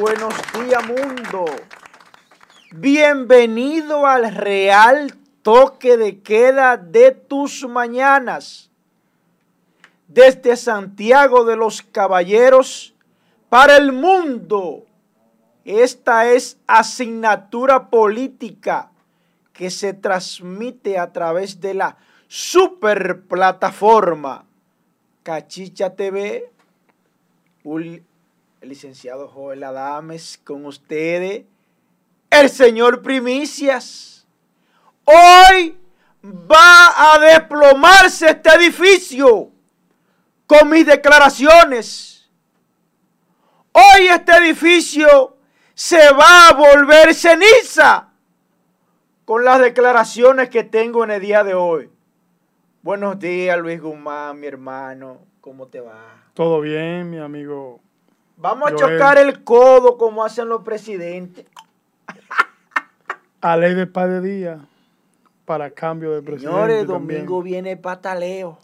Buenos días, mundo. Bienvenido al Real Toque de Queda de tus mañanas. Desde Santiago de los Caballeros para el mundo. Esta es asignatura política que se transmite a través de la super plataforma Cachicha TV. El licenciado Joel Adames con ustedes. El señor Primicias. Hoy va a desplomarse este edificio con mis declaraciones. Hoy este edificio se va a volver ceniza con las declaraciones que tengo en el día de hoy. Buenos días, Luis Guzmán, mi hermano. ¿Cómo te va? Todo bien, mi amigo. Vamos a chocar el codo como hacen los presidentes. A ley de par de días para cambio de presidente. Señores, domingo viene pataleo.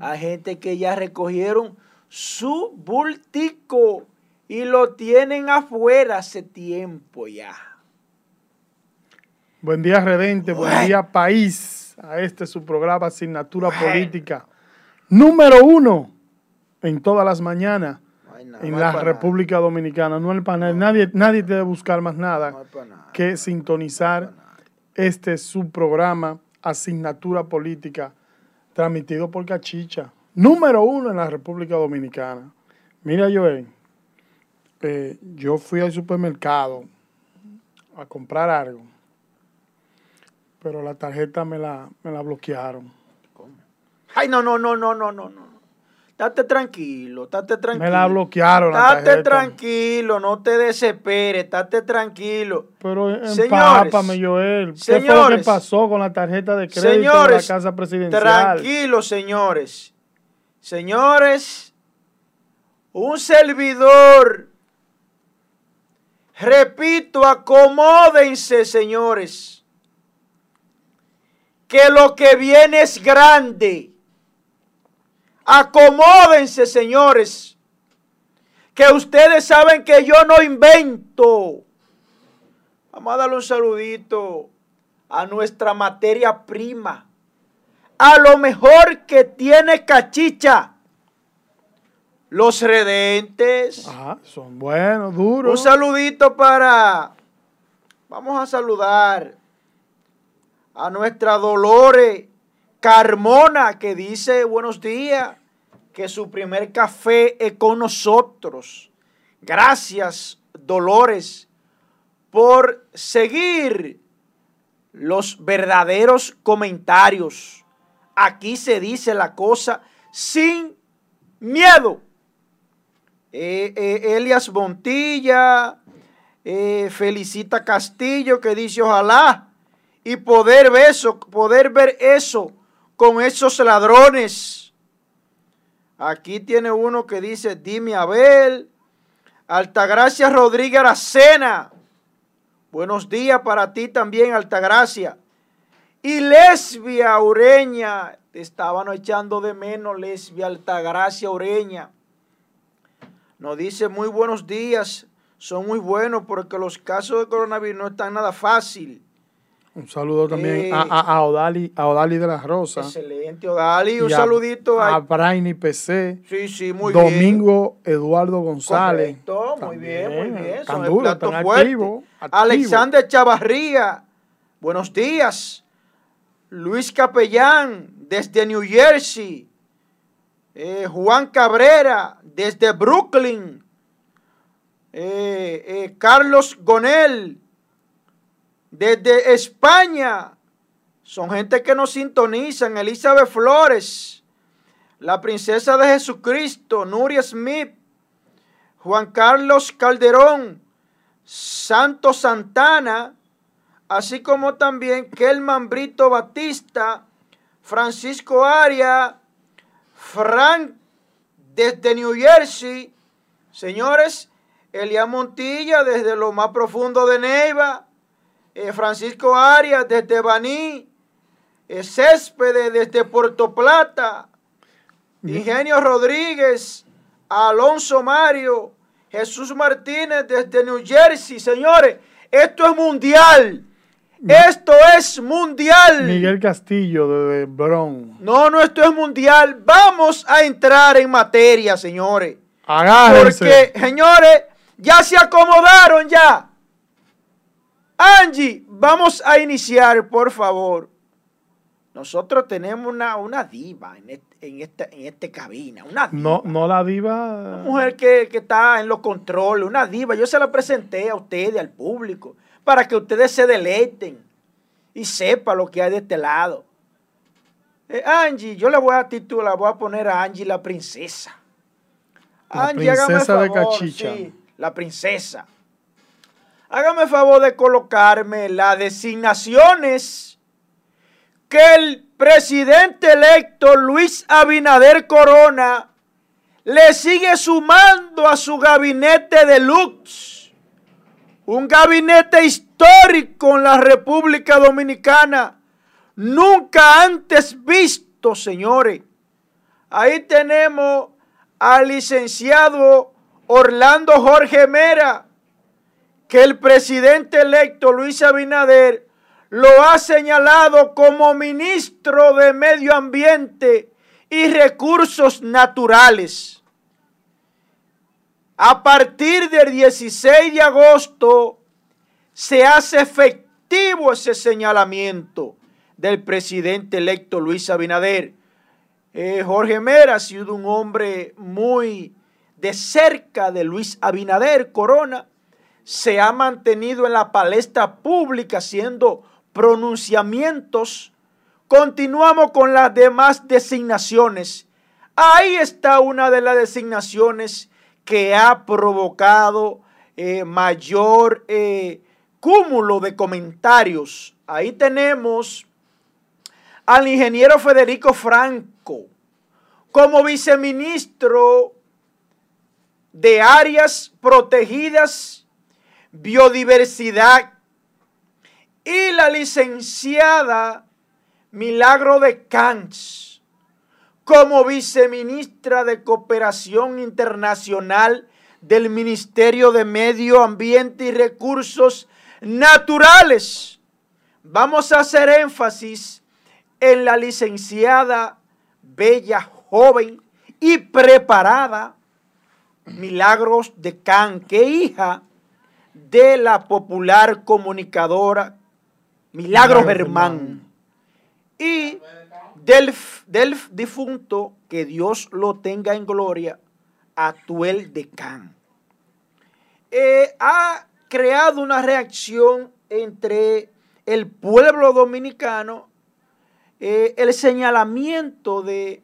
Hay gente que ya recogieron su bultico y lo tienen afuera hace tiempo ya. Buen día, Redente. Buen día, país. A este es su programa Asignatura Política. Número uno en todas las mañanas en la República Dominicana. No el panel. Nadie, nadie debe buscar más nada, que sintonizar este es su programa Asignatura Política transmitido por Cachicha. Número uno en la República Dominicana. Mira, Joel, eh, yo fui al supermercado a comprar algo pero la tarjeta me la, me la bloquearon. ¿Cómo? Ay, no, no, no, no, no, no, no. Date tranquilo, estate tranquilo. Me la bloquearon. Date tranquilo, no te desesperes, estate tranquilo. Pero empápame, Joel. ¿Qué señores, fue lo que pasó con la tarjeta de crédito de la Casa Presidencial? Tranquilos, señores. Señores, un servidor. Repito, acomódense, señores que lo que viene es grande. Acomódense, señores, que ustedes saben que yo no invento. Vamos a darle un saludito a nuestra materia prima, a lo mejor que tiene cachicha. Los redentes. Ajá, son buenos, duros. Un saludito para. Vamos a saludar a nuestra Dolores Carmona que dice buenos días, que su primer café es con nosotros. Gracias, Dolores, por seguir los verdaderos comentarios. Aquí se dice la cosa sin miedo. Eh, eh, Elias Montilla, eh, Felicita Castillo, que dice ojalá y poder ver eso, poder ver eso con esos ladrones. Aquí tiene uno que dice, dime Abel, Altagracia Rodríguez Aracena. Buenos días para ti también, Altagracia. Y Lesbia Ureña, te estaban echando de menos, Lesbia Altagracia Ureña. Nos dice muy buenos días, son muy buenos porque los casos de coronavirus no están nada fácil. Un saludo también a, a, Odali, a Odali de la Rosa. Excelente, Odali. Un saludito a, a Brainy PC. Sí, sí, muy bien. Domingo Eduardo González. Correcto, muy bien, muy bien. Son el activo, Alexander Chavarría. Buenos días. Luis Capellán, desde New Jersey. Eh, Juan Cabrera, desde Brooklyn. Eh, eh, Carlos Gonel desde España. Son gente que nos sintonizan. Elizabeth Flores, la princesa de Jesucristo, Nuria Smith, Juan Carlos Calderón, Santo Santana, así como también Kelman Brito Batista, Francisco Aria, Frank desde New Jersey, señores, Elia Montilla desde lo más profundo de Neiva, eh, Francisco Arias desde Baní, eh, Céspedes desde Puerto Plata, Ingenio Rodríguez Alonso Mario, Jesús Martínez desde New Jersey. Señores, esto es mundial. Esto es mundial. Miguel Castillo de Bron. No, no, esto es mundial. Vamos a entrar en materia, señores. Agárrense. Porque, señores, ya se acomodaron ya. Angie, vamos a iniciar, por favor. Nosotros tenemos una, una diva en, en, esta, en este cabina. Una No, no la diva. Una mujer que, que está en los controles, una diva. Yo se la presenté a ustedes, al público para que ustedes se deleiten y sepan lo que hay de este lado. Eh, Angie, yo le voy a titular, voy a poner a Angie la princesa. La Angie, princesa de Cachicha. la princesa. Hágame favor de colocarme las designaciones que el presidente electo Luis Abinader Corona le sigue sumando a su gabinete de lux un gabinete histórico en la República Dominicana, nunca antes visto, señores. Ahí tenemos al licenciado Orlando Jorge Mera, que el presidente electo Luis Abinader lo ha señalado como ministro de Medio Ambiente y Recursos Naturales. A partir del 16 de agosto se hace efectivo ese señalamiento del presidente electo Luis Abinader. Eh, Jorge Mera ha sido un hombre muy de cerca de Luis Abinader Corona. Se ha mantenido en la palestra pública haciendo pronunciamientos. Continuamos con las demás designaciones. Ahí está una de las designaciones que ha provocado eh, mayor eh, cúmulo de comentarios. Ahí tenemos al ingeniero Federico Franco como viceministro de áreas protegidas, biodiversidad y la licenciada Milagro de Cans como viceministra de Cooperación Internacional del Ministerio de Medio Ambiente y Recursos Naturales. Vamos a hacer énfasis en la licenciada, bella, joven y preparada Milagros de Can, que hija de la popular comunicadora Milagros Germán. Y del, del difunto, que Dios lo tenga en gloria, Atuel de Can. Eh, ha creado una reacción entre el pueblo dominicano, eh, el señalamiento de,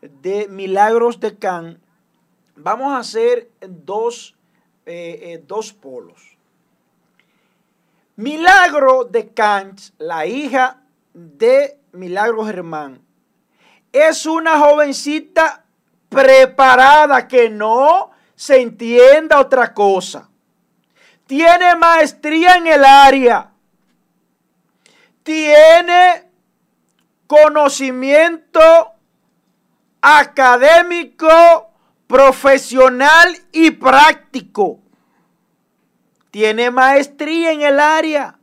de, Milagros de Can. Vamos a hacer dos, eh, dos polos. Milagro de Can, la hija de Milagro Germán, es una jovencita preparada que no se entienda otra cosa. Tiene maestría en el área. Tiene conocimiento académico, profesional y práctico. Tiene maestría en el área.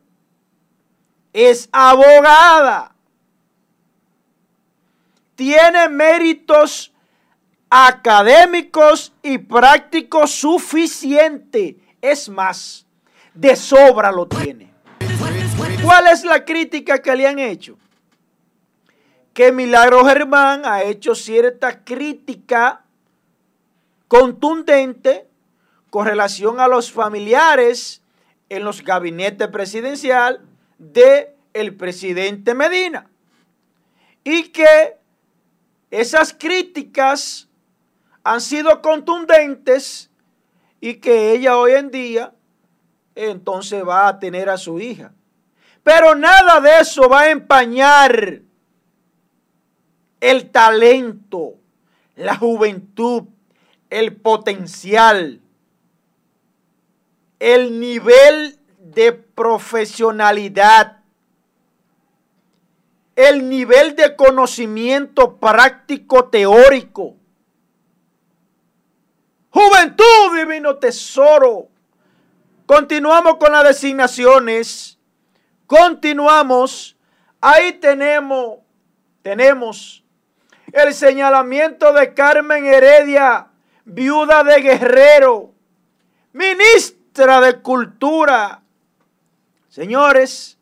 Es abogada tiene méritos académicos y prácticos suficientes. Es más, de sobra lo tiene. ¿Cuál es la crítica que le han hecho? Que Milagro Germán ha hecho cierta crítica contundente con relación a los familiares en los gabinetes presidencial de el presidente Medina y que esas críticas han sido contundentes y que ella hoy en día entonces va a tener a su hija. Pero nada de eso va a empañar el talento, la juventud, el potencial, el nivel de profesionalidad el nivel de conocimiento práctico teórico Juventud, divino tesoro. Continuamos con las designaciones. Continuamos. Ahí tenemos, tenemos el señalamiento de Carmen Heredia, viuda de Guerrero, ministra de Cultura. Señores,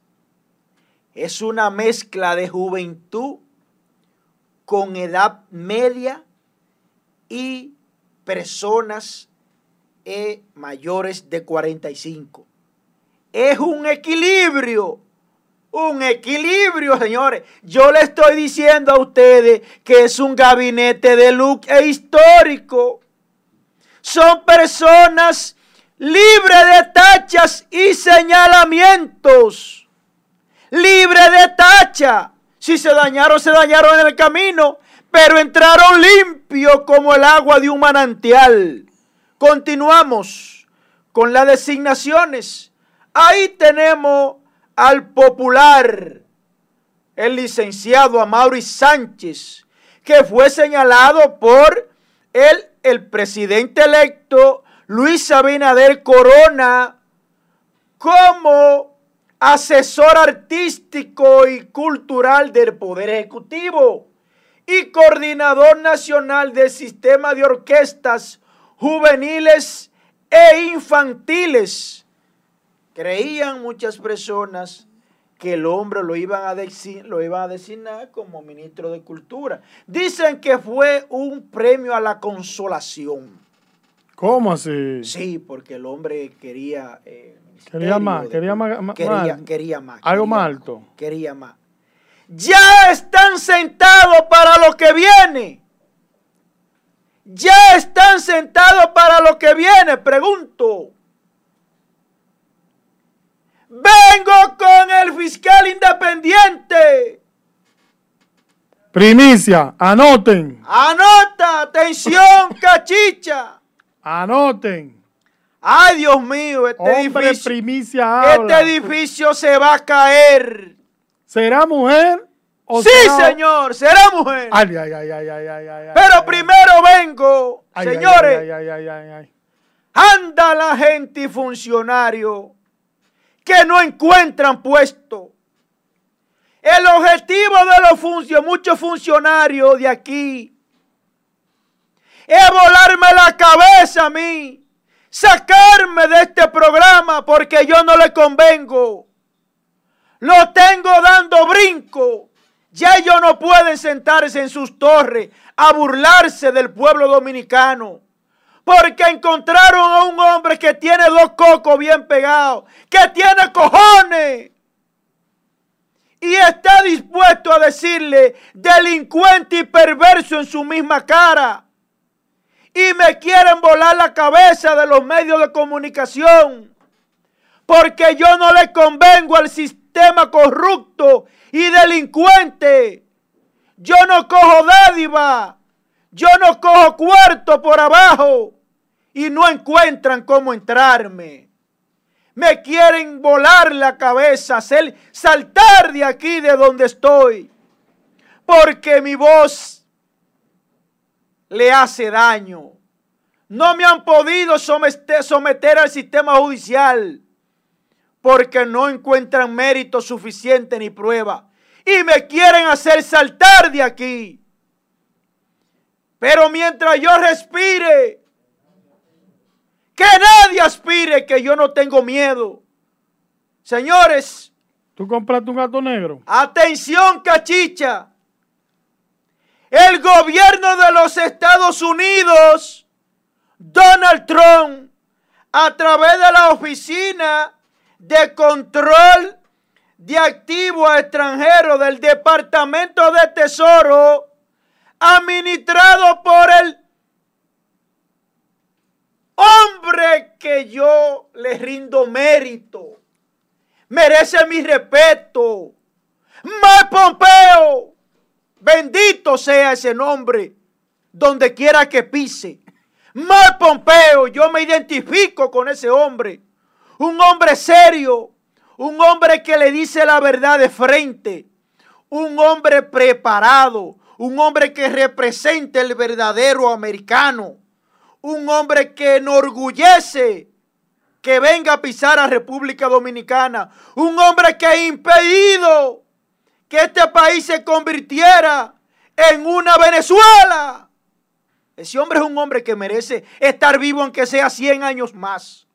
es una mezcla de juventud con edad media y personas eh, mayores de 45. Es un equilibrio, un equilibrio, señores. Yo le estoy diciendo a ustedes que es un gabinete de look e histórico. Son personas libres de tachas y señalamientos. Libre de tacha. Si se dañaron, se dañaron en el camino pero entraron limpios como el agua de un manantial. Continuamos con las designaciones. Ahí tenemos al popular, el licenciado Amaury Sánchez, que fue señalado por el, el presidente electo Luis Abinader Corona como asesor artístico y cultural del Poder Ejecutivo y coordinador nacional del sistema de orquestas juveniles e infantiles. Creían muchas personas que el hombre lo iban, a lo iban a designar como ministro de Cultura. Dicen que fue un premio a la consolación. ¿Cómo así? Sí, porque el hombre quería... Eh, quería más, quería más, quería, quería más. Algo más alto. Quería más ya están sentados para lo que viene. Ya están sentados para lo que viene, pregunto. Vengo con el fiscal independiente. Primicia, anoten. Anota, atención, cachicha. Anoten. Ay, Dios mío, este edificio. Primicia Este edificio se va a caer. ¿Será mujer? sí, señor, será mujer. Ay, ay, ay, ay, ay, ay, Pero primero vengo, señores. Anda la gente y funcionarios que no encuentran puesto. El objetivo de los funcionarios, muchos funcionarios de aquí, es volarme la cabeza a mí, sacarme de este programa porque yo no le convengo. Lo tengo dando brinco. Ya ellos no pueden sentarse en sus torres a burlarse del pueblo dominicano. Porque encontraron a un hombre que tiene dos cocos bien pegados, que tiene cojones. Y está dispuesto a decirle delincuente y perverso en su misma cara. Y me quieren volar la cabeza de los medios de comunicación porque yo no le convengo al sistema corrupto y delincuente. Yo no cojo dádiva, yo no cojo cuarto por abajo y no encuentran cómo entrarme. Me quieren volar la cabeza, hacer saltar de aquí de donde estoy, porque mi voz le hace daño. No me han podido someter al sistema judicial porque no encuentran mérito suficiente ni prueba. Y me quieren hacer saltar de aquí. Pero mientras yo respire, que nadie aspire que yo no tengo miedo. Señores. ¿Tú compraste un gato negro? Atención, cachicha. El gobierno de los Estados Unidos, Donald Trump, a través de la oficina de control de activos extranjeros del Departamento de Tesoro administrado por el hombre que yo le rindo mérito. Merece mi respeto. Más Pompeo. Bendito sea ese nombre donde quiera que pise. Más Pompeo, yo me identifico con ese hombre un hombre serio, un hombre que le dice la verdad de frente, un hombre preparado, un hombre que representa el verdadero americano, un hombre que enorgullece que venga a pisar a República Dominicana. Un hombre que ha impedido que este país se convirtiera en una Venezuela. Ese hombre es un hombre que merece estar vivo aunque sea 100 años más.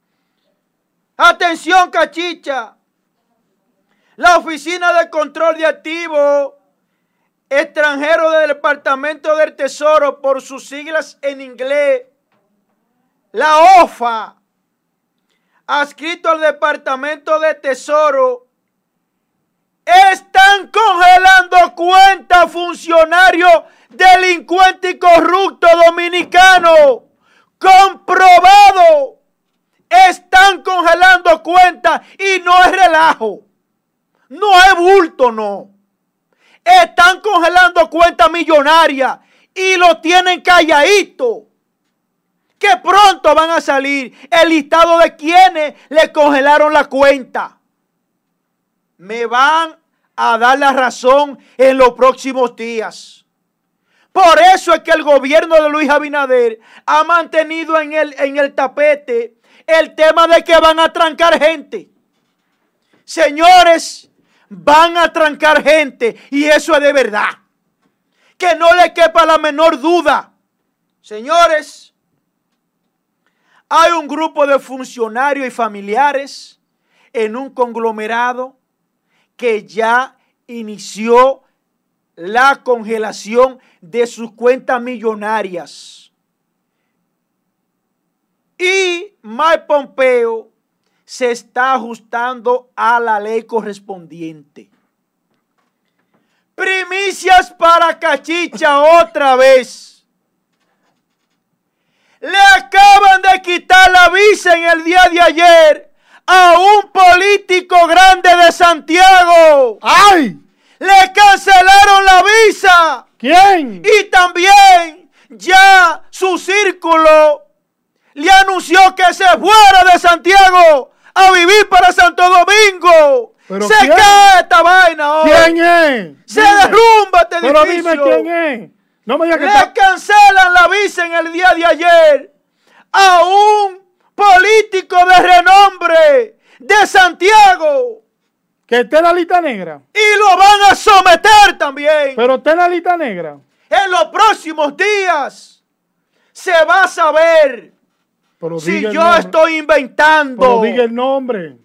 Atención, cachicha. La Oficina de Control de Activos Extranjero del Departamento del Tesoro, por sus siglas en inglés, la OFA, adscrito al Departamento de Tesoro, están congelando cuentas funcionarios delincuentes y corruptos dominicanos. Comprobado. Están congelando cuentas y no es relajo. No es bulto, no. Están congelando cuentas millonarias y lo tienen calladito. Que pronto van a salir el listado de quienes le congelaron la cuenta. Me van a dar la razón en los próximos días. Por eso es que el gobierno de Luis Abinader ha mantenido en el, en el tapete el tema de que van a trancar gente. Señores, van a trancar gente y eso es de verdad. Que no le quepa la menor duda. Señores, hay un grupo de funcionarios y familiares en un conglomerado que ya inició la congelación de sus cuentas millonarias. Y Mike Pompeo se está ajustando a la ley correspondiente. Primicias para Cachicha otra vez. Le acaban de quitar la visa en el día de ayer a un político grande de Santiago. ¡Ay! Le cancelaron la visa. ¿Quién? Y también ya su círculo le anunció que se fuera de Santiago a vivir para Santo Domingo. se cae esta vaina ahora. ¿Quién es? Se derrumba este Pero dime quién es. No me digas que Le cancelan la visa en el día de ayer a un político de renombre de Santiago. Que esté en la lista negra. Y lo van a someter también. Pero está en la lista negra. En los próximos días se va a saber si yo estoy inventando. Pero diga el nombre.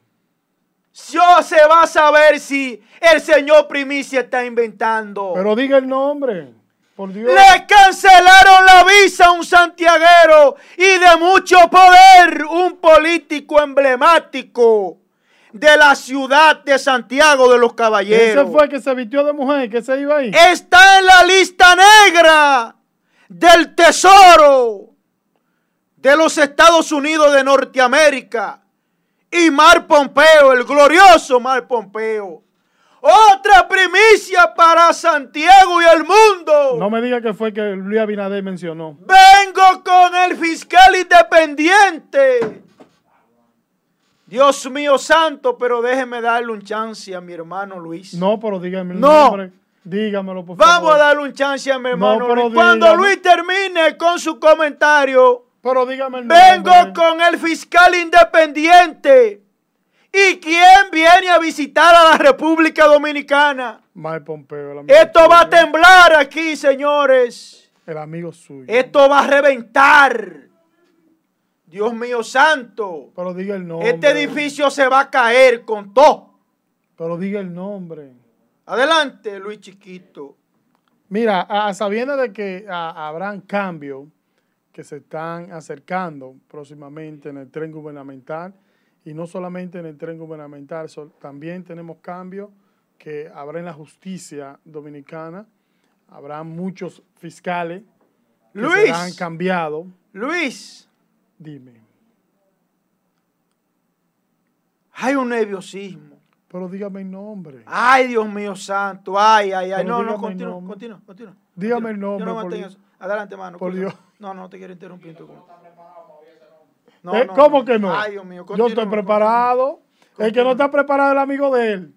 Yo se va a saber si el señor Primicia está inventando. Pero diga el nombre. Por Dios. Le cancelaron la visa a un santiaguero y de mucho poder, un político emblemático de la ciudad de Santiago de los Caballeros. Ese fue el que se vistió de mujer, que se iba ahí. Está en la lista negra del tesoro de los Estados Unidos de Norteamérica y Mar Pompeo, el glorioso Mar Pompeo. Otra primicia para Santiago y el mundo. No me diga que fue que Luis Abinader mencionó. Vengo con el fiscal independiente. Dios mío santo, pero déjeme darle un chance a mi hermano Luis. No, pero dígame el nombre. Dígamelo, por favor. Vamos a darle un chance a mi hermano Luis. Cuando Luis termine con su comentario, pero dígame el nombre. Vengo con el fiscal independiente. ¿Y quién viene a visitar a la República Dominicana? Mike Pompeo. Esto va a temblar aquí, señores. El amigo suyo. Esto va a reventar. Dios mío santo. Pero diga el nombre. Este edificio se va a caer con todo. Pero diga el nombre. Adelante, Luis Chiquito. Mira, a, sabiendo de que habrán cambios que se están acercando próximamente en el tren gubernamental y no solamente en el tren gubernamental, también tenemos cambios que habrá en la justicia dominicana, habrá muchos fiscales que Luis, han cambiado. Luis, dime. Hay un nerviosismo. Pero dígame el nombre. Ay, Dios mío santo. Ay, ay, ay. no, no, continúa, continúa, continúa. Dígame el nombre. Adelante, mano. Por Dios. No, no te quiero interrumpir. No, eh, ¿Cómo que no? Ay, Dios mío. Yo estoy preparado. El que no está preparado es el amigo de él.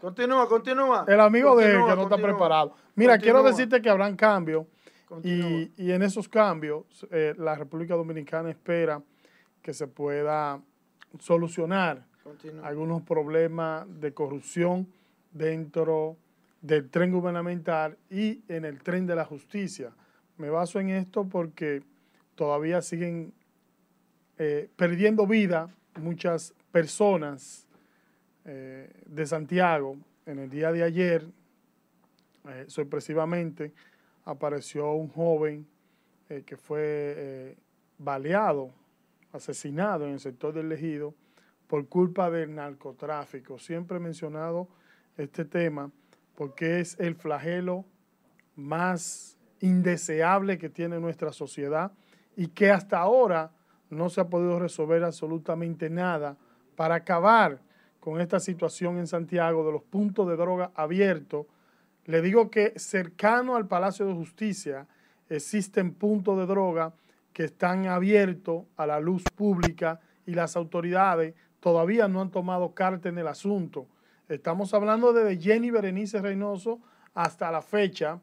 Continúa, continúa. El amigo de él que no está preparado. Mira, quiero decirte que habrán cambios Y, en esos cambios, eh, la República Dominicana espera que se pueda solucionar algunos problemas de corrupción dentro del tren gubernamental y en el tren de la justicia. Me baso en esto porque todavía siguen eh, perdiendo vida muchas personas eh, de Santiago. En el día de ayer, eh, sorpresivamente, apareció un joven que fue baleado, asesinado en el sector del Ejido por culpa del narcotráfico. Siempre he mencionado este tema porque es el flagelo más indeseable que tiene nuestra sociedad y que hasta ahora no se ha podido resolver absolutamente nada para acabar con esta situación en Santiago de los puntos de droga abiertos. Le digo que cercano al Palacio de Justicia existen puntos de droga que están abiertos a la luz pública y las autoridades todavía no han tomado carta en el asunto. Estamos hablando de Jenny Berenice Reynoso hasta la fecha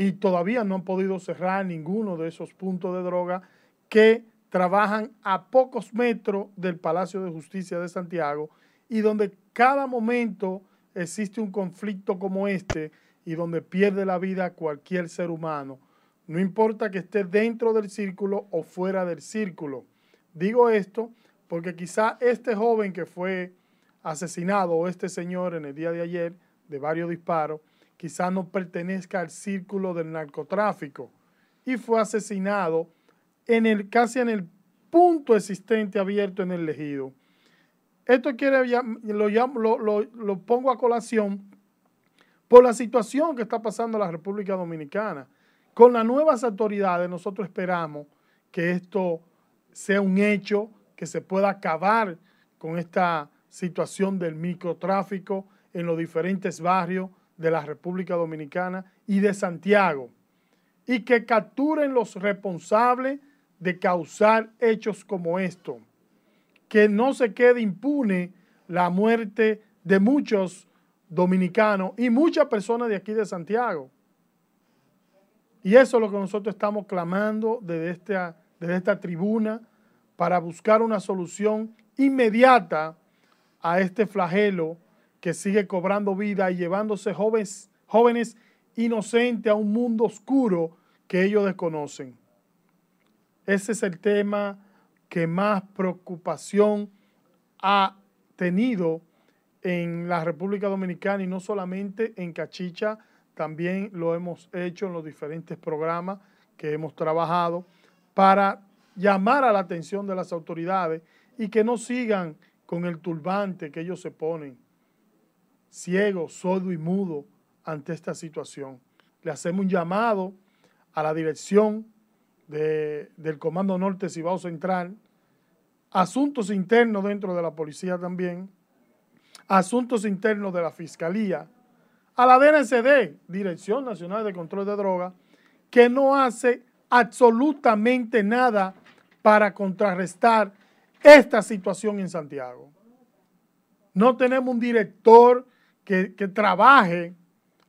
y todavía no han podido cerrar ninguno de esos puntos de droga que trabajan a pocos metros del Palacio de Justicia de Santiago y donde cada momento existe un conflicto como este y donde pierde la vida cualquier ser humano. No importa que esté dentro del círculo o fuera del círculo. Digo esto porque quizá este joven que fue asesinado o este señor en el día de ayer de varios disparos, quizá no pertenezca al círculo del narcotráfico y fue asesinado casi en el punto existente abierto en el ejido. Esto lo, lo, lo pongo a colación por la situación que está pasando en la República Dominicana. Con las nuevas autoridades nosotros esperamos que esto sea un hecho, que se pueda acabar con esta situación del microtráfico en los diferentes barrios de la República Dominicana y de Santiago, y que capturen los responsables de causar hechos como esto, que no se quede impune la muerte de muchos dominicanos y muchas personas de aquí de Santiago. Y eso es lo que nosotros estamos clamando desde esta, desde esta tribuna para buscar una solución inmediata a este flagelo que sigue cobrando vida y llevándose jóvenes, jóvenes inocentes a un mundo oscuro que ellos desconocen. Ese es el tema que más preocupación ha tenido en la República Dominicana y no solamente en Cachicha, también lo hemos hecho en los diferentes programas que hemos trabajado para llamar a la atención de las autoridades y que no sigan con el turbante que ellos se ponen, ciego, sordo y mudo ante esta situación. Le hacemos un llamado a la dirección del Comando Norte Cibao Central, asuntos internos dentro de la policía también, asuntos internos de la Fiscalía, a la DNCD, Dirección Nacional de Control de Drogas, que no hace absolutamente nada para contrarrestar esta situación en Santiago. No tenemos un director que, que trabaje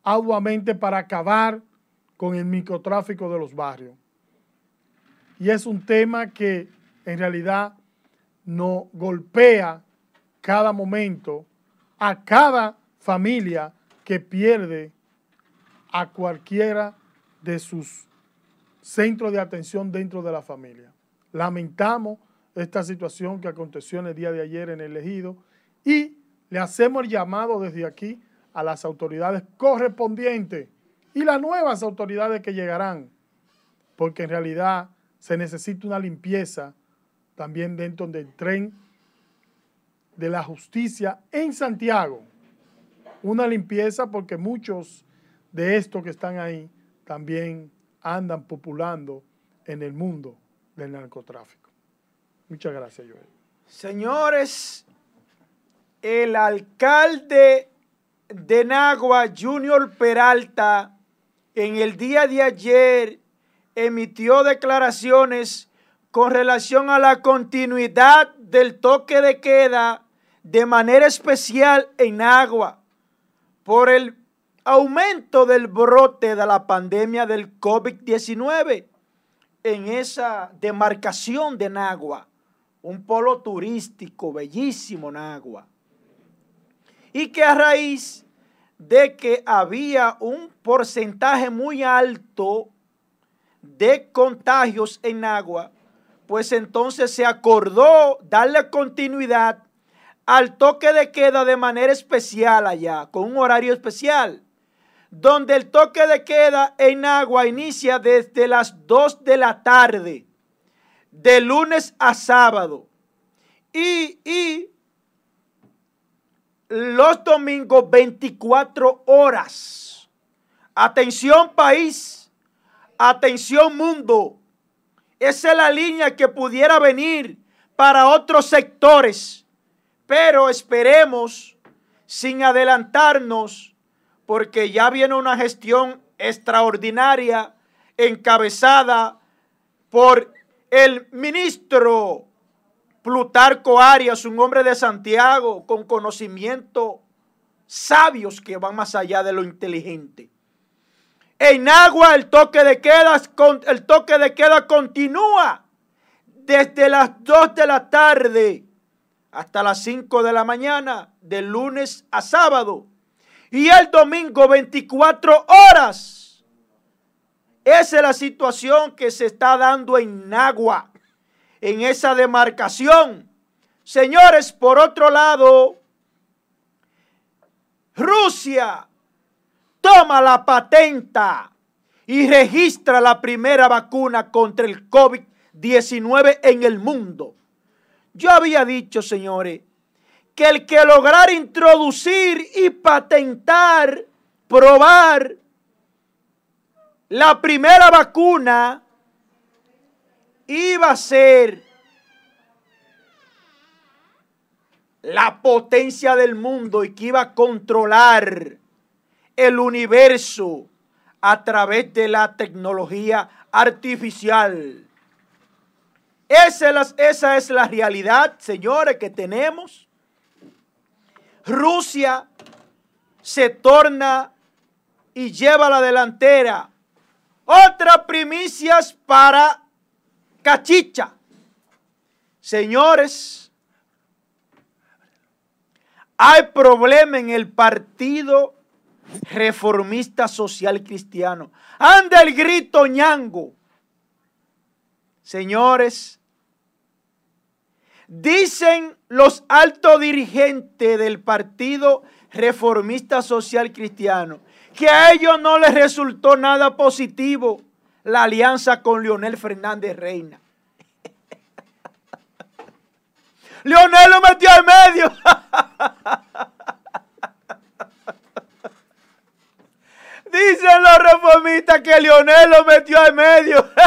arduamente para acabar con el microtráfico de los barrios. Y es un tema que en realidad nos golpea cada momento a cada familia que pierde a cualquiera de sus centros de atención dentro de la familia. Lamentamos esta situación que aconteció en el día de ayer en el ejido y le hacemos el llamado desde aquí a las autoridades correspondientes y las nuevas autoridades que llegarán, porque en realidad se necesita una limpieza también dentro del tren de la justicia en Santiago. Una limpieza porque muchos de estos que están ahí también andan populando en el mundo del narcotráfico. Muchas gracias, Joel. Señores, el alcalde de Nagua, Junior Peralta, en el día de ayer emitió declaraciones con relación a la continuidad del toque de queda de manera especial en Agua por el aumento del brote de la pandemia del COVID-19 en esa demarcación de Nagua, un polo turístico bellísimo Nagua, y que a raíz de que había un porcentaje muy alto de contagios en Nagua, pues entonces se acordó darle continuidad al toque de queda de manera especial allá, con un horario especial, donde el toque de queda en Agua inicia desde las 2 de la tarde, de lunes a sábado, y, y los domingos 24 horas. Atención país, atención mundo. Esa es la línea que pudiera venir para otros sectores pero esperemos sin adelantarnos, porque ya viene una gestión extraordinaria encabezada por el ministro Plutarco Arias, un hombre de Santiago con conocimiento sabios que van más allá de lo inteligente. En agua el toque de queda, el toque de queda continúa desde las 2 de la tarde hasta las 5 de la mañana, de lunes a sábado. Y el domingo 24 horas. Esa es la situación que se está dando en Nagua, en esa demarcación. Señores, por otro lado, Rusia toma la patenta y registra la primera vacuna contra el COVID-19 en el mundo. Yo había dicho, señores, que el que lograr introducir y patentar, probar la primera vacuna, iba a ser la potencia del mundo y que iba a controlar el universo a través de la tecnología artificial. Esa es, la, realidad, señores, que tenemos. Rusia se torna y lleva la delantera. Otras primicias para Cachicha. Señores, hay problema en el partido reformista social cristiano. Anda el grito ñango. Señores, Dicen los altos dirigentes del Partido Reformista Social Cristiano que a ellos no les resultó nada positivo la alianza con Leonel Fernández Reina. Leonel lo metió en medio. Dicen los reformistas que Leonel lo metió en medio.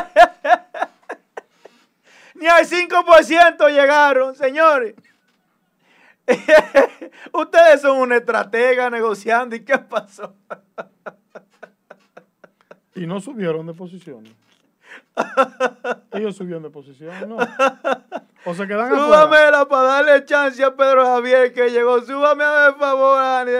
Ni al 5% llegaron, señores. Ustedes son una estratega negociando. ¿Y qué pasó? Y no subieron de posición. Ellos subieron de posición, ¿no? O se quedan Súbamela para darle chance a Pedro Javier que llegó. Súbame a ver, favor, Ani.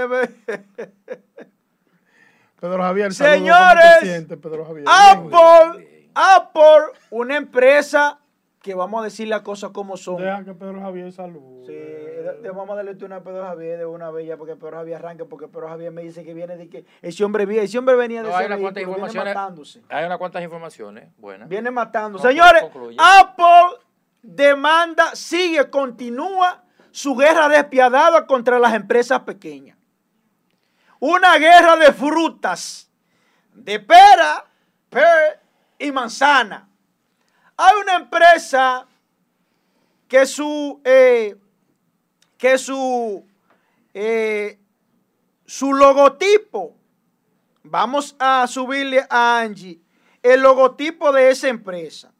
Pedro Javier, señores, Pedro Javier. Apple, Apple, una empresa que vamos a decir las cosas como son. Deja que Pedro Javier salude. Sí, vamos a darle una a Pedro Javier de una vez ya porque Pedro Javier arranque, porque Pedro Javier me dice que viene de que ese hombre, ese hombre venía de no, hay, una cuantas informaciones, viene matándose. hay unas cuantas informaciones buenas. Viene matando. Señores, Apple demanda, sigue, continúa su guerra despiadada contra las empresas pequeñas. Una guerra de frutas, de pera, per y manzana hay una empresa que su, eh, que su, eh, su logotipo, vamos a subirle a Angie el logotipo de esa empresa.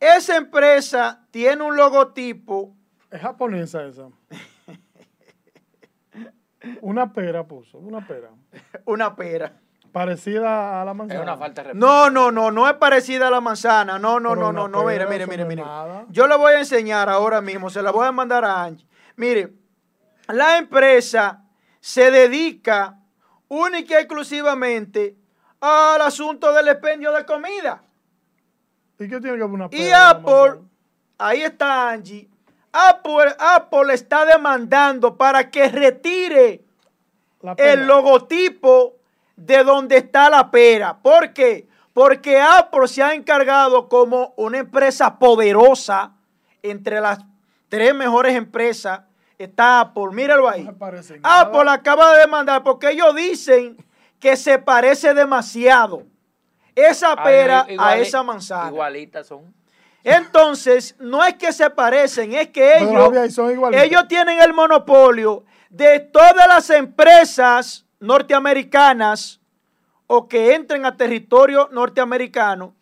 Esa empresa tiene un logotipo. Es japonesa esa. una pera puso, una pera. una pera. Parecida a la manzana. Es una falta de No, no, no, no es parecida a la manzana. No, no, no, no, no, mire, mire, mire, mire. Yo le voy a enseñar ahora mismo, se la voy a mandar a Angie. Mire, la empresa se dedica única y exclusivamente al asunto del expendio de comida. ¿Y qué tiene que ver una Y Apple, ahí está Angie, Apple, Apple está demandando para que retire el logotipo de donde está la pera. ¿Por qué? Porque Apple se ha encargado como una empresa poderosa entre las tres mejores empresas. Está Apple, míralo ahí. Apple acaba de demandar porque ellos dicen que se parece demasiado esa ah, pera a esa manzana. Igualitas son. Entonces, no es que se parecen, es que ellos, ellos tienen el monopolio de todas las empresas norteamericanas o que entren a territorio norteamericano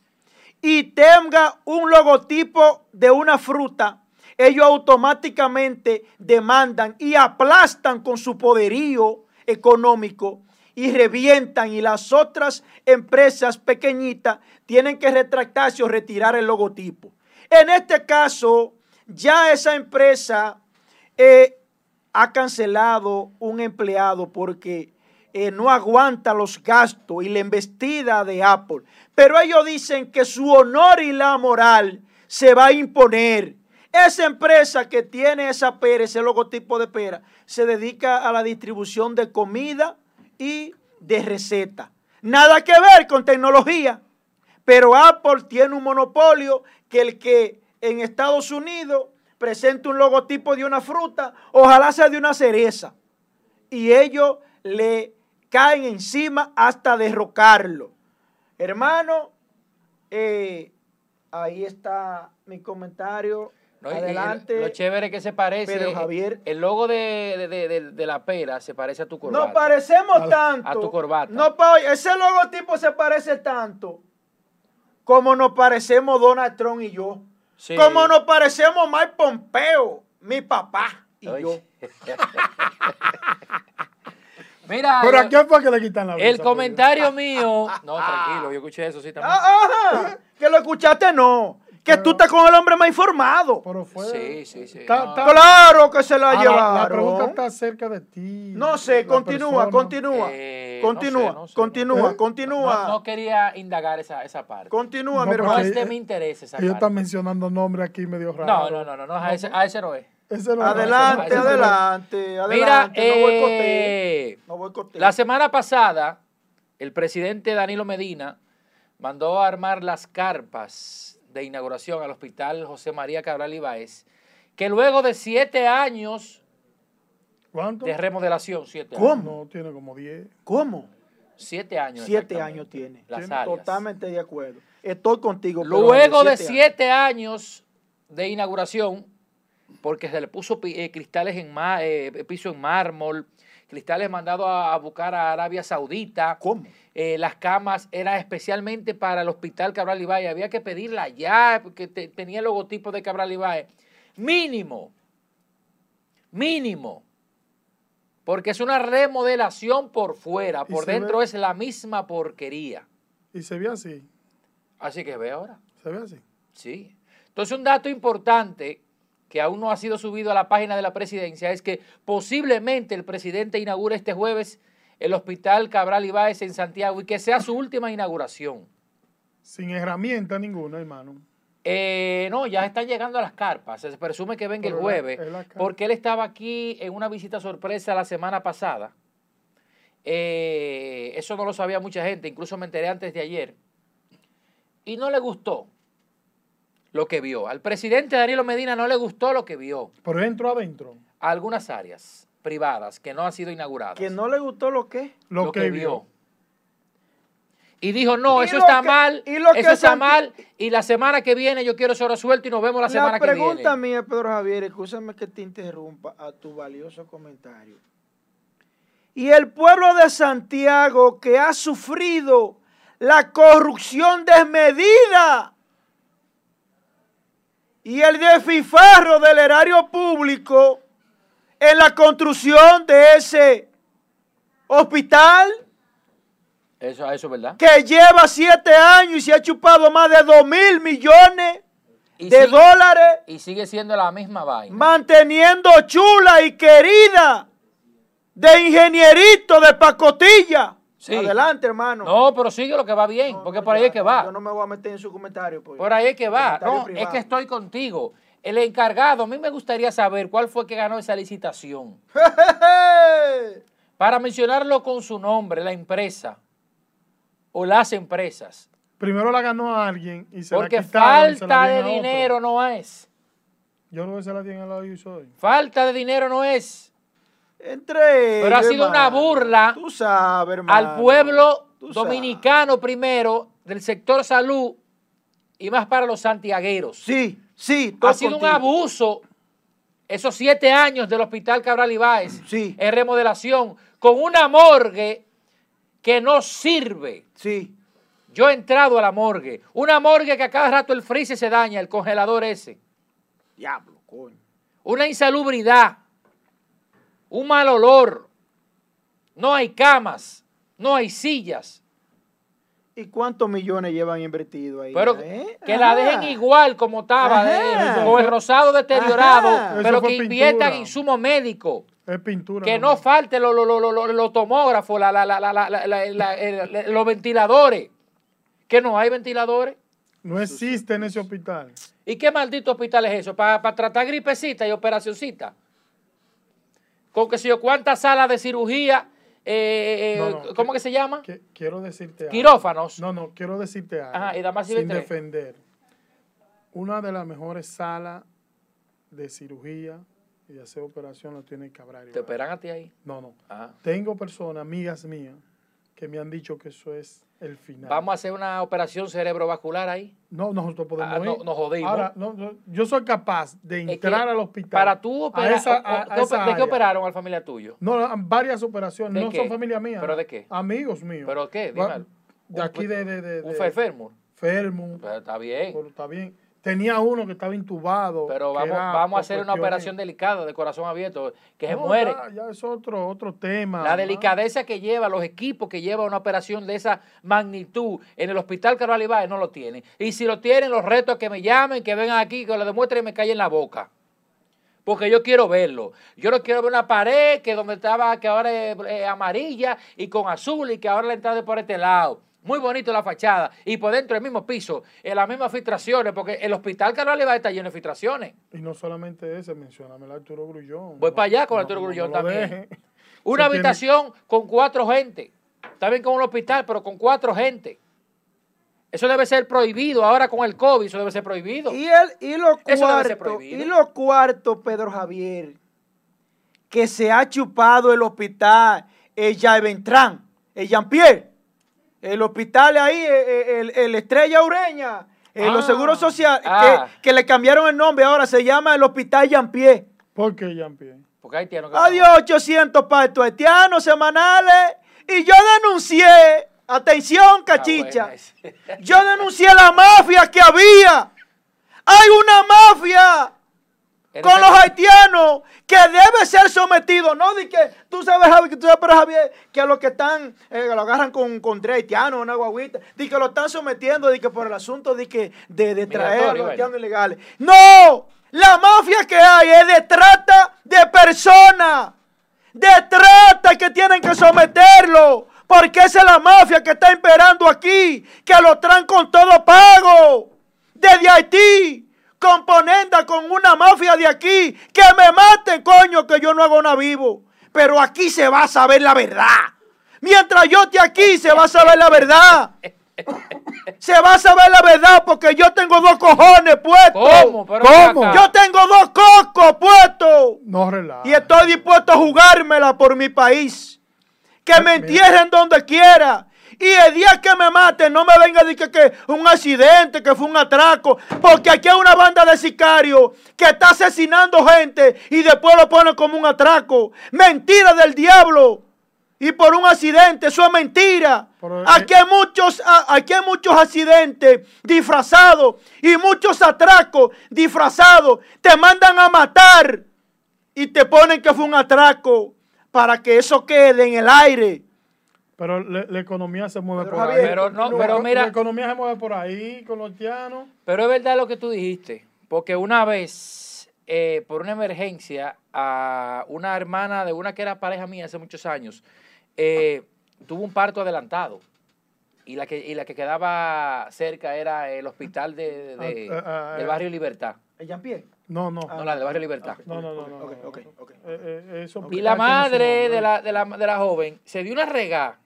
y tenga un logotipo de una fruta, ellos automáticamente demandan y aplastan con su poderío económico y revientan y las otras empresas pequeñitas tienen que retractarse o retirar el logotipo. En este caso, ya esa empresa eh, ha cancelado un empleado porque eh, no aguanta los gastos y la embestida de Apple. Pero ellos dicen que su honor y la moral se va a imponer. Esa empresa que tiene esa pera, ese logotipo de pera, se dedica a la distribución de comida y de receta. Nada que ver con tecnología. Pero Apple tiene un monopolio que el que en Estados Unidos presente un logotipo de una fruta, ojalá sea de una cereza. Y ellos le caen encima hasta derrocarlo. Hermano, eh, ahí está mi comentario. Adelante. lo chévere que se parece. Pero Javier. El logo de, la pera se parece a tu corbata. Nos parecemos tanto. A tu corbata. No, ese logotipo se parece tanto como nos parecemos Donald Trump y yo. Como nos parecemos Mike Pompeo, mi papá y yo. Mira, ¿Pero a quién fue que le quitan la El comentario mío. No, tranquilo, yo escuché eso sí también. Ah, que lo escuchaste, no. Que tú estás con el hombre más informado. Pero fue. Sí, sí, sí. Claro que se la ah, llevaron. La, pregunta está cerca de ti. No sé, continúa, continúa. Eh, continúa, continúa, ¿Eh? continúa. No, quería indagar esa, esa parte. Continúa, mi hermano. No es de mi interés esa parte. Ellos están mencionando nombres aquí medio raros. No, no, no, no, no, a ese, a ese no es. Adelante, adelante, adelante. Mira, eh, no voy no La semana pasada, el presidente Danilo Medina mandó a armar las carpas de inauguración al Hospital José María Cabral Ibáez, que luego de siete años de remodelación, siete ¿Cómo? No, tiene como diez. ¿Cómo? Siete años. Siete años tiene. Las Totalmente de acuerdo. Estoy contigo. Luego de siete, años. de inauguración, porque se le puso eh, cristales en eh, piso en mármol, cristales mandados a, buscar a Arabia Saudita. ¿Cómo? Eh, las camas eran especialmente para el hospital Cabral Ibáez. Había que pedirla ya porque tenía el logotipo de Cabral Ibáez. Mínimo. Mínimo. Porque es una remodelación por fuera. Por dentro es la misma porquería. Y se ve así. Así que ve ahora. Se ve así. Sí. Entonces un dato importante que aún no ha sido subido a la página de la presidencia es que posiblemente el presidente inaugure este jueves el Hospital Cabral Ibáez en Santiago y que sea su última inauguración. Sin herramienta ninguna, hermano. Eh, no, ya están llegando a las carpas. Se presume que venga el jueves, porque él estaba aquí en una visita sorpresa la semana pasada. Eh, eso no lo sabía mucha gente, incluso me enteré antes de ayer. Y no le gustó lo que vio. Al presidente Danilo Medina no le gustó lo que vio. ¿Por dentro adentro? algunas áreas privadas que no han sido inauguradas. ¿Que no le gustó lo que? Lo, que, vio. Y dijo, no, eso está mal, eso está mal, y la semana que viene yo quiero eso resuelto y nos vemos la, semana que viene. La pregunta mía, Pedro Javier, escúchame que te interrumpa a tu valioso comentario. Y el pueblo de Santiago que ha sufrido la corrupción desmedida y el desfifarro del erario público en la construcción de ese hospital. Eso, eso es verdad. Que lleva siete años y se ha chupado más de dos mil millones de dólares. Y sigue siendo la misma vaina. Manteniendo chula y querida de ingenierito de pacotilla. Adelante, hermano. No, pero sigue lo que va bien, porque por ahí es que va. Yo no me voy a meter en su comentario. Pues. Por ahí es que va. No, es que estoy contigo. El encargado, a mí me gustaría saber cuál fue que ganó esa licitación. Para mencionarlo con su nombre, la empresa o las empresas. Primero la ganó a alguien y se Porque la quitaron, falta de dinero no es. Yo no que se la tienen al lado y soy. Falta de dinero no es. Entre Pero ha sido una burla al pueblo dominicano primero, del sector salud y más para los santiagueros. Sí, sí. Ha sido un abuso esos siete años del Hospital Cabral Ibáez sí. en remodelación con una morgue que no sirve. Sí. Yo he entrado a la morgue. Una morgue que a cada rato el freezer se daña, el congelador ese. Diablo, coño. Una insalubridad un mal olor, no hay camas, no hay sillas. ¿Y cuántos millones llevan invertido ahí? Pero eh? que la dejen igual como estaba, con el rosado deteriorado, pero que inviertan insumo médico. Es pintura. Que no, falte los tomógrafos, los ventiladores. Que no hay ventiladores. No existe en ese hospital. ¿Y qué maldito hospital es eso? ¿Para tratar gripecita y operacioncita? Con que sé yo cuántas salas de cirugía, eh, eh, eh, ¿cómo que, se llama? quiero decirte Quirófanos. No, no, quiero decirte algo. Ajá, y sin defender. Una de las mejores salas de cirugía y de hacer operación la tiene Cabral. ¿Te operan a ti ahí? No, no. Tengo personas, amigas mías, que me han dicho que eso es el final. ¿Vamos a hacer una operación cerebrovascular ahí? No, nosotros podemos ah, ir. nos jodimos. Ahora, yo soy capaz de entrar al hospital. Para tú operar, ¿de qué operaron al familia tuyo? No, varias operaciones, no son familia mía. ¿Pero de qué? Amigos míos. ¿Pero qué? Dime. De aquí de... de, de, ¿Un fermo? Fermo. Pero está bien. Pero está bien. Tenía uno que estaba intubado. Pero vamos, vamos a hacer una operación delicada de corazón abierto, que se muere. Ya, es otro, otro tema. La delicadeza que lleva, los equipos que lleva una operación de esa magnitud en el hospital Ibáez no lo tienen. Y si lo tienen, los retos que me llamen, que vengan aquí, que lo demuestren y me callen la boca. Porque yo quiero verlo. Yo no quiero ver una pared que donde estaba, que ahora es amarilla y con azul y que ahora la entrada es por este lado. Muy bonito la fachada. Y por dentro del mismo piso, en las mismas filtraciones, porque el hospital Carlos va a estar lleno de filtraciones. Y no solamente ese, mencioname el Arturo Grullón. Voy para allá con el Arturo Grullón también. Una habitación con cuatro gente. Está bien con un hospital, pero con cuatro gente. Eso debe ser prohibido. Ahora con el COVID, eso debe ser prohibido. Y, el, y lo cuarto, y lo cuarto, Pedro Javier, que se ha chupado el hospital, el Ventrán, el Jean-Pierre el hospital ahí, eh, eh, el, Estrella Ureña, eh, los ah. seguros sociales, ah. que, le cambiaron el nombre ahora, se llama el Hospital Jean-Pierre. ¿Por qué Jean-Pierre? Porque haitianos. Adiós, 800 pactos haitianos semanales. Y yo denuncié, atención, ah, cachicha, yo denuncié la mafia que había. Hay una mafia con los haitianos que debe ser sometido. No di que tú sabes, Javier, tú sabes, Javier, que a los que están, eh, lo agarran con, con tres haitianos, una guaguita, di que lo están sometiendo, di que por el asunto de que de, traer a los haitianos ilegales. No, la mafia que hay es de trata de personas, de trata que tienen que someterlo. Porque esa es la mafia que está imperando aquí, que lo traen con todo pago desde Haití componenda con una mafia de aquí. Que me maten, coño, que yo no hago nada vivo. Pero aquí se va a saber la verdad. Mientras yo esté aquí, se va a saber la verdad. Se va a saber la verdad porque yo tengo dos cojones puestos. ¿Cómo? Yo tengo dos cocos puestos. No relaja. Y estoy dispuesto a jugármela por mi país. Que me entierren donde quiera. Y el día que me maten, no me venga a decir que, un accidente, que fue un atraco. Porque aquí hay una banda de sicarios que está asesinando gente y después lo pone como un atraco. Mentira del diablo. Y por un accidente, eso es mentira. Aquí hay muchos, aquí hay muchos accidentes disfrazados y muchos atracos disfrazados. Te mandan a matar y te ponen que fue un atraco para que eso quede en el aire. Pero la economía se mueve por ahí. Pero, no, pero mira. La economía se mueve por ahí con los llanos. Pero es verdad lo que tú dijiste. Porque una vez eh, por una emergencia a una hermana de una que era pareja mía hace muchos años. Eh, tuvo un parto adelantado y la que, la que quedaba cerca era el hospital de, ah, ah, ah, del barrio Libertad. ¿Ella en pie? No, no. no, la del barrio Libertad. No, no, no. no, eh, y la madre de la, de, la, de la joven se dio una regá.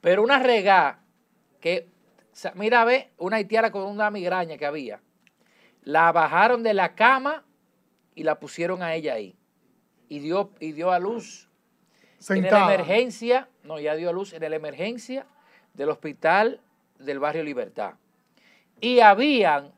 Pero una regá que, mira, ve, una haitiana con una migraña que había. La bajaron de la cama y la pusieron a ella ahí. Y dio, y dio a luz en la emergencia, no, ya dio a luz en la emergencia del hospital del barrio Libertad. Y habían,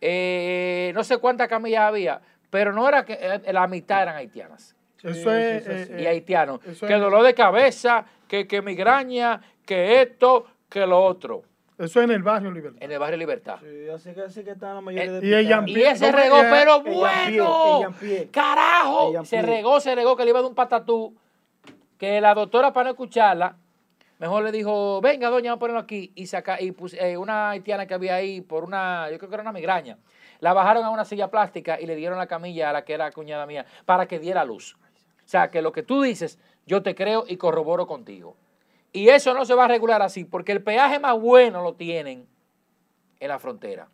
eh, no sé cuántas camillas había, pero no era que eh, la mitad eran haitianas. Eso es, y haitianos. que dolor de cabeza, que, que migraña, que esto, que lo otro. Eso es en el barrio Libertad. En el barrio Libertad. Sí, así que, así que está la mayoría eh, de Y, y ese regó, pero bueno. Carajo. Se regó, se regó, que le iba de un patatú. Que la doctora, para no escucharla, mejor le dijo, venga, doña, vamos a ponerlo aquí. Y saca, y puse, eh, una haitiana que había ahí por una, yo creo que era una migraña. La bajaron a una silla plástica y le dieron la camilla a la que era cuñada mía para que diera luz. O sea, que lo que tú dices, yo te creo y corroboro contigo. Y eso no se va a regular así, porque el peaje más bueno lo tienen en la frontera.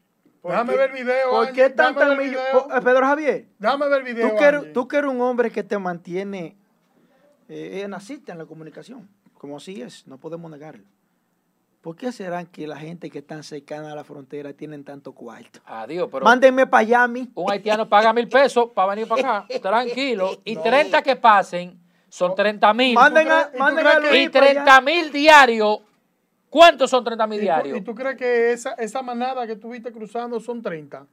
Déjame ver el video. ¿Por qué tanta eh, Pedro Javier. Déjame ver el video. Tú que, eres, un hombre que te mantiene. Eh, eh, naciste en la comunicación. Como así es, no podemos negarlo. ¿Por qué serán que la gente que está cercana a la frontera tienen tanto cuarto? Adiós, pero. Mándenme para allá a mí. Un haitiano paga mil pesos para venir para acá, tranquilo. Y 30 que pasen son 30 mil. Manden a, y 30 mil diarios. ¿Cuántos son 30 mil diarios? ¿Y tú crees que esa, esa manada que tuviste cruzando son 30?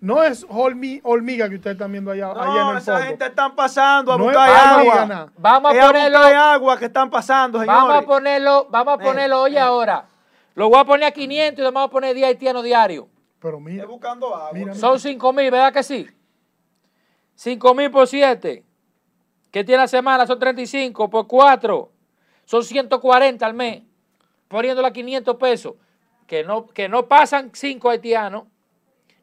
No es hormiga que ustedes están viendo allá, no, allá en el esa gente están pasando a buscar agua. Vamos a ponerlo. A agua que están pasando, señores. Vamos a ponerlo, vamos a ponerlo hoy ahora. Lo voy a poner a 500 y le vamos a poner 10 haitianos diarios. Pero mira. Estoy buscando agua. Son 5 mil, ¿verdad que sí? 5 mil por 7. ¿Qué tiene la semana? Son 35 por 4. Son 140 al mes. Poniéndola a 500 pesos. Que no, que no pasan 5 haitianos,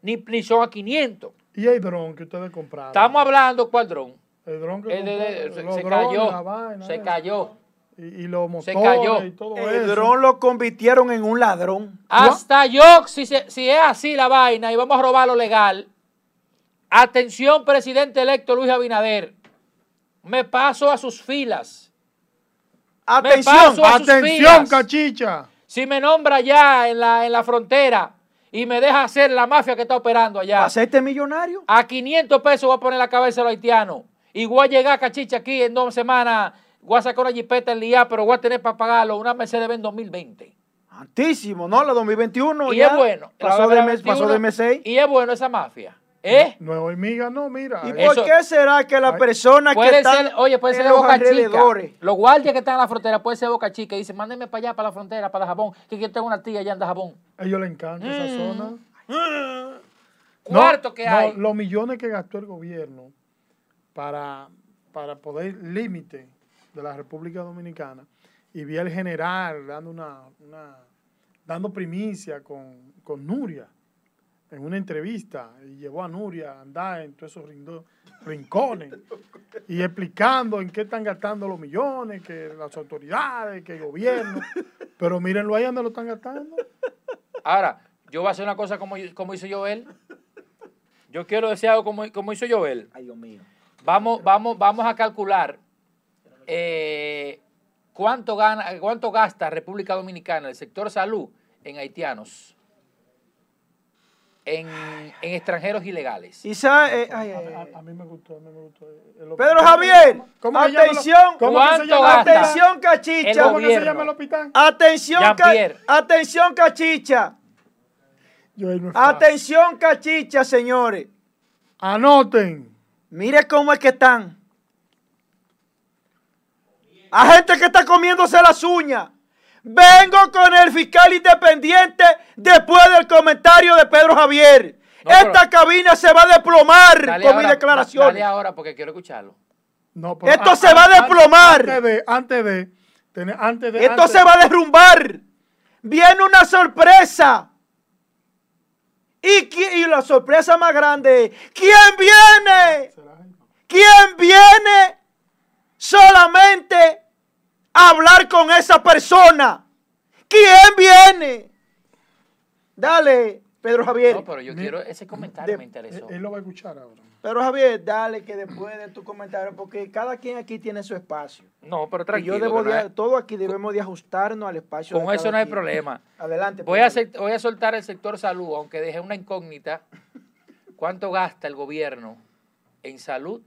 ni, ni son a 500. ¿Y el dron que ustedes compraron? Estamos hablando, ¿cuál dron? El dron que se, cayó. se cayó. Y, y los motores se cayó. y todo el dron lo convirtieron en un ladrón. Hasta yo, si, si es así la vaina y vamos a robar lo legal, atención, presidente electo Luis Abinader me paso a sus filas. Atención, atención, cachicha. Si me nombra ya en la, en la frontera y me deja hacer la mafia que está operando allá. este millonario? A 500 pesos voy a poner la cabeza de los haitianos. Y voy a llegar, cachicha, aquí en dos semanas. Voy a sacar una jipeta el día, pero voy a tener para pagarlo una Mercedes-Benz 2020. Antísimo, ¿no? La 2021 y es bueno. Pasó de, mes, pasó de M6. Y es bueno esa mafia. ¿Eh? No, es hormiga, no, mira. ¿Y por qué será que la persona que están Oye, puede ser de Boca Chica. Los guardias que están en la frontera puede ser de Boca Chica y dicen, mándenme para allá, para la frontera, para Jabón, que yo tengo una tía allá en Jabón. A ellos les encanta esa mm. zona. Cuarto que hay. los millones que gastó el gobierno para, para poder límite de la República Dominicana y vi al general dando una, una dando primicia con, con Nuria en una entrevista y llevó a Nuria a andar en todos esos rincones y explicando en qué están gastando los millones, que las autoridades, que el gobierno. Pero mírenlo ahí donde lo están gastando. Ahora, yo voy a hacer una cosa como, como hizo Joel. Yo quiero decir algo como, como hizo Joel. Ay, Dios mío. Vamos, vamos, vamos a calcular eh, cuánto, gana, cuánto gasta República Dominicana el sector salud en haitianos en, en extranjeros ilegales. Y sabe, eh, a, mí me gustó, a mí me gustó. Pedro Javier, atención, atención cachicha. ¿Cómo se llama el hospital? Atención, atención cachicha. atención cachicha, señores. Anoten. Mire cómo es que están. A gente que está comiéndose las uñas. Vengo con el fiscal independiente después del comentario de Pedro Javier. Esta cabina se va a desplomar con mi declaración. Dale ahora porque quiero escucharlo. Esto se va a desplomar. Antes de, antes de, antes de Esto se va a derrumbar. Viene una sorpresa. Y, y la sorpresa más grande, ¿quién viene? ¿Quién viene solamente a hablar con esa persona? ¿Quién viene? Dale, Pedro Javier. No, pero yo quiero ese comentario, me interesó. Él lo va a escuchar ahora. Pero Javier, dale que después de tu comentario, porque cada quien aquí tiene su espacio. No, pero tranquilo. yo debo todo aquí debemos de ajustarnos al espacio. Con eso no hay problema. Adelante. Voy a, voy a soltar el sector salud, aunque dejé una incógnita. ¿Cuánto gasta el gobierno en salud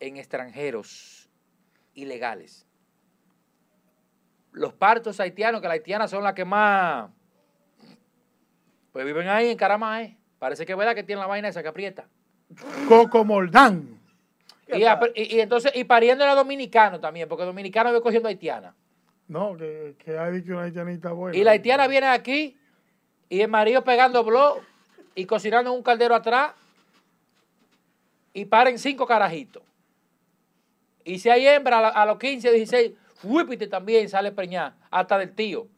en extranjeros ilegales? Los partos haitianos, que las haitianas son las que más... Pues viven ahí en Caramae. Parece que es verdad que tienen la vaina esa que aprieta. Coco Moldán. Y, entonces, y pariendo era dominicano también, porque dominicano vive cogiendo haitiana. No, que, que hay que una haitianita buena. Y la haitiana viene aquí y el marido pegando blog y cocinando en un caldero atrás y paren cinco carajitos. Y si hay hembra a, los 15, 16, huipite también sale preñada, hasta del tío.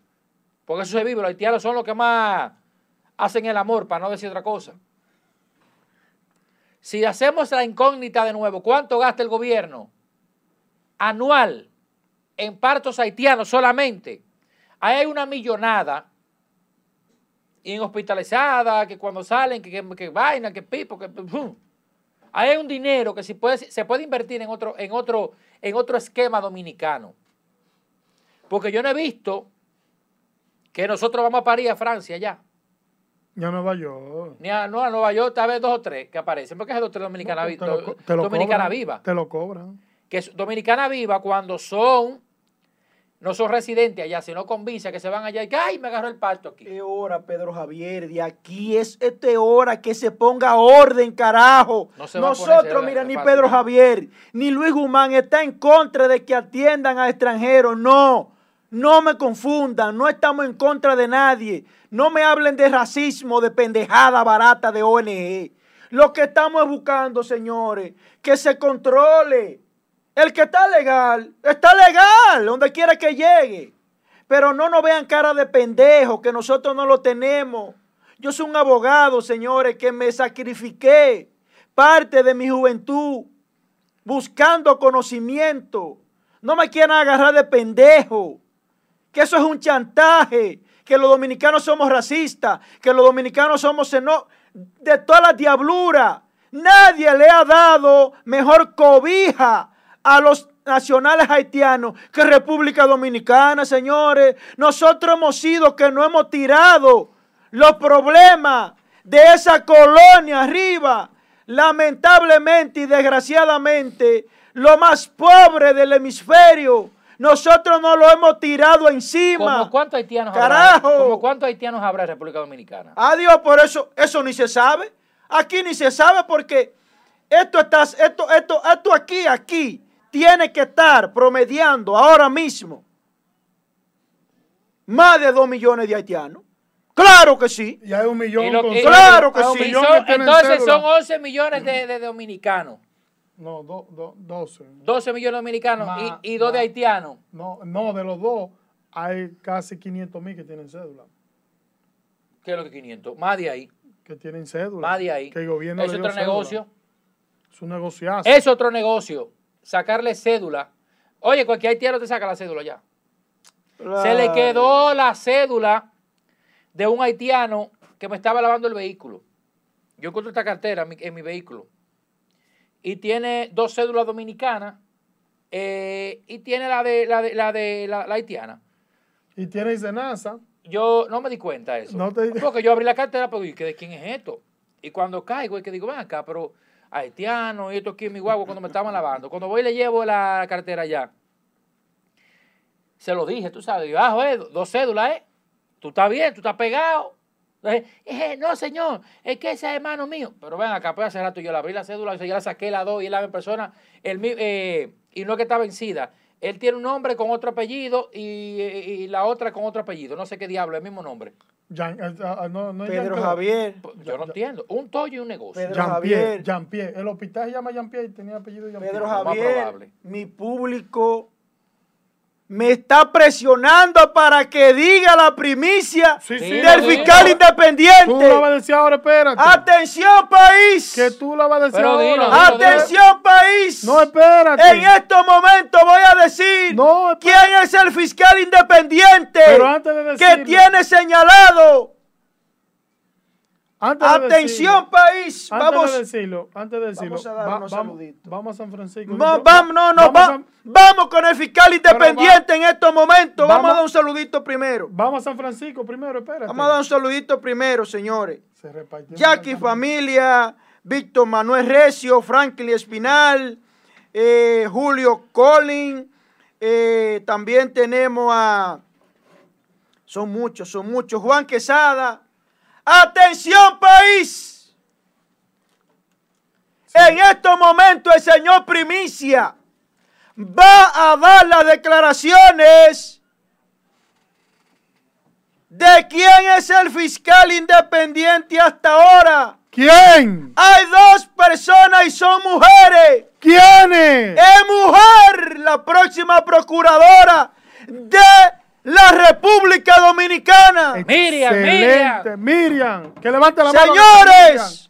Porque eso se vive, los haitianos son los que más hacen el amor, para no decir otra cosa. Si hacemos la incógnita de nuevo, ¿cuánto gasta el gobierno anual en partos haitianos solamente? Ahí hay una millonada en hospitalizada, que cuando salen, que, que, vaina, que pipo, que... Ahí hay un dinero que se puede, se puede invertir en otro, en, otro, en otro esquema dominicano. Porque yo no he visto que nosotros vamos a parir a Francia ya. Ni a Nueva York. Ni a, no, a Nueva York, tal vez dos o tres que aparecen. Porque es dos o tres dominicanas dominicana viva. Te lo cobran. Que es dominicana viva cuando son, no son residentes allá, sino con visa, que se van allá y que, ay, me agarró el parto aquí. ¿Qué hora, Pedro Javier? De aquí es esta hora que se ponga orden, carajo. Nosotros, mira, ni Pedro Javier, ni Luis Guzmán está en contra de que atiendan a extranjeros. No, no me confundan, no estamos en contra de nadie. No me hablen de racismo, de pendejada barata de ONG. Lo que estamos buscando, señores, que se controle. El que está legal, está legal, donde quiera que llegue. Pero no nos vean cara de pendejo, que nosotros no lo tenemos. Yo soy un abogado, señores, que me sacrifiqué parte de mi juventud buscando conocimiento. No me quieran agarrar de pendejo, que eso es un chantaje que los dominicanos somos racistas, que los dominicanos somos de toda la diablura. Nadie le ha dado mejor cobija a los nacionales haitianos que República Dominicana, señores. Nosotros hemos sido que no hemos tirado los problemas de esa colonia arriba. Lamentablemente y desgraciadamente, lo más pobre del hemisferio nosotros no lo hemos tirado encima. ¿Cómo cuántos haitianos Carajo. habrá? ¿Cómo cuántos haitianos habrá en República Dominicana? Adiós, por eso, eso ni se sabe. Aquí ni se sabe porque esto, está, esto, esto, esto aquí, aquí, tiene que estar promediando ahora mismo más de dos millones de haitianos. Claro que sí. Y hay un millón. claro que sí. entonces son 11 millones de dominicanos. No, do, do, 12. 12 millones de dominicanos y, y dos de haitianos. No, no, de los dos hay casi 500 mil que tienen cédula. ¿Qué es lo que 500? Más de ahí. Que tienen cédula. Más de ahí. Que el gobierno Es otro negocio. Es un negociazo. Es otro negocio. Sacarle cédula. Oye, cualquier haitiano te saca la cédula ya. Se le quedó la cédula de un haitiano que me estaba lavando el vehículo. Yo encontré esta cartera en mi vehículo y tiene dos cédulas dominicanas eh, y tiene la de la, de, la, de, la, haitiana. Y tiene NASA. Yo no me di cuenta de eso. No te... Porque yo abrí la cartera, pero ¿de quién es esto? Y cuando caigo, es que digo, ven acá, pero haitiano, y esto aquí en mi guagua cuando me estaban lavando. Cuando voy le llevo la cartera allá, se lo dije, tú sabes, yo, ah, dos cédulas, ¿eh? Tú estás bien, tú estás pegado. Eh, no, señor, es que ese es hermano mío. Pero ven acá, pues hace rato yo le abrí la cédula, yo la saqué, la doy y la persona, el, eh, y no es que está vencida. Él tiene un nombre con otro apellido y, la otra con otro apellido. No sé qué diablo, el mismo nombre. Eh, ah, ah, Pedro Javier. Pues, yo no entiendo. Un toyo y un negocio. Pedro Javier. Jean Pierre. El hospital se llama Jean Pierre y tenía apellido Jean Pedro Javier. Mi público me está presionando para que diga la primicia del fiscal independiente. Tú la vas a decir ahora, espérate. Atención, país. Que tú la vas a decir ahora. Atención, país. No, espérate. En estos momentos voy a decir quién es el fiscal independiente que tiene señalado Atención, país. Antes vamos, de decirlo, antes de decirlo, vamos a dar unos saluditos. Vamos a San Francisco. vamos, no, no, vamos, con el fiscal independiente en estos momentos. Vamos, a dar un saludito primero. Vamos a San Francisco primero, espérate. Vamos a dar un saludito primero, señores. Jackie Familia, Víctor Manuel Recio, Franklin Espinal, eh, Julio Collin. Eh, también tenemos a. Son muchos, son muchos. Juan Quesada. Atención país. En estos momentos el señor Primicia va a dar las declaraciones de quién es el fiscal independiente hasta ahora. ¿Quién? Hay dos personas y son mujeres. ¿Quiénes? Es mujer la próxima procuradora de la República Dominicana. Miriam, Miriam. Miriam, que levante la mano. Señores.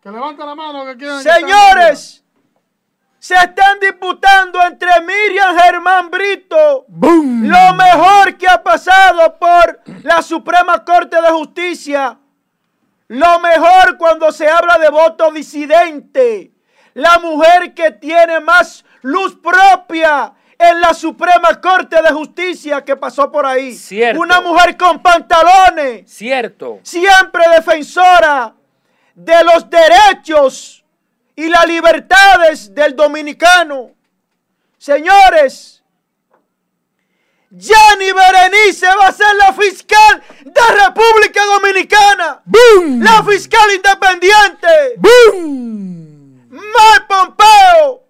Que, levante la mano que Señores. se están disputando entre Miriam Germán Brito, ¡Bum! lo mejor que ha pasado por la Suprema Corte de Justicia, lo mejor cuando se habla de voto disidente, la mujer que tiene más luz propia en la Suprema Corte de Justicia que pasó por ahí. Cierto. Una mujer con pantalones. Cierto. Siempre defensora de los derechos y las libertades del dominicano. Señores, Jenny Berenice va a ser la fiscal de República Dominicana. ¡Bum! La fiscal independiente. ¡Bum! Mike Pompeo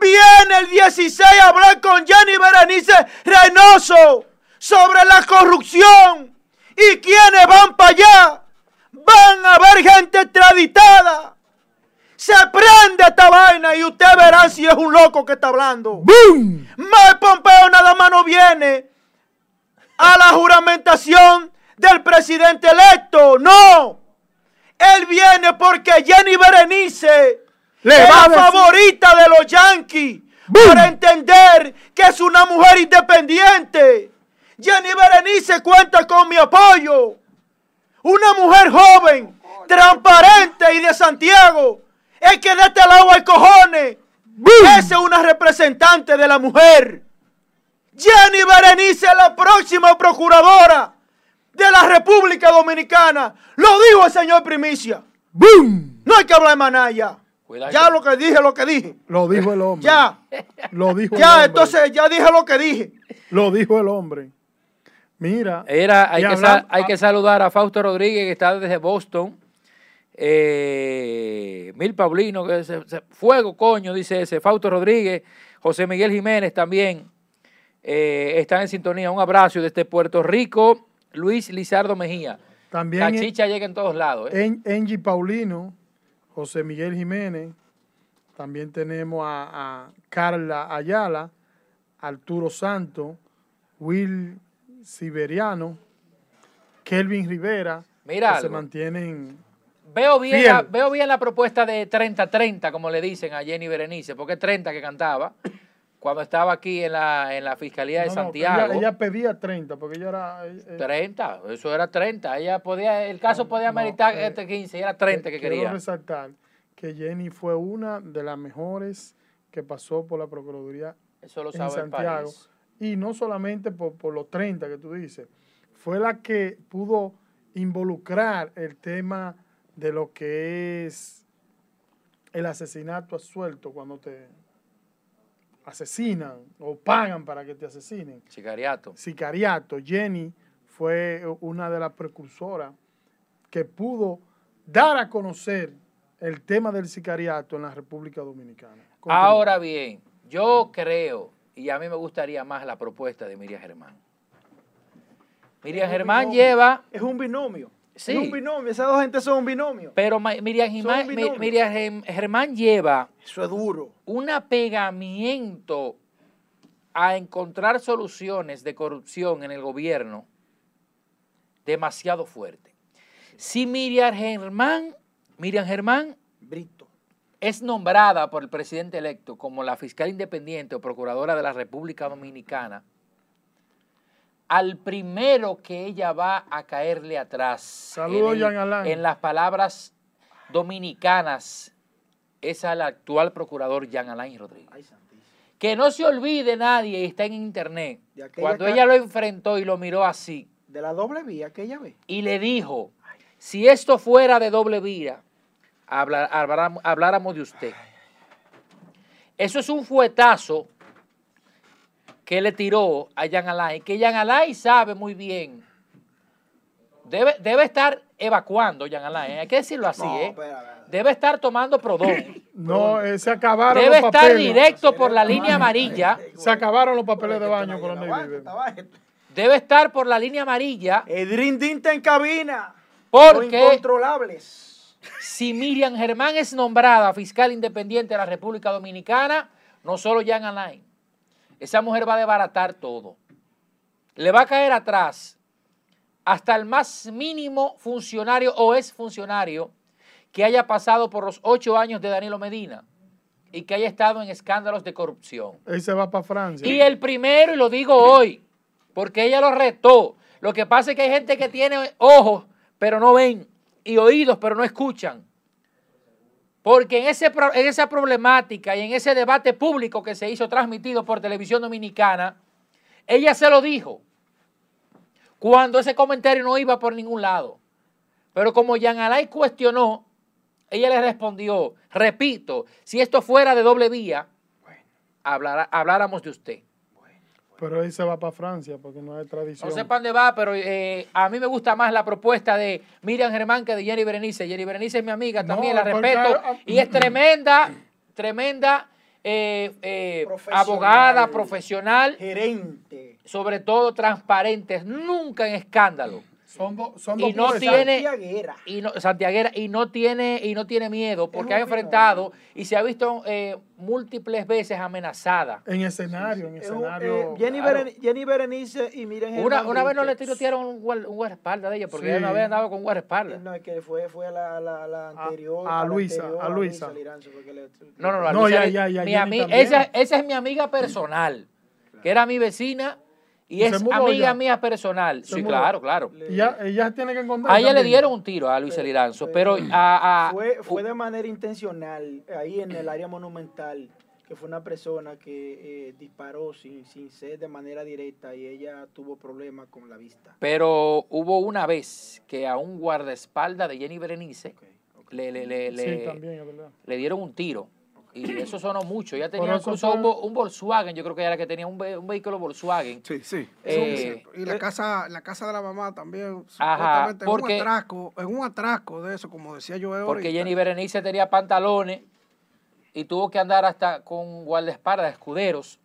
Viene el 16 a hablar con Jenny Berenice Reynoso sobre la corrupción. ¿Y quiénes van para allá? Van a ver gente extraditada. Se prende esta vaina y usted verá si es un loco que está hablando. ¡Bum! Mike Pompeo nada más no viene a la juramentación del presidente electo. No. Él viene porque Jenny Berenice la favorita de los Yankees. Para entender que es una mujer independiente. Jenny Berenice cuenta con mi apoyo. Una mujer joven, transparente y de Santiago. Es que de este lado hay cojones. Esa es una representante de la mujer. Jenny Berenice es la próxima procuradora de la República Dominicana. Lo dijo el señor Primicia. No hay que hablar de Manaya ya lo que dije, lo que dije. Lo dijo el hombre. Ya. Lo dijo ya, el hombre. entonces ya dije lo que dije. Lo dijo el hombre. Mira. Era, hay, que, hay que saludar a Fausto Rodríguez, que está desde Boston. Eh, Mil Paulino, que es, fuego, coño, dice ese. Fausto Rodríguez, José Miguel Jiménez también eh, están en sintonía. Un abrazo desde Puerto Rico. Luis Lizardo Mejía. También La chicha llega en todos lados. ¿eh? En, Angie Paulino José Miguel Jiménez, también tenemos a, Carla Ayala, Arturo Santo, Will Siberiano, Kelvin Rivera, Mira que se mantienen. Veo bien, la, veo bien la propuesta de 30-30, como le dicen a Jenny Berenice, porque es 30 que cantaba cuando estaba aquí en la, en la Fiscalía de Santiago. ella, pedía 30, porque ella era... 30, eh, eso era 30. Ella podía, el caso podía meritar eh, este 15, era 30 que quería. Quiero resaltar que Jenny fue una de las mejores que pasó por la Procuraduría eso lo en Santiago. Y no solamente por, por los 30 que tú dices, fue la que pudo involucrar el tema de lo que es el asesinato a suelto cuando te asesinan o pagan para que te asesinen. Sicariato. Sicariato. Jenny fue una de las precursoras que pudo dar a conocer el tema del sicariato en la República Dominicana. Ahora bien, yo creo, y a mí me gustaría más la propuesta de Miriam Germán. Miriam Germán lleva... Es un binomio. Sí. Es un binomio, esas dos gente son un binomio. Pero Miriam, Germán, lleva. Eso es duro. Un apegamiento a encontrar soluciones de corrupción en el gobierno demasiado fuerte. Si Miriam Germán, Miriam Germán Brito. es nombrada por el presidente electo como la fiscal independiente o procuradora de la República Dominicana, al primero que ella va a caerle atrás en, las palabras dominicanas es al actual procurador Jean Alain Rodríguez. que no se olvide nadie, y está en internet, cuando ella lo enfrentó y lo miró así. De la doble vía que ella ve. Y le dijo, si esto fuera de doble vía, habláramos de usted. Eso es un fuetazo que le tiró a Jan Alain, que Jan Alain sabe muy bien. Debe, debe estar evacuando Jan Alain, hay que decirlo así, ¿eh? Debe estar tomando prodón. No, eh, se acabaron Debe los papeles. estar directo por la línea amarilla. Se acabaron los papeles de baño, coronel. Debe estar por la línea amarilla. Edrin Dinta en cabina. Porque incontrolables. Si Miriam Germán es nombrada fiscal independiente de la República Dominicana, no solo Jan Alain, esa mujer va a desbaratar todo. Le va a caer atrás hasta el más mínimo funcionario o es funcionario que haya pasado por los ocho años de Danilo Medina y que haya estado en escándalos de corrupción. Él se va para Francia. Y el primero, y lo digo hoy, porque ella lo retó. Lo que pasa es que hay gente que tiene ojos, pero no ven, y oídos, pero no escuchan. Porque en, ese, en esa problemática y en ese debate público que se hizo transmitido por televisión dominicana, ella se lo dijo cuando ese comentario no iba por ningún lado. Pero como Jan Alay cuestionó, ella le respondió, repito, si esto fuera de doble vía, habláramos de usted. Pero él se va para Francia porque no hay tradición. No sé para dónde va, pero eh, a mí me gusta más la propuesta de Miriam Germán que de Jenny Berenice. Jenny Berenice es mi amiga también, la respeto. y es tremenda, tremenda eh, eh, abogada, profesional. Gerente. Sobre todo transparente, nunca en escándalo. Son, y no tiene y no santiaguera y no tiene y no tiene miedo porque ha enfrentado y se ha visto eh, múltiples veces amenazada. En escenario en escenario eh, Jenny, Berenice y miren una, una vez no le tirotearon un, guardaespaldas de ella porque ella no había andado con guardaespaldas. No es que fue fue a la, la, anterior a, Luisa a Luisa, no no no, no ya, ya, ya, mi esa, esa es mi amiga personal que era mi vecina y, es amiga mía personal. sí, claro, claro. Ya, ella tiene que encontrar. A ella le dieron un tiro a Luis Eliranzo, pero, a, fue, fue de manera intencional, ahí en el área monumental, que fue una persona que eh, disparó sin, sin ser de manera directa y ella tuvo problemas con la vista. Pero hubo una vez que a un guardaespaldas de Jenny Berenice le, le, le, le dieron un tiro y eso sonó mucho. Ya tenía incluso un, Volkswagen, yo creo que era que tenía un, vehículo Volkswagen. Sí, sí. Eh, y la casa, la casa de la mamá también, ajá, porque, en un atraco, en un atraco de eso, como decía yo Porque Jenny Berenice tenía pantalones y tuvo que andar hasta con guardaespaldas, escuderos.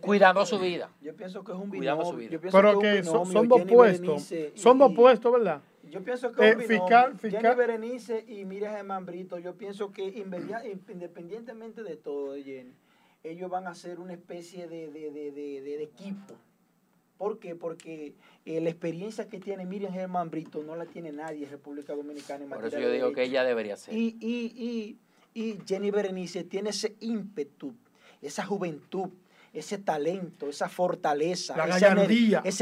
cuidando su vida. Yo pienso que es un binomio. Pero que, son, dos puestos. Son dos puestos, ¿verdad? Yo pienso que eh, fiscal, fiscal. Jenny Berenice y Miriam Germán Brito, yo pienso que independientemente de todo, Jenny, ellos van a ser una especie de, equipo. ¿Por qué? Porque eh, la experiencia que tiene Miriam Germán Brito no la tiene nadie en República Dominicana. Por eso yo digo que ella debería ser. Y, y, y, y Jenny Berenice tiene ese ímpetu, esa juventud, ese talento, esa fortaleza, esa, esa,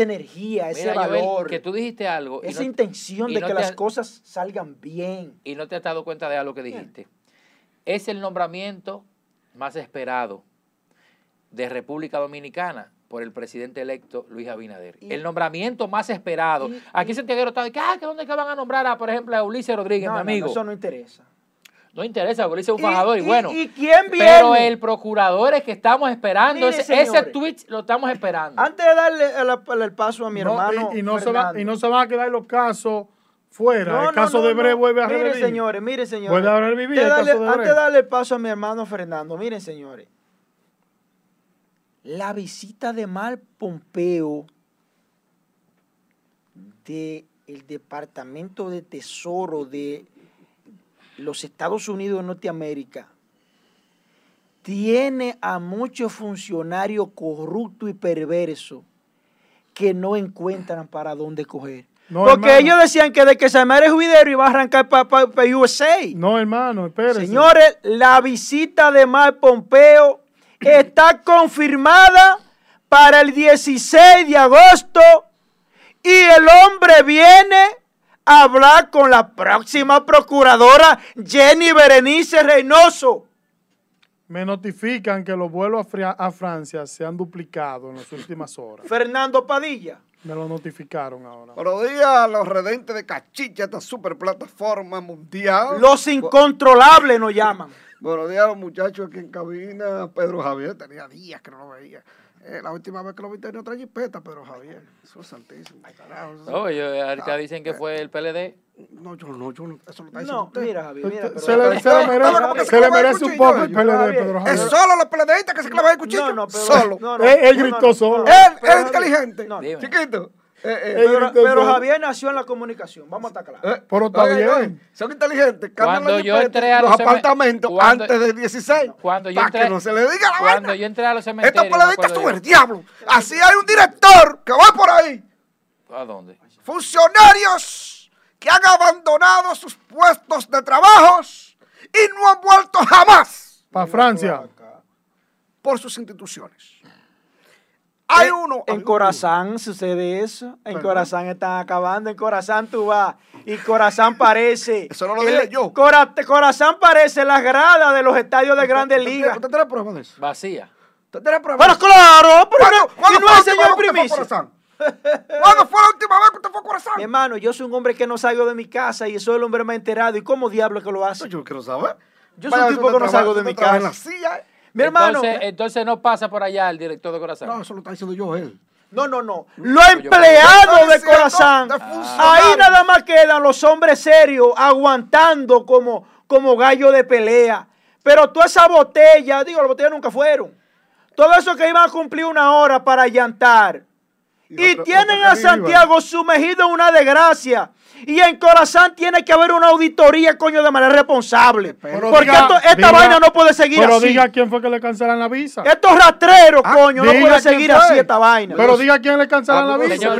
energía, ese valor. que tú dijiste algo. Esa intención de que las cosas salgan bien. Y no te has dado cuenta de algo que dijiste. Es el nombramiento más esperado de República Dominicana por el presidente electo Luis Abinader. el nombramiento más esperado. Aquí Santiago está de ah, que dónde que van a nombrar a, por ejemplo, a Ulises Rodríguez, mi amigo. eso no interesa. No interesa, porque dice un fajador y, bueno. ¿Y quién viene? Pero el procurador es que estamos esperando, ese, tweet lo estamos esperando. Antes de darle el, paso a mi hermano. Y, no se va, y no se van a quedar los casos fuera. el caso de Bre vuelve a revivir. Miren, señores, miren, señores. Vuelve a revivir el caso de Antes de darle el paso a mi hermano Fernando, miren, señores. La visita de Mal Pompeo del el Departamento de Tesoro de los Estados Unidos de Norteamérica tiene a muchos funcionarios corruptos y perversos que no encuentran para dónde coger. Porque ellos decían que de que se muere juidero iba a arrancar para USA. No, hermano, espérense. Señores, la visita de Mar Pompeo está confirmada para el 16 de agosto y el hombre viene hablar con la próxima procuradora Jenny Berenice Reynoso. Me notifican que los vuelos a, Francia se han duplicado en las últimas horas. Fernando Padilla. Me lo notificaron ahora. Buenos días, los redentes de Cachicha, esta super plataforma mundial. Los incontrolables nos llaman. Buenos días a los muchachos aquí en cabina. Pedro Javier, tenía días que no lo veía. Eh, la última vez que lo vi tenía otra jipeta, Pedro Javier. Eso es santísimo. Carajo, no, yo, ahorita dicen que fue el PLD. No, yo no, yo no. Eso lo está diciendo No, mira, Javier, mira. se, le, se, le, merece, se le merece un poco el PLD, Pedro Javier. Es solo los PLDistas que se clavan el cuchillo. No, no, pero, solo. No, no, él, gritó solo. Él es inteligente. Chiquito. Eh, eh, pero, Javier nació en la comunicación, vamos a estar claros. Eh, pero está bien. son inteligentes, cuando yo entré a los, apartamentos antes del 16. Cuando yo entré, que no se le diga la Cuando yo entré a los cementerios. Estos periodistas son el diablo. Así hay un director que va por ahí. ¿A dónde? Funcionarios que han abandonado sus puestos de trabajos y no han vuelto jamás. Para Francia. Por sus instituciones. Hay uno. En Corazán sucede eso. En Corazán están acabando. En Corazán tú vas. Y Corazán parece. Eso no lo dije yo. Corazán parece la grada de los estadios de Grandes Ligas. ¿Usted tiene pruebas de eso? Vacía. ¿Usted tiene pruebas? Pero claro. Pero no, no es señor primicia. ¿Cuándo fue la última vez que usted fue a Corazán? Mi hermano, yo soy un hombre que no salgo de mi casa y soy el hombre más enterado. ¿Y cómo diablo que lo hace? Yo quiero saber. Yo soy un tipo que no salgo de mi casa. En la silla. Mi hermano. Entonces, no pasa por allá el director de Corazán. No, eso lo está diciendo yo él. No, no, no. Los empleados de Corazán. ahí nada más quedan los hombres serios aguantando como, como gallo de pelea. Pero toda esa botella, digo, las botellas nunca fueron. Todo eso que iban a cumplir una hora para llantar. Y, tienen a Santiago sumergido en una desgracia. Y en Corazán tiene que haber una auditoría, coño, de manera responsable. porque esta vaina no puede seguir así. Pero diga quién fue que le cancelan la visa. Estos rastreros, ah, coño, no puede seguir así esta vaina. Pero diga quién le cancelan la visa. Señor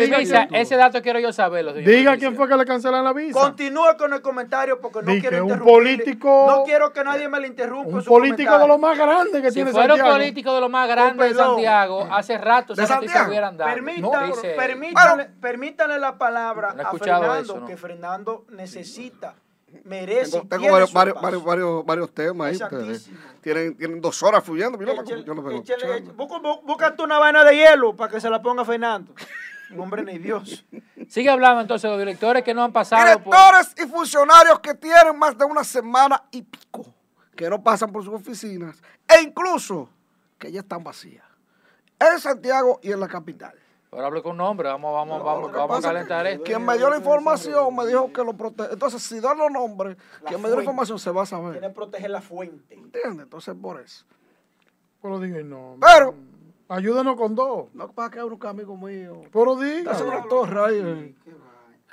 ese dato quiero yo saberlo. Diga quién fue que le cancelan la visa. Continúe con el comentario porque no quiero un político. No quiero que nadie me le interrumpa. Un político de los más grandes que tiene Santiago. Si fuera un político de los más grandes de Santiago, hace rato se hubieran dado. Permítanle la palabra a Fernando, que Fernando necesita, merece. Tengo, tengo varios, varios, varios, varios, temas ahí. Tienen, tienen dos horas fluyendo. yo no Búscate una vaina de hielo para que se la ponga Fernando. Un hombre ni Dios. Sigue hablando entonces los directores que no han pasado. Directores y funcionarios que tienen más de una semana y pico, que no pasan por sus oficinas, e incluso que ya están vacías. En Santiago y en la capital. Pero hable con nombre, vamos, vamos, vamos, vamos a calentar esto. Quien me dio la información me dijo que lo protege. Entonces, si dan los nombres, quien me dio la información se va a saber. Tiene que proteger la fuente. ¿Entiendes? Entonces, por eso. Pero dije no. Pero. Ayúdanos con dos. No, para que un amigo mío. Pero diga. Hace una torre ahí que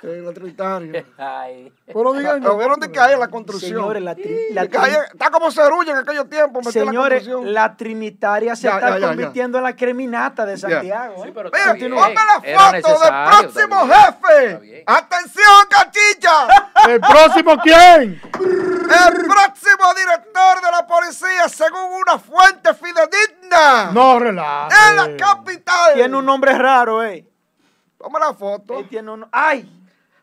la Trinitaria. Ay. Pero digan. Vieron de en la construcción. Señores, la, Está como cerulla en aquellos tiempos. Señores, la, la, Trinitaria se está convirtiendo en la creminata de Santiago. Sí, pero Mira, ponme la foto del próximo jefe. Atención, cachilla. ¿El próximo quién? El próximo director de la policía, según una fuente fidedigna. No relaja. En la capital. Tiene un nombre raro, eh. Toma la foto. Él tiene un. ¡Ay!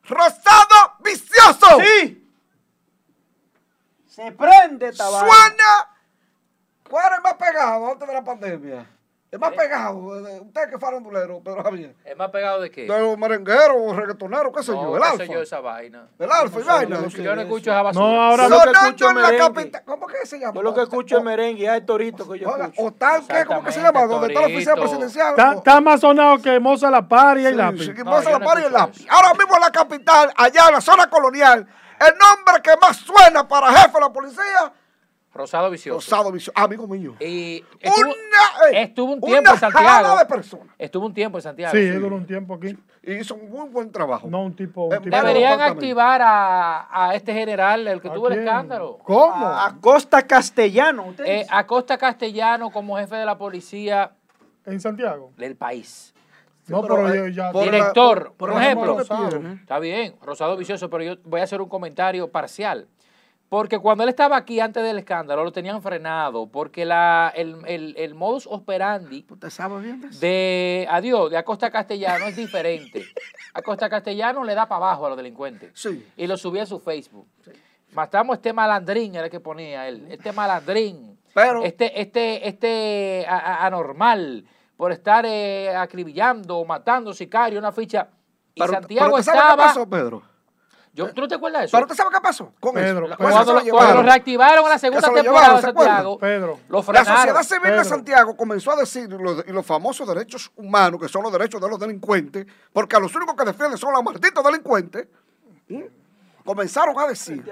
Rosado vicioso. Sí. Se prende tabaco. Suena. ¿Cuál el más pegado antes de la pandemia? El más ¿Eh? pegado, usted que es farandulero, Pedro Javier. ¿El más pegado de qué? De los merengueros o reggaetoneros, qué sé yo, el qué alfa. sé yo esa vaina. El alfa y vaina. Yo no escucho esa basura. No, ahora lo que escucho es merengue. ¿Cómo que se llama? Yo lo que escucho es merengue, es el torito que yo escucho. O tal que, ¿cómo que se llama? Donde está la oficina presidencial. Está más sonado que Moza La Par y el lápiz. Sí, Moza La Par y el lápiz. Ahora mismo en la capital, allá en la zona colonial, el nombre que más suena para jefe de la policía Rosado Vicioso. Rosado Vicioso, amigo mío. Y estuvo, un tiempo en Santiago. Estuvo un tiempo en Santiago. Sí, duró un tiempo aquí. Y hizo un muy buen trabajo. No, un tipo. Deberían activar a, a, este general, el que tuvo el escándalo. ¿Cómo? A, Costa Castellano. Eh, a Costa Castellano como jefe de la policía. ¿En Santiago? Del país. No, pero, ya. Director, por, ejemplo. Está bien, Rosado Vicioso, pero yo voy a hacer un comentario parcial. Porque cuando él estaba aquí antes del escándalo, lo tenían frenado, porque la, el, modus operandi de adiós, de Acosta Castellano es diferente. Acosta Castellano le da para abajo a los delincuentes. Sí. Y lo subía a su Facebook. Matamos este malandrín, era el que ponía él. Este malandrín. Pero, este, este, este anormal por estar eh, acribillando, matando sicarios, una ficha. Y Santiago estaba. ¿Qué pasó, Pedro? Yo, ¿Tú no te acuerdas de eso? ¿Pero usted sabe qué pasó con Pedro, eso? Cuando, lo, reactivaron en la segunda temporada de Santiago, Pedro, lo frenaron. La sociedad civil de Santiago comenzó a decir, y los, famosos derechos humanos, que son los derechos de los delincuentes, porque a los únicos que defienden son los malditos delincuentes, comenzaron a decir,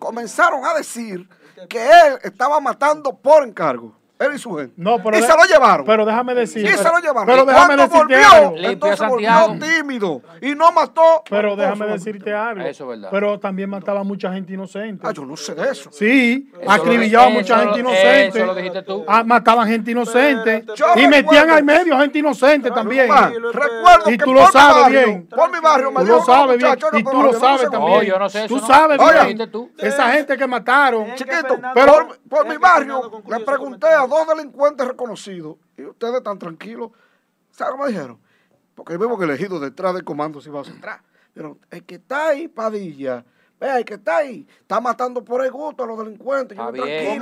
comenzaron a decir que él estaba matando por encargo. Él y su gente. No, pero y se lo llevaron. Pero déjame decir. Y se lo llevaron. Pero déjame decirte volvió, algo. Entonces volvió tímido y no mató. Pero déjame decirte algo. Eso es verdad. Pero también mataba mucha gente inocente. Ah, yo no sé de eso. Sí, acribillaba mucha gente inocente. Eso lo dijiste tú. Ah, mataban gente inocente. y metían al medio gente inocente también. Recuerdo y tú lo sabes bien. Por mi barrio me Tú lo sabes bien. Y tú lo sabes también. yo no sé Tú sabes bien. Esa gente que mataron. Chiquito, pero por mi barrio le pregunté a dos delincuentes reconocidos y ustedes están tranquilos. ¿Saben cómo dijeron? Porque vemos que elegido detrás del comando si va a entrar. Pero el que está ahí, Padilla, vea, el que está ahí, está matando por el gusto a los delincuentes.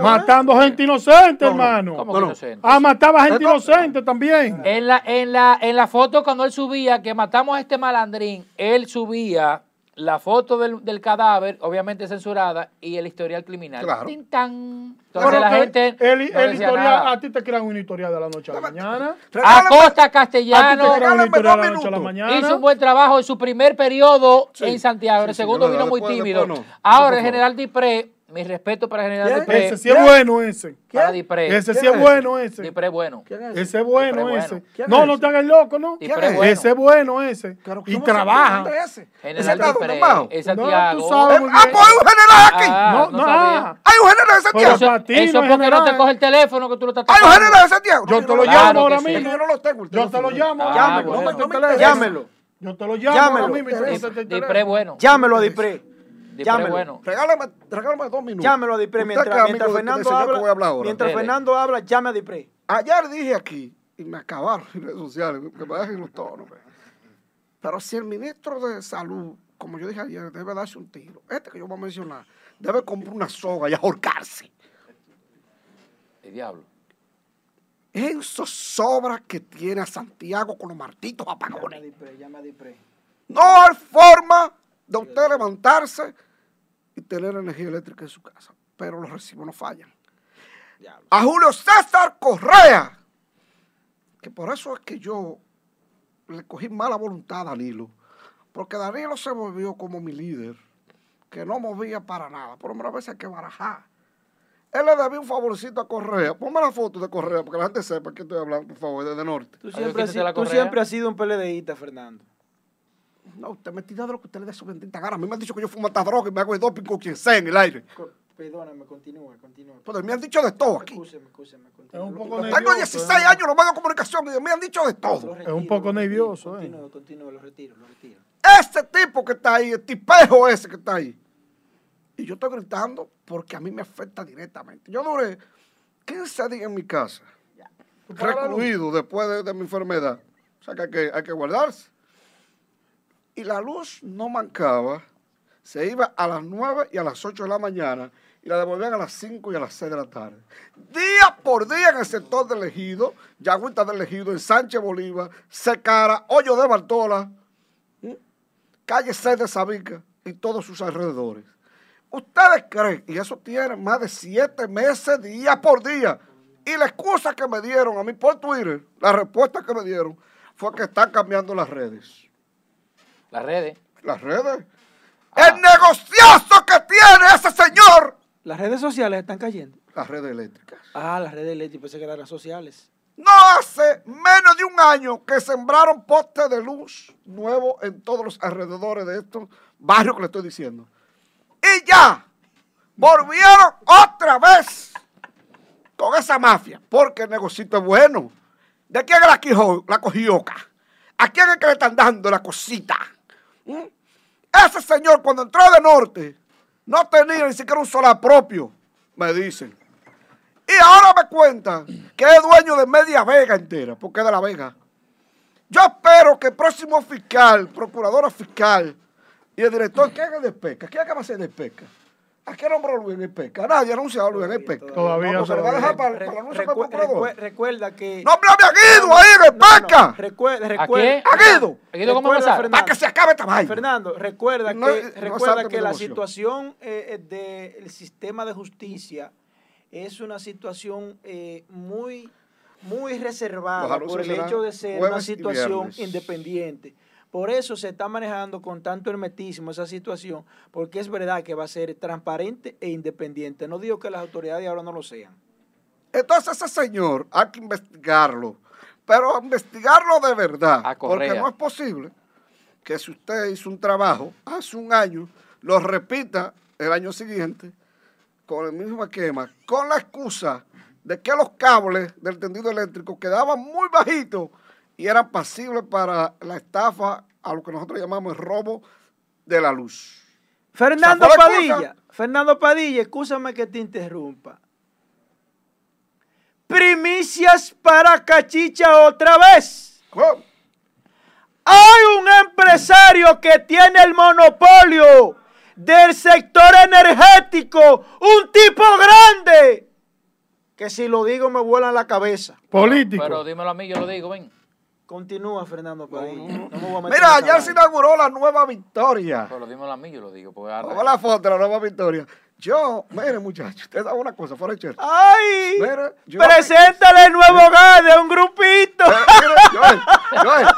Matando gente inocente, hermano. ¿Cómo inocente? Ah, mataba gente inocente también. En la, en, la, en la foto cuando él subía, que matamos a este malandrín, él subía la foto del, del, cadáver, obviamente censurada, y el historial criminal. Claro. Entonces la gente. El, el historial, a ti te crean una historia de la noche a la mañana. Acosta Castellano. A ti te una historia de la noche a la mañana. Hizo un buen trabajo en su primer periodo en Santiago. el segundo vino muy tímido. Ahora el general Dipré mi respeto para General Dipré. Ese sí es bueno, ese. Para Dipré. Ese sí es bueno, ese. Dipré es bueno. Ese es bueno, ese. No, no te hagas loco, ¿no? Ese es bueno, ese. Y trabaja. General Dipré. Es Santiago. Ah, pues hay un general aquí. No, no. Hay un general de Santiago. Eso porque no te coge el teléfono que tú lo estás Hay un general de Santiago. Yo te lo llamo ahora mismo. Yo no lo tengo. Yo te lo llamo. Llámelo. Yo te lo llamo ahora mismo. Dipré bueno. Llámelo a Dipré. Llámelo. Bueno. Regálame, regálame dos minutos. Llámelo a Dipré. Mientras, mientras Fernando habla, mientras Fernando habla, llame a Dipré. Ayer dije aquí, y me acabaron en redes sociales, que me dejen los tonos. Pero si el ministro de Salud, como yo dije ayer, debe darse un tiro, este que yo voy a mencionar, debe comprar una soga y ahorcarse. El diablo. Eso sobra que tiene a Santiago con los martitos apagones. Llame a Dipré. No hay forma de usted levantarse y tener energía eléctrica en su casa. Pero los recibos no fallan. A Julio César Correa, que por eso es que yo le cogí mala voluntad a Danilo, porque Danilo se volvió como mi líder, que no movía para nada. Por lo a veces hay que barajar. Él le debía un favorecito a Correa. Ponme la foto de Correa, porque la gente sepa que estoy hablando, por favor, desde Norte. Tú siempre, tú siempre has sido un PLDista, Fernando. No, usted me tira de lo que usted le dé su bendita gana. A mí me han dicho que yo fumo hasta droga y me hago el doping con quien sea en el aire. Perdóname, continúe, continúe. Pues me han dicho de todo aquí. Escúcheme, escúcheme, Es un poco nervioso. Tengo 16 ¿eh? años, los medios de comunicación y me han dicho de todo. es un poco nervioso, ¿eh? Continúe, continúe, lo retiro, lo retiro. Ese tipo que está ahí, el tipejo ese que está ahí. Y yo estoy gritando porque a mí me afecta directamente. Yo duré 15 días en mi casa, recluido después de, de, mi enfermedad. O sea que hay que, hay que guardarse y la luz no mancaba, se iba a las 9 y a las 8 de la mañana y la devolvían a las 5 y a las 6 de la tarde. Día por día en el sector del Ejido, Yagüita del Ejido, en Sánchez Bolívar, Secara, Hoyo de Bartola, calle 6 de Sabica y todos sus alrededores. Ustedes creen, y eso tiene más de 7 meses, día por día, y la excusa que me dieron a mí por Twitter, la respuesta que me dieron, fue que están cambiando las redes. Las redes. Las redes. Ah. El negociazo que tiene ese señor. Las redes sociales están cayendo. las redes eléctricas. Ah, las redes eléctricas, pensé que eran las sociales. No hace menos de un año que sembraron postes de luz nuevos en todos los alrededores de estos barrios que le estoy diciendo. Y ya volvieron otra vez con esa mafia, porque el negocio es bueno. ¿De quién es la, quijo, la cogioca? ¿A quién es que le están dando la cosita? ¿Mm? Ese señor cuando entró de norte no tenía ni siquiera un solar propio, me dicen. Y ahora me cuentan que es dueño de media vega entera, porque es de la vega. Yo espero que el próximo fiscal, procuradora fiscal y el director, ¿qué haga de pesca? ¿Qué haga de pesca? ¿A qué nombró Luis pesca? Nadie ha anunciado Luis en el pesca. Todavía no. se lo va a dejar para, para el anuncio procurador. Recuerda que. ¡No, pero a Guido ahí el pesca! Recuerda, recuerda. ¿A Guido? ¿A Guido cómo pasar? Para que se acabe esta vaina. Fernando, recuerda que, recuerda que la situación eh, del sistema de justicia es una situación eh, muy, muy reservada por el hecho de ser una situación independiente. Por eso se está manejando con tanto hermetismo esa situación, porque es verdad que va a ser transparente e independiente. No digo que las autoridades ahora no lo sean. Entonces ese señor hay que investigarlo, pero investigarlo de verdad, porque no es posible que si usted hizo un trabajo hace un año, lo repita el año siguiente con el mismo esquema, con la excusa de que los cables del tendido eléctrico quedaban muy bajitos y eran pasibles para la estafa a lo que nosotros llamamos el robo de la luz. Fernando Padilla, Fernando Padilla, escúchame que te interrumpa. Primicias para Cachicha otra vez. Hay un empresario que tiene el monopolio del sector energético, un tipo grande, que si lo digo me vuela la cabeza. Político. Pero, dímelo a mí, yo lo digo, ven. Continúa, Fernando Mira, ya se inauguró la nueva victoria. Pero dímelo a mí, yo lo digo. Vamos a la foto de la nueva victoria. Yo, mire muchachos, usted da una cosa, fuera de ¡Ay! preséntale el nuevo hogar de un grupito. Joel, Joel,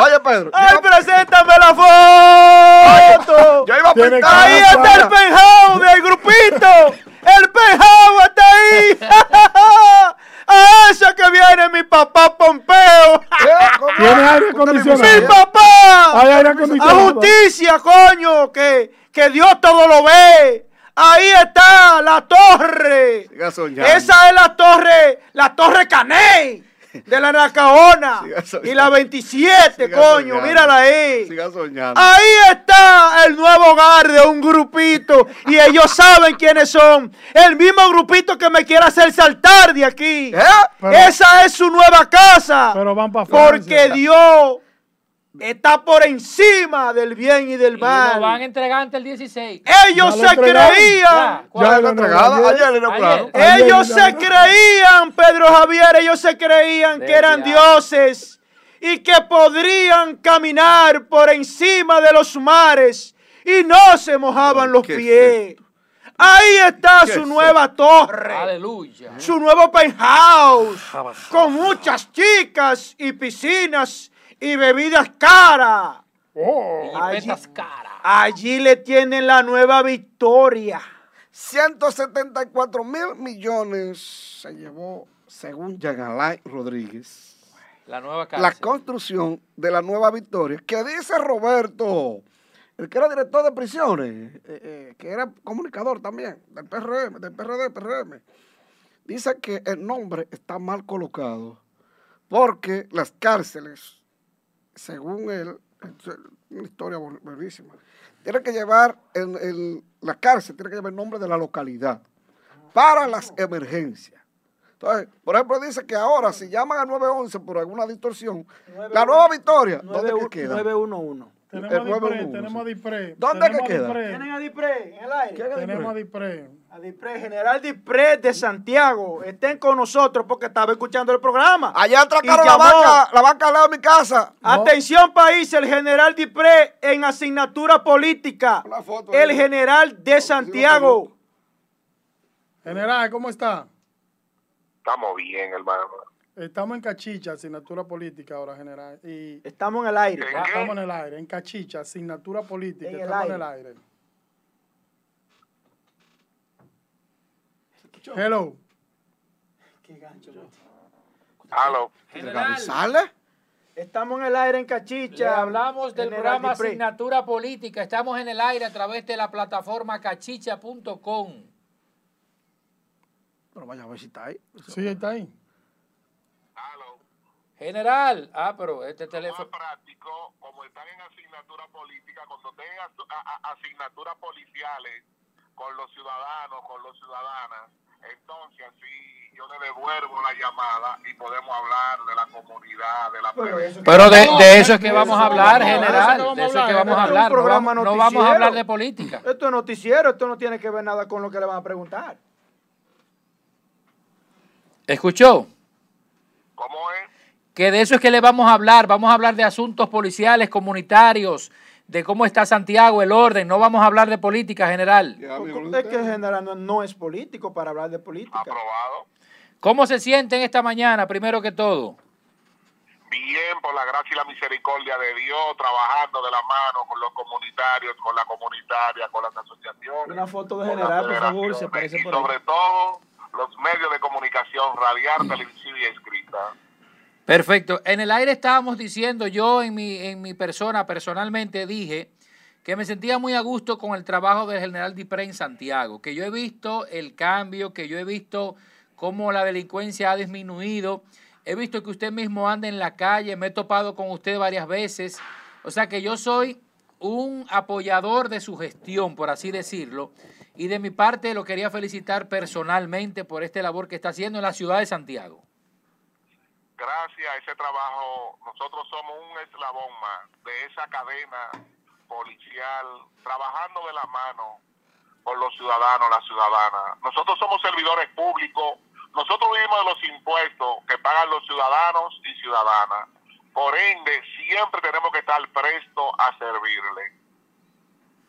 oye Pedro. ¡Ay, preséntame la foto! yo iba a pintar. Ahí está el penthouse del grupito. El penthouse está ahí. A eso que viene mi papá Pompeo. ¿Tiene aire acondicionado? ¡Mi papá! Hay aire acondicionado. A justicia, coño, que, que Dios todo lo ve. Ahí está la torre. Esa es la torre, la torre Caney de la Nacaona y la 27, coño, mírala ahí. Ahí está el nuevo hogar de un grupito y ellos saben quiénes son. El mismo grupito que me quiere hacer saltar de aquí. ¿Eh? Esa es su nueva casa. Pero van para Porque Dios está por encima del bien y del mal. Y lo van a entregar ante el 16. Ellos se creían. Ya, lo entregado. Ayer, Ellos se creían, Pedro Javier, ellos se creían que eran dioses y que podrían caminar por encima de los mares y no se mojaban los pies. Ahí está su nueva torre. Aleluya. Su nuevo penthouse. Con muchas chicas y piscinas y bebidas caras. Oh. allí, caras. allí le tienen la nueva victoria. 174 mil millones se llevó, según Yagalay Rodríguez, la, nueva la construcción de la nueva victoria. Que dice Roberto, el que era director de prisiones, eh, eh, que era comunicador también del PRM, del PRD, PRM, dice que el nombre está mal colocado porque las cárceles según él, una historia buenísima, tiene que llevar en, la cárcel, tiene que llevar el nombre de la localidad para las emergencias. Entonces, por ejemplo, dice que ahora si llaman al 911 por alguna distorsión, la nueva victoria, ¿dónde queda? 911. Tenemos a Dispre, ¿Dónde que queda? Tienen a Dispre en el aire. Tenemos a Dispre. A Dispre, General Dispre de Santiago. Estén con nosotros porque estaba escuchando el programa. Allá atracaron la vaca, la vaca al lado de mi casa. Atención país, el General Dispre en asignatura política. el General de Santiago. General, ¿cómo está? Estamos bien, hermano. Estamos en Cachicha, asignatura política ahora, general. Y estamos en el aire. estamos en el aire, en Cachicha, asignatura política. estamos en el aire. Hello. Qué gancho. Hello. General. Estamos en el aire en Cachicha. hablamos del programa Asignatura Política. Estamos en el aire a través de la plataforma cachicha.com. Pero vaya a ver si está ahí. Sí, está ahí. General, ah, pero este teléfono. Más práctico, como están en asignatura política, cuando tengan asignaturas policiales con los ciudadanos, con los ciudadanas, entonces así yo le devuelvo la llamada y podemos hablar de la comunidad, de la Pero, de, eso es que vamos a hablar, general. De eso es que vamos a hablar. No vamos, no vamos a hablar de política. Esto es noticiero, esto no tiene que ver nada con lo que le van a preguntar. ¿Escuchó? ¿Cómo es? Que de eso es que le vamos a hablar. Vamos a hablar de asuntos policiales, comunitarios, de cómo está Santiago, el orden. No vamos a hablar de política general. Es que general no, es político para hablar de política. Aprobado. ¿Cómo se sienten esta mañana, primero que todo? Bien, por la gracia y la misericordia de Dios, trabajando de la mano con los comunitarios, con la comunitaria, con las asociaciones. Una foto de general, por favor, se parece y sobre todo los medios de comunicación radial, televisiva y escrita. Perfecto. En el aire estábamos diciendo, yo en mi, en mi persona, personalmente dije que me sentía muy a gusto con el trabajo del general Dipré en Santiago, que yo he visto el cambio, que yo he visto cómo la delincuencia ha disminuido, he visto que usted mismo anda en la calle, me he topado con usted varias veces, o sea que yo soy un apoyador de su gestión, por así decirlo, y de mi parte lo quería felicitar personalmente por este labor que está haciendo en la ciudad de Santiago gracias a ese trabajo, nosotros somos un eslabón más de esa cadena policial, trabajando de la mano con los ciudadanos, las ciudadanas. Nosotros somos servidores públicos, nosotros vivimos de los impuestos que pagan los ciudadanos y ciudadanas. Por ende, siempre tenemos que estar prestos a servirle.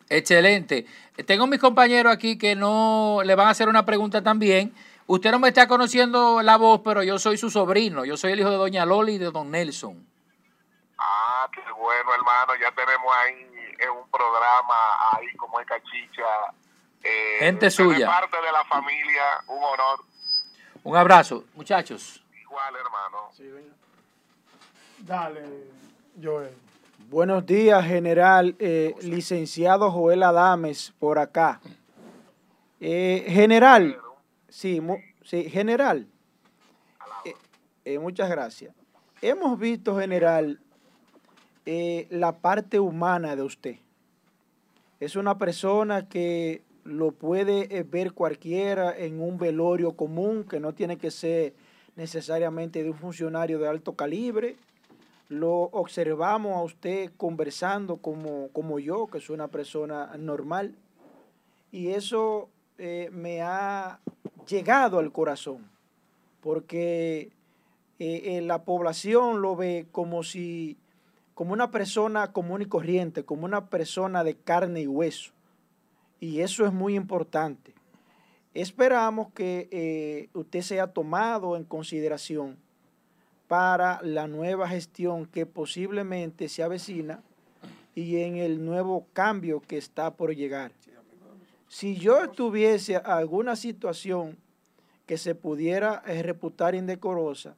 Excelente. Tengo mis compañeros aquí que no le van a hacer una pregunta también. Usted no me está conociendo la voz, pero yo soy su sobrino. Yo soy el hijo de doña Loli y de don Nelson. Ah, qué bueno, hermano. Ya tenemos ahí en un programa, ahí como es Cachicha. Eh, Gente suya. parte de la familia, un honor. Un abrazo, muchachos. Igual, hermano. Sí, Dale, Joel. Buenos días, general. Eh, licenciado Joel Adames, por acá. Eh, general. Sí, sí general. Eh, eh, muchas gracias. Hemos visto, general, eh, la parte humana de usted. Es una persona que lo puede ver cualquiera en un velorio común, que no tiene que ser necesariamente de un funcionario de alto calibre. Lo observamos a usted conversando como, como yo, que soy una persona normal. Y eso me ha llegado al corazón, porque eh, eh, la población lo ve como si, como una persona común y corriente, como una persona de carne y hueso. Y eso es muy importante. Esperamos que eh, usted sea tomado en consideración para la nueva gestión que posiblemente se avecina y en el nuevo cambio que está por llegar. Si yo tuviese alguna situación que se pudiera eh, reputar indecorosa,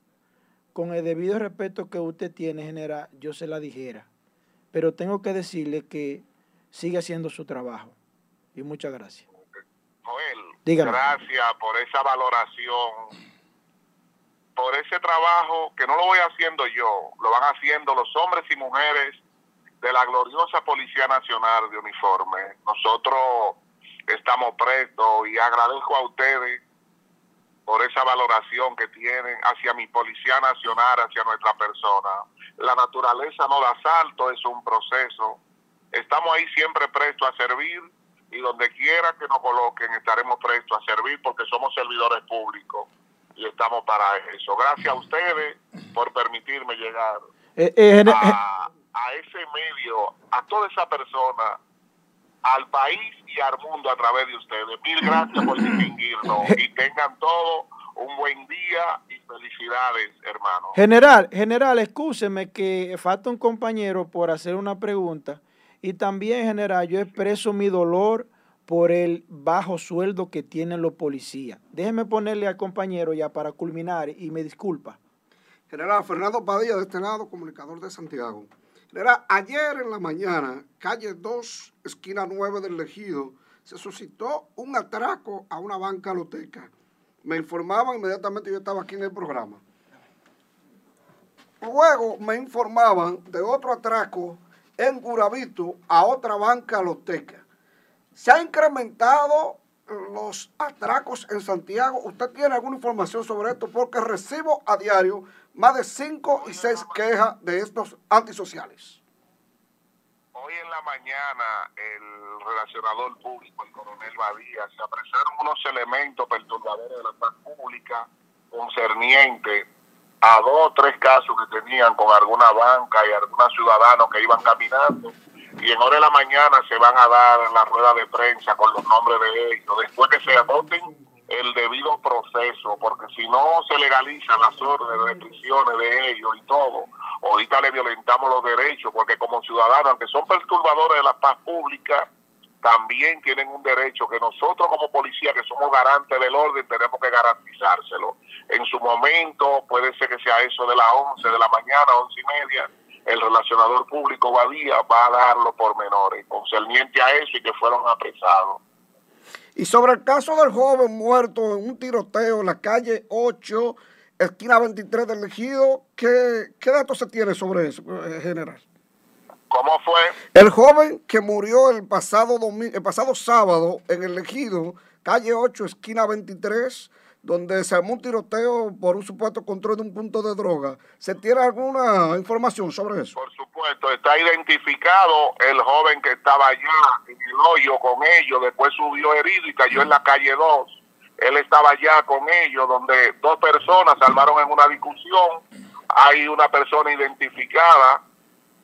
con el debido respeto que usted tiene, general, yo se la dijera. Pero tengo que decirle que sigue haciendo su trabajo. Y muchas gracias. Joel, gracias por esa valoración, por ese trabajo que no lo voy haciendo yo, lo van haciendo los hombres y mujeres de la gloriosa Policía Nacional de Uniforme. Nosotros estamos prestos y agradezco a ustedes por esa valoración que tienen hacia mi Policía Nacional, hacia nuestra persona. La naturaleza no da salto, es un proceso. Estamos ahí siempre prestos a servir y donde quiera que nos coloquen estaremos prestos a servir porque somos servidores públicos y estamos para eso. Gracias a ustedes por permitirme llegar eh, eh, a, a ese medio, a toda esa persona al país y al mundo a través de ustedes. Mil gracias por distinguirnos y tengan todo un buen día y felicidades, hermano. General, general, escúcheme que falta un compañero por hacer una pregunta y también, general, yo expreso mi dolor por el bajo sueldo que tienen los policías. Déjeme ponerle al compañero ya para culminar y me disculpa. General Fernando Padilla, de este lado, comunicador de Santiago. General, ayer en la mañana, calle 2, esquina 9 del Ejido, se suscitó un atraco a una banca loteca. Me informaban inmediatamente, yo estaba aquí en el programa. Luego me informaban de otro atraco en Guravito a otra banca loteca. Se ha incrementado los atracos en Santiago. ¿Usted tiene alguna información sobre esto? Porque recibo a diario más de cinco y seis quejas de estos antisociales. Hoy en la mañana el relacionador público, el coronel Badía, se apresaron unos elementos perturbadores de la paz pública concernientes a dos o tres casos que tenían con alguna banca y algunos ciudadanos que iban caminando. Y en hora de la mañana se van a dar en la rueda de prensa con los nombres de ellos, después que se adopten el debido proceso, porque si no se legalizan las órdenes de restricciones de ellos y todo, ahorita le violentamos los derechos, porque como ciudadanos, aunque son perturbadores de la paz pública, también tienen un derecho que nosotros como policía, que somos garantes del orden, tenemos que garantizárselo. En su momento, puede ser que sea eso de las 11 de la mañana, 11 y media, el relacionador público Badía va a dar los pormenores concerniente a eso y que fueron apresados. Y sobre el caso del joven muerto en un tiroteo en la calle 8, esquina 23 del Ejido, ¿qué, qué datos se tiene sobre eso, eh, general? ¿Cómo fue? El joven que murió el pasado, el pasado sábado en el Ejido, calle 8, esquina 23, donde se armó un tiroteo por un supuesto control de un punto de droga. ¿Se tiene alguna información sobre eso? Por supuesto, está identificado el joven que estaba allá en el hoyo con ellos, después subió herido y cayó en la calle 2. Él estaba allá con ellos, donde dos personas salvaron en una discusión. Hay una persona identificada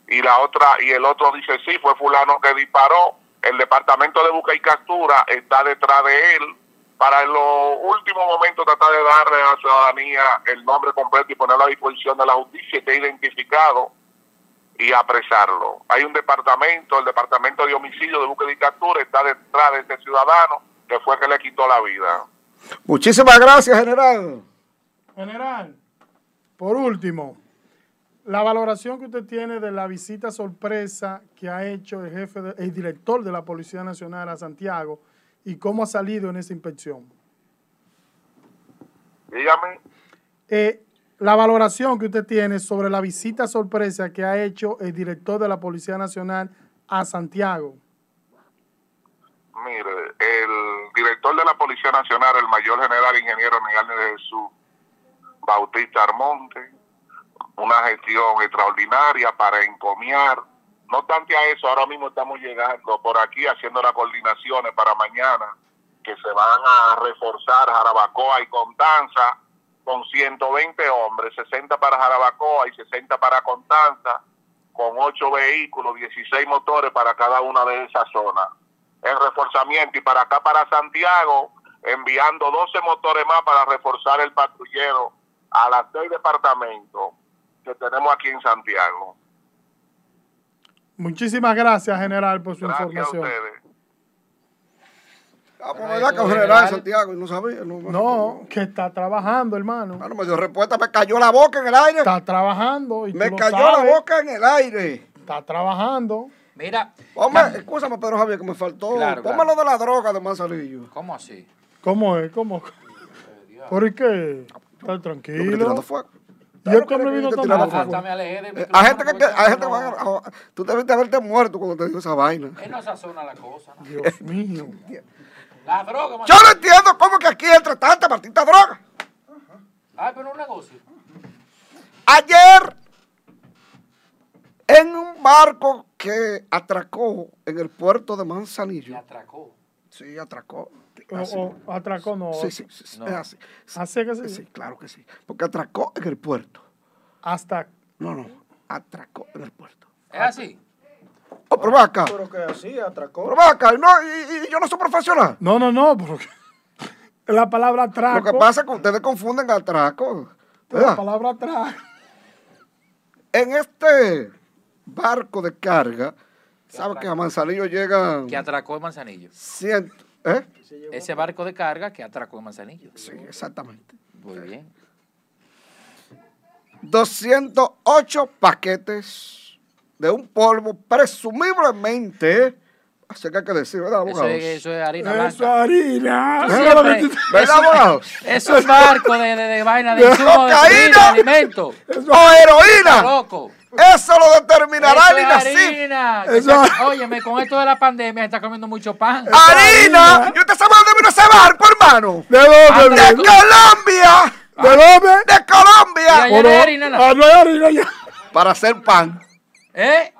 y la otra y el otro dice sí, fue fulano que disparó. El departamento de busca y captura está detrás de él para en los últimos momentos tratar de darle a la ciudadanía el nombre completo y ponerlo a disposición de la justicia, esté identificado y apresarlo. Hay un departamento, el departamento de homicidio de búsqueda y captura, está detrás de este ciudadano que fue que le quitó la vida. Muchísimas gracias, general. General, por último, la valoración que usted tiene de la visita sorpresa que ha hecho el jefe, el director de la Policía Nacional a Santiago, y cómo ha salido en esa inspección. Dígame. Eh, la valoración que usted tiene sobre la visita sorpresa que ha hecho el director de la Policía Nacional a Santiago. Mire, el director de la Policía Nacional, el mayor general ingeniero Miguel de Jesús Bautista Armonte, una gestión extraordinaria para encomiar no obstante a eso, ahora mismo estamos llegando por aquí haciendo las coordinaciones para mañana, que se van a reforzar Jarabacoa y Contanza con 120 hombres, 60 para Jarabacoa y 60 para Contanza, con 8 vehículos, 16 motores para cada una de esas zonas. En reforzamiento y para acá, para Santiago, enviando 12 motores más para reforzar el patrullero a las seis departamentos que tenemos aquí en Santiago. Muchísimas gracias, general, por su información. Ah, pues verdad que general Santiago y no sabía. No, que está trabajando, hermano. Bueno, me dio respuesta, me cayó la boca en el aire. Está trabajando. Y me cayó la boca en el aire. Está trabajando. Mira. Ponme, escúchame, Pedro Javier, que me faltó. Claro, lo de la droga de Manzanillo. ¿Cómo así? ¿Cómo es? ¿Cómo? ¿Por qué? Está tranquilo. Yo esto me vino tan Hasta me alejé de mi eh, Hay gente que, hay gente que va a, Tú debes de haberte muerto cuando te dio esa vaina. Él no sazona la cosa. ¿no? Dios mío. La droga. Yo no entiendo cómo que aquí entra tanta partita droga. Ay, pero un negocio. Ayer, en un barco que atracó en el puerto de Manzanillo. atracó? Sí, atracó. O, atracó, no. Sí, sí, sí es así. ¿Así que sí? Sí, claro que sí. Porque atracó en el puerto. Hasta. No, no. Atracó en el puerto. ¿Es así? Oh, pero va acá. Pero que así, atracó. Pero va acá. No, y, yo no soy profesional. No, no, no. Porque la palabra atraco. Lo que pasa es que ustedes confunden atraco. La palabra atraco. En este barco de carga ¿Sabes que a Manzanillo llega? Que atracó en Manzanillo. Ciento, ¿eh? Ese barco de carga que atracó en Manzanillo. Sí, exactamente. Muy bien. 208 paquetes de un polvo presumiblemente Así que hay que decir, ¿verdad, abogado? Eso es, eso es harina blanca. Eso es harina. ¿Verdad, abogado? Eso es barco de, de, de vaina de insumo de, de alimento. O heroína. loco. Eso lo determinará el INACIF. Eso... Óyeme, con esto de la pandemia está comiendo mucho pan. ¡Harina! ¿Y usted sabe dónde vino ese barco, hermano? ¿De dónde? ¡De Colombia! ¿De dónde? ¡De Colombia! ¿Y allá harina? Ah, no hay harina ya. Para hacer pan. ¿Eh?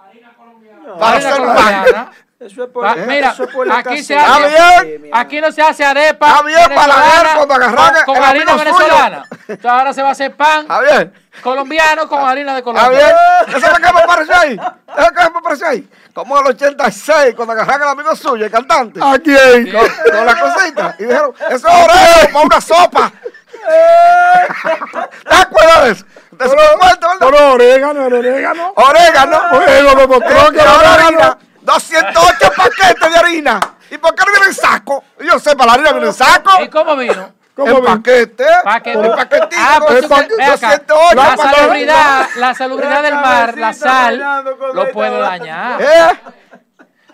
Para hacer pan. Eso es por, mira, eso es por aquí se hace, aquí no se hace arepa. Está bien para cuando agarran con, harina venezolana. Entonces ahora se va a hacer pan colombiano con harina de Colombia. Eso es lo que me parece ahí. Eso es lo que me parece ahí. Como el 86, cuando agarran al amigo suyo, el cantante. ¿A quién? Con, con la cosita. Y dijeron, eso es orégano para una sopa. ¿Te acuerdas de eso? ¿Te pero, orégano, orégano. Orégano. Bueno, lo mostró que era orégano. 208 paquetes de harina. ¿Y por qué no viene en saco? Yo sé, para la harina viene en saco. ¿Y cómo vino? ¿Cómo en paquete. Paquete. En paquetito. Ah, pues, 208 la salubridad, la salubridad del mar, la sal, lo puede dañar. ¿Eh?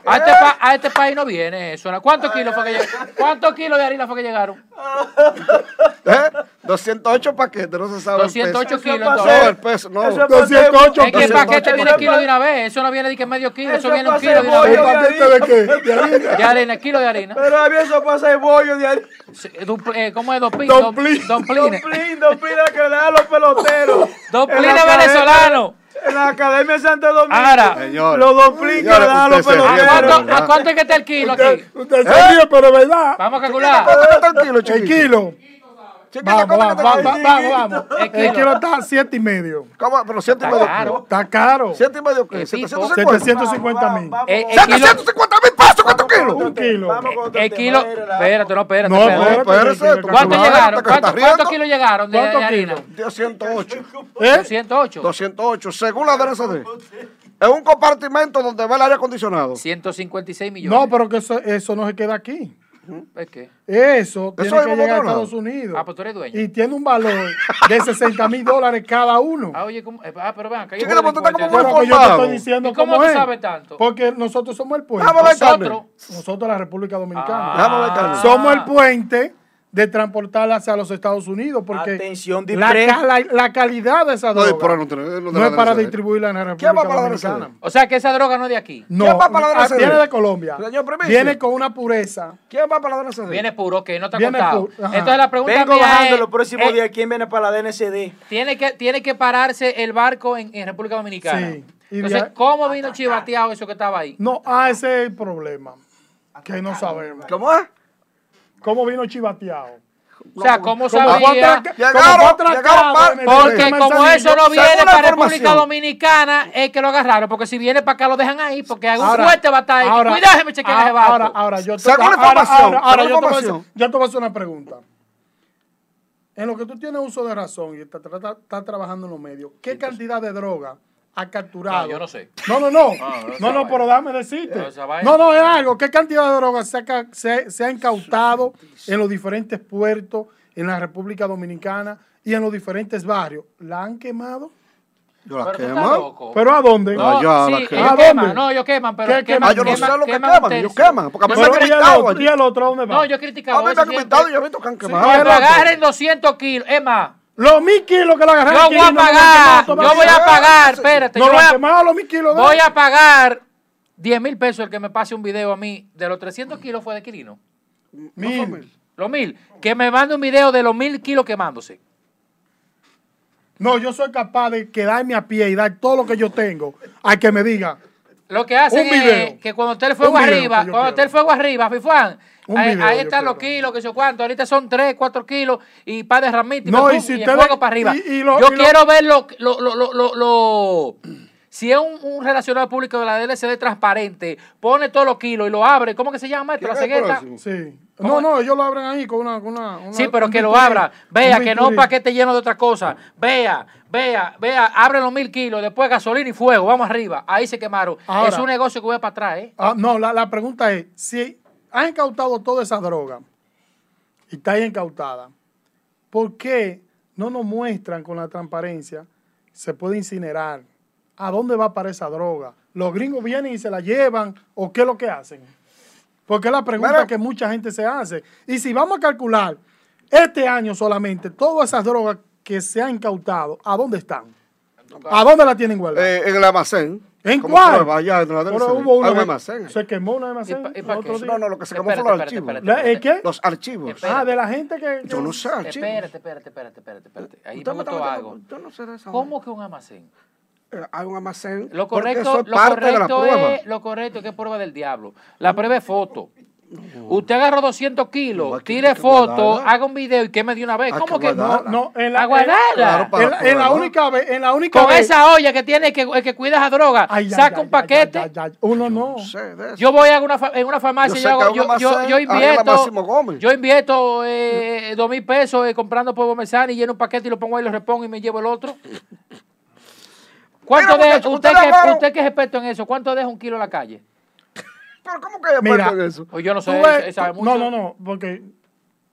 A este, pa a este, país no viene eso. ¿Cuántos kilos fue que? ¿Cuántos kilos de harina fue que llegaron? ¿Eh? 208 paquetes, no se sabe 208 el peso. kilos. No, el peso, no. 208 Es que el paquete viene kilo de una vez. Eso no viene de que medio kilo. Eso, viene un kilo de una vez. ¿El paquete de qué? De harina. De harina, kilo de harina. Pero a mí eso pasa de bollo de harina. Eh, ¿Cómo es? Dos plin. Dos plin que le dan los peloteros. Dos plines venezolanos. En la Academia de Santo Domingo. Ahora, Señor, los dos plin que le dan los peloteros. ¿A cuánto, ¿A cuánto es que está el kilo aquí? Usted se ríe, pero es verdad. Vamos a calcular. ¿Cuánto está el kilo, El kilo. Vamos, vamos, vamos, vamos, El kilo está a 7 y medio. ¿Cómo? Pero 7 y medio. Caro. Está caro. 7 y medio qué? 750. 750 mil. Eh, 750 mil pesos, ¿cuántos kilos? Un kilo. El kilo. Espérate, no, espérate. No, espérate. ¿Cuántos llegaron? ¿Cuántos kilos llegaron de harina? 208. ¿Eh? 208. 208, según la DRCD. Es un compartimento donde va el aire acondicionado. 156 millones. No, pero que eso, eso no se queda aquí. ¿Es qué? Eso tiene que llegar a Estados Unidos. Ah, pues tú eres dueño. Y tiene un valor de 60 mil dólares cada uno. Ah, oye, ¿cómo? Ah, pero vean, que yo, como pero que yo te estoy diciendo ¿Y cómo cómo tú es. sabes tanto? Porque nosotros somos el puente. Vamos a ver, Nosotros. Nosotros, la República Dominicana. Ah. Vamos a ver. Somos el puente de transportarla hacia los Estados Unidos porque Atención, la, ca- la calidad de esa No, droga no, tiene- no, no es para distribuirla en la República ¿Quién va para la Dominicana. DRCD? O sea que esa droga no es de aquí. No, ¿Quién va para la viene de Colombia. Señor. Viene con una pureza. ¿Quién va para la DRCD? Viene puro, que no te ha Viene contado. pu- ajá. Entonces la pregunta Vengo mía bajando es, los próximos eh, días. ¿Quién viene para la DNCD? Tiene que, tiene que pararse el barco en, en República Dominicana. Sí. Entonces, ¿cómo vino chivateado eso que estaba ahí? No, ah, ese es el problema. Que no sabemos. ¿Cómo es? ¿Cómo vino chivateado? O sea, ¿cómo sabía? Llegaron- llegaron Porque como eso no viene para República. Dominicana, es que lo agarraron. Porque si viene para acá lo dejan ahí, porque hay un Ahora- fuerte batalla. ahora- Cuidado, déjeme chequear ese barco. Ahora, ahora, yo te, Según la ahora, información, ahora, yo, te voy a hacer, información. yo te voy a hacer una pregunta. En lo que tú tienes uso de razón y estás está, está trabajando en los medios, ¿qué cantidad de droga ha capturado? No, yo no sé. No, no, no. Ah, no, no, no, pero dame decirte. No. No, no, es algo. ¿Qué cantidad de droga se ha, se, se ha incautado en los diferentes puertos en la República Dominicana y en los diferentes barrios? ¿La han quemado? Yo la quemo. ¿Pero a dónde? No, Allá, sí, la ellos. ¿A queman, dónde? no, ellos queman, pero ¿Qué queman? Ah, yo no sé lo que queman queman, ellos queman, porque a mí Yo me no han Pero ¿y el otro? ¿Y el otro a dónde va? No, yo he criticado A mí me han gritado y yo he visto que han quemado. cuando el otro. agarren 200 kilos, es más, Los mil kilos que lo agarraron yo voy a no pagar, quemado yo voy a pagar, espérate, No yo lo voy a, quemado los mil kilos. voy a pagar 10 mil pesos el que me pase un video a mí de los 300 kilos fue de Quirino. Mil. Los mil. Que me mande un video de los mil kilos quemándose. No, yo soy capaz de quedarme a pie y dar todo lo que yo tengo a que me diga. Lo que hacen Un video. es que cuando esté el fuego arriba, cuando esté el fuego arriba, Fifuan, Un ahí, video ahí están los quiero. kilos, que sé cuánto, ahorita son 3, 4 kilos y par de ramitas y, No, y si y el fuego para arriba. y- y lo- yo y lo- quiero ver lo, lo, lo, lo, lo- lo- Si es un, relacionado público de la DLCD transparente, pone todos los kilos y lo abre, ¿cómo que se llama esto? La cegueta. Sí. No, no, ellos lo abren ahí con una. una, sí, pero que lo abra. Vea, que no un paquete lleno de otra cosa. Vea, vea, vea, abre los mil kilos, después gasolina y fuego, vamos arriba. Ahí se quemaron. es un negocio que voy para atrás, ¿eh? Ah, no, la, la pregunta es: si han incautado toda esa droga y está ahí incautada, ¿por qué no nos muestran con la transparencia? Se puede incinerar. ¿A dónde va para esa droga? ¿Los gringos vienen y se la llevan o qué es lo que hacen? Porque es la pregunta que mucha gente se hace. Y si vamos a calcular este año solamente, todas esas drogas que se han incautado, ¿a dónde están? ¿A dónde la tienen guardada? Eh, en el almacén. ¿En cuál? La Pero hubo un almacén. Se quemó un almacén. no, no, lo que se quemó fue los archivos. ¿El qué? Los archivos. Ah, de la gente que. Yo no sé, archivos. Espérate, espérate, espérate, espérate. espérate. Ahí me gustó algo. Yo no sé de eso. ¿Cómo que un almacén? Eh, hay un almacén. Lo correcto, lo correcto es, lo correcto es que es prueba del diablo. La prueba es foto. Usted agarró 200 kilos, tire foto, haga un video y queme de una vez. ¿Cómo que no? No, en la, en, la única vez, en la única Con esa olla que tiene que, que cuida esa droga, saca un paquete. Uno no. Yo voy a una, en una farmacia, yo, yo, yo, yo, invierto, yo invierto eh, dos mil pesos eh, comprando polvo mesani y lleno un paquete y lo pongo ahí, lo repongo y me llevo el otro. ¿Cuánto deja, usted, que, usted que es experto en eso, ¿cuánto deja un kilo en la calle? ¿Pero cómo que hay Mira, en eso? Pues yo no sé, sabe mucho. No, no, no, porque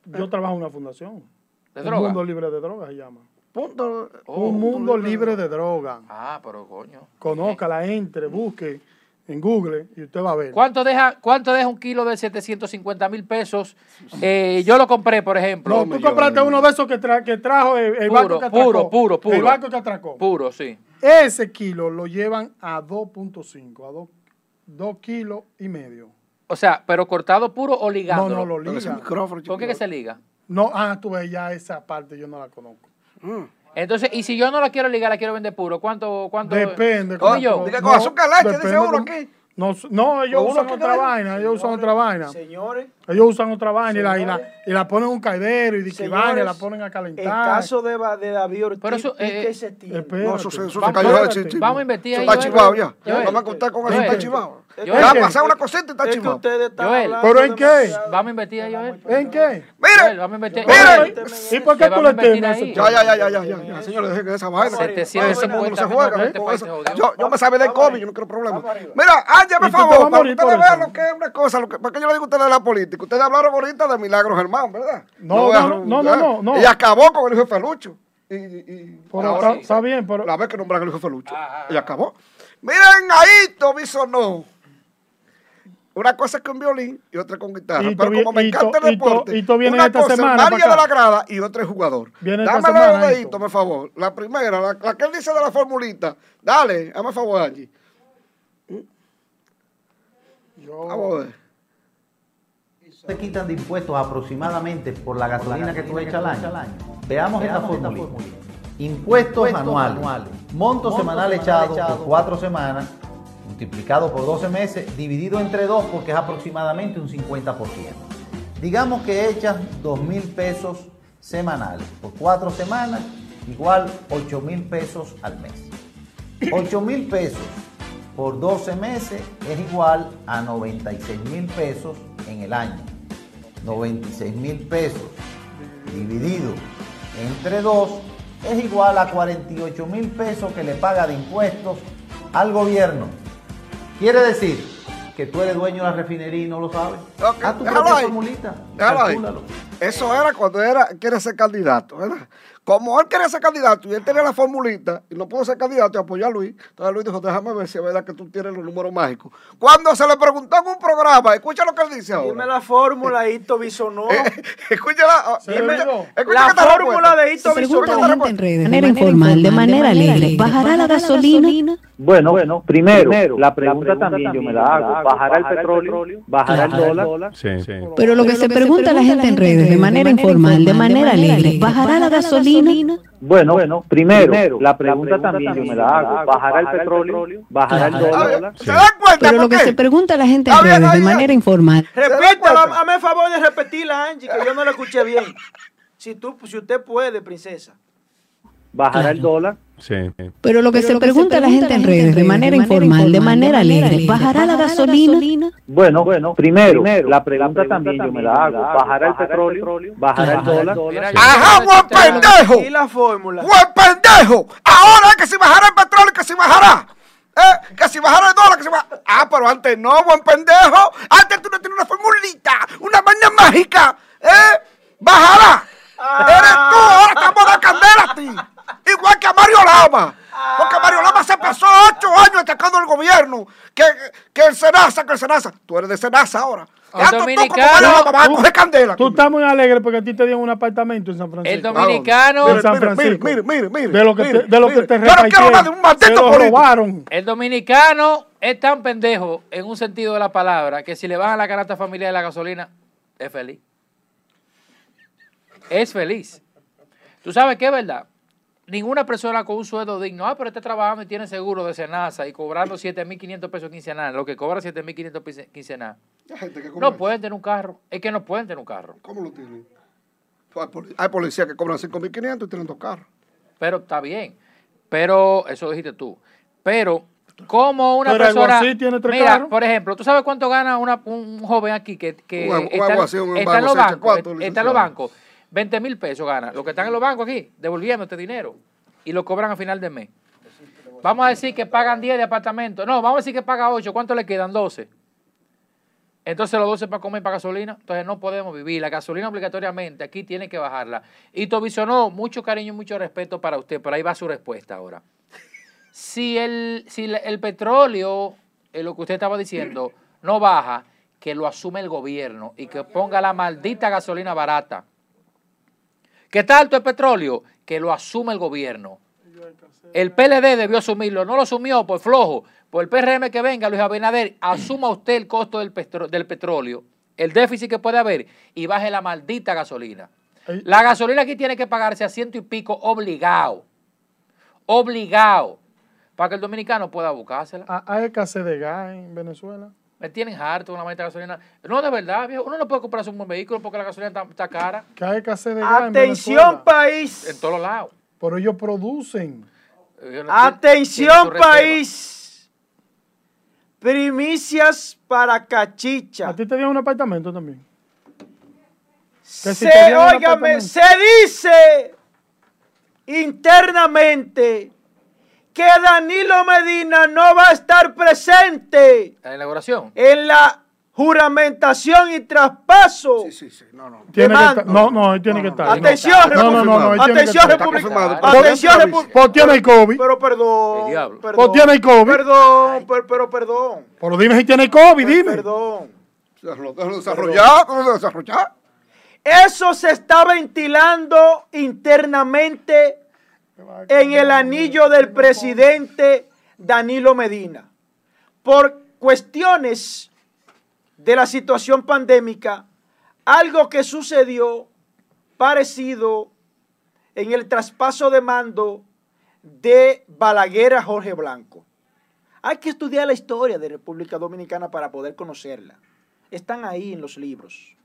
yo trabajo en una fundación. ¿De droga? Un mundo libre de drogas se llama. Punto. un mundo libre de drogas. Ah, pero coño. Conózcala, entre, busque en Google y usted va a ver. ¿Cuánto deja, cuánto deja un kilo de 750 mil pesos? Eh, yo lo compré, por ejemplo. No, tú compraste uno de esos que, que trajo el, el puro, que atracó. Puro, puro, puro. El barco que atracó. Puro, sí. Ese kilo lo llevan a 2.5, a 2 dos kilos y medio. O sea, pero cortado puro o ligado. No, no, lo liga. ¿Por qué que se liga? No, ah, tú ves, ya esa parte yo no la conozco. Mm. Entonces, y si yo no la quiero ligar, la quiero vender puro, ¿cuánto? cuánto Depende. ¿Cómo yo? Diga, con azúcar leche, dice uno aquí. No, no ellos usan otra vaina, ellos usan otra vaina. Señores. Ellos usan otra vaina y la, y la, y la, ponen en un caidero y que vaina, la ponen a calentar. El caso de, de David Ortiz, Pero eso, eh, ¿qué se tiene? No, eso, eso, eso vamos, cayó Vamos a investigar. Eso está chivado ya. Vamos a contar con eso, está chivado. Ya, pasar una cosita y está chivado. ¿Pero en qué? Vamos a investigar, Joel. ¿En qué? Mire, vamos a investigar. ¿Y por qué tú le temes? Ya, ya, ya, ya, ya, Señores, dejen esa vaina. 750 se juega. Yo me sabe de COVID, yo no quiero problemas. Mira, hágame favor, para ustedes vean lo que es una cosa, para que yo le digo a ustedes de la política. Ustedes hablaron ahorita de Milagro Germán, ¿verdad? No, no, no, no. Y acabó con el hijo de Felucho. Y, y, ahora, está, bien, pero... La vez que nombran el hijo de Felucho. Y acabó. Miren ahí, Tobiso no. Una cosa es con violín y otra con guitarra. pero como me encanta el deporte, y una esta cosa semana es de la grada y otra es jugador. Viene Dame los deditos, por favor. La primera, la, la, que él dice de la formulita. Dale, hazme favor, Angie. Yo... Vamos a ver. Se quitan de impuestos aproximadamente por la gasolina que tú echas al año. Veamos, esta fórmula. Impuestos, anuales. Monto, semanal echado, por cuatro semanas, multiplicado por 12 meses, dividido entre dos porque es aproximadamente un 50%. Digamos que echas 2 mil pesos semanales por cuatro semanas, igual 8 mil pesos al mes. 8 mil pesos por 12 meses es igual a 96 mil pesos en el año. 96 mil pesos dividido entre 2 es igual a 48 mil pesos que le paga de impuestos al gobierno. Quiere decir que tú eres dueño de la refinería y no lo sabes. Okay. tu propia formulita. Eso era cuando era, quiere ser candidato, ¿verdad? Como él quería ser candidato y él tenía la formulita y no pudo ser candidato y apoyó a Luis, entonces Luis dijo, déjame ver si es verdad que tú tienes los números mágicos. Cuando se le preguntó en un programa, escucha lo que él dice ahora. Dime la fórmula, Hito Bisonó. escúchala. la fórmula de Hito Bisonó. en redes, de manera informal, de manera alegre. ¿Bajará la gasolina? Bueno, bueno, primero, la pregunta también yo me la hago. ¿Bajará el petróleo? ¿Bajará el dólar? Sí, sí. Pero lo que se pregunta la gente en redes, de manera informal, de manera alegre, ¿bajará la gasolina? Bueno, bueno, primero, la pregunta, también yo me la hago. ¿Bajará el petróleo? ¿Bajará el dólar? ¿Se dan cuenta? Pero lo que se pregunta la gente de manera informal. Repítalo, hazme el favor de repetirla, Angie, que yo no la escuché bien. Si, tú, si usted puede, princesa. Bajará el dólar. Sí. Pero lo que se pregunta la gente en redes, de manera informal, de manera alegre, ¿bajará la gasolina? Bueno, bueno, primero, la pregunta también yo me la hago, ¿bajará el petróleo? ¿Bajará el dólar? ¡Ajá, buen pendejo! ¿Y la fórmula? ¡Buen pendejo! Ahora que si bajará el petróleo, que si bajará. ¿Eh? Que si bajara el dólar, que si bajará. Ah, pero antes no, buen pendejo. Antes tú no tienes una formulita, una vaina mágica. ¿Eh? ¡Bajará! Eres tú, ahora estamos de candela a ti. Igual que a Mario Lama. Porque Mario Lama se pasó ocho años atacando al gobierno. Que, que el Senasa, que el Senasa. Tú eres de Senasa ahora. El dominicano. Tú, candela. Tú estás muy alegre porque a ti te dieron un apartamento en San Francisco. El dominicano. En San Francisco. Mire, mire, mire. De lo que te, de lo que te Yo no quiero hablar de un maldito se lo robaron. El dominicano es tan pendejo en un sentido de la palabra que si le bajan la canasta familiar de la gasolina, es feliz es feliz. ¿Tú sabes qué es verdad? Ninguna persona con un sueldo digno, ah, pero este trabajando y tiene seguro de Senasa y cobrando 7.500 pesos quincenal, lo que cobra 7.500 pesos quincenal. No pueden tener un carro. Es que no pueden tener un carro. ¿Cómo lo tienen? Hay policías que cobran 5.500 y tienen dos carros. Pero está bien. Pero, eso dijiste tú. Pero, como una persona. Tiene tres mira, por ejemplo, ¿tú sabes cuánto gana una, un joven aquí que, que está, en los bancos? Está en los bancos 20 mil pesos gana. Los que están en los bancos aquí, devolviendo este dinero. Y lo cobran a final de mes. Vamos a decir que pagan 10 de apartamento. No, vamos a decir que paga 8. ¿Cuánto le quedan? 12. Entonces los 12 para comer para gasolina. Entonces no podemos vivir. La gasolina obligatoriamente aquí tiene que bajarla. Y Tobisono, mucho cariño y mucho respeto para usted. Por ahí va su respuesta ahora. Si el, si el petróleo, eh, lo que usted estaba diciendo, no baja, que lo asume el gobierno y que ponga la maldita gasolina barata. ¿Qué tal el petróleo? Que lo asume el gobierno. El PLD debió asumirlo, no lo asumió por flojo. Por el PRM que venga, Luis Abinader, asuma usted el costo del, del petróleo, el déficit que puede haber y baje la maldita gasolina. La gasolina aquí tiene que pagarse a ciento y pico obligado. Obligado. Para que el dominicano pueda buscársela. Ah, ¿Hay escasez de gas en Venezuela? Me tienen harto una maldita gasolina. No, de verdad, viejo. Uno no puede comprarse un buen vehículo porque la gasolina está, cara. ¿Qué hay que hacer de Atención, país. En todos lados. Pero ellos producen. Atención, país. Primicias para Cachicha. ¿A ti te dieron un apartamento también? Se, se dice internamente que Danilo Medina no va a estar presente. ¿En la inauguración? En la juramentación y traspaso. Sí, sí, sí. No, no. Tiene que estar, no, no, tiene que estar. Atención, no, no, no, no, Atención, República. Atención, República. ¿Por tiene el COVID? Pero perdón. El ¿Por tiene el COVID? Perdón, pero, pero perdón. Pero dime si tiene COVID, dime. Perdón. Desarrollar, ¿cómo desarrollar? Eso se está ventilando internamente en el anillo del presidente Danilo Medina. Por cuestiones de la situación pandémica, algo que sucedió parecido en el traspaso de mando de Balaguer a Jorge Blanco. Hay que estudiar la historia de República Dominicana para poder conocerla. Están ahí en los libros.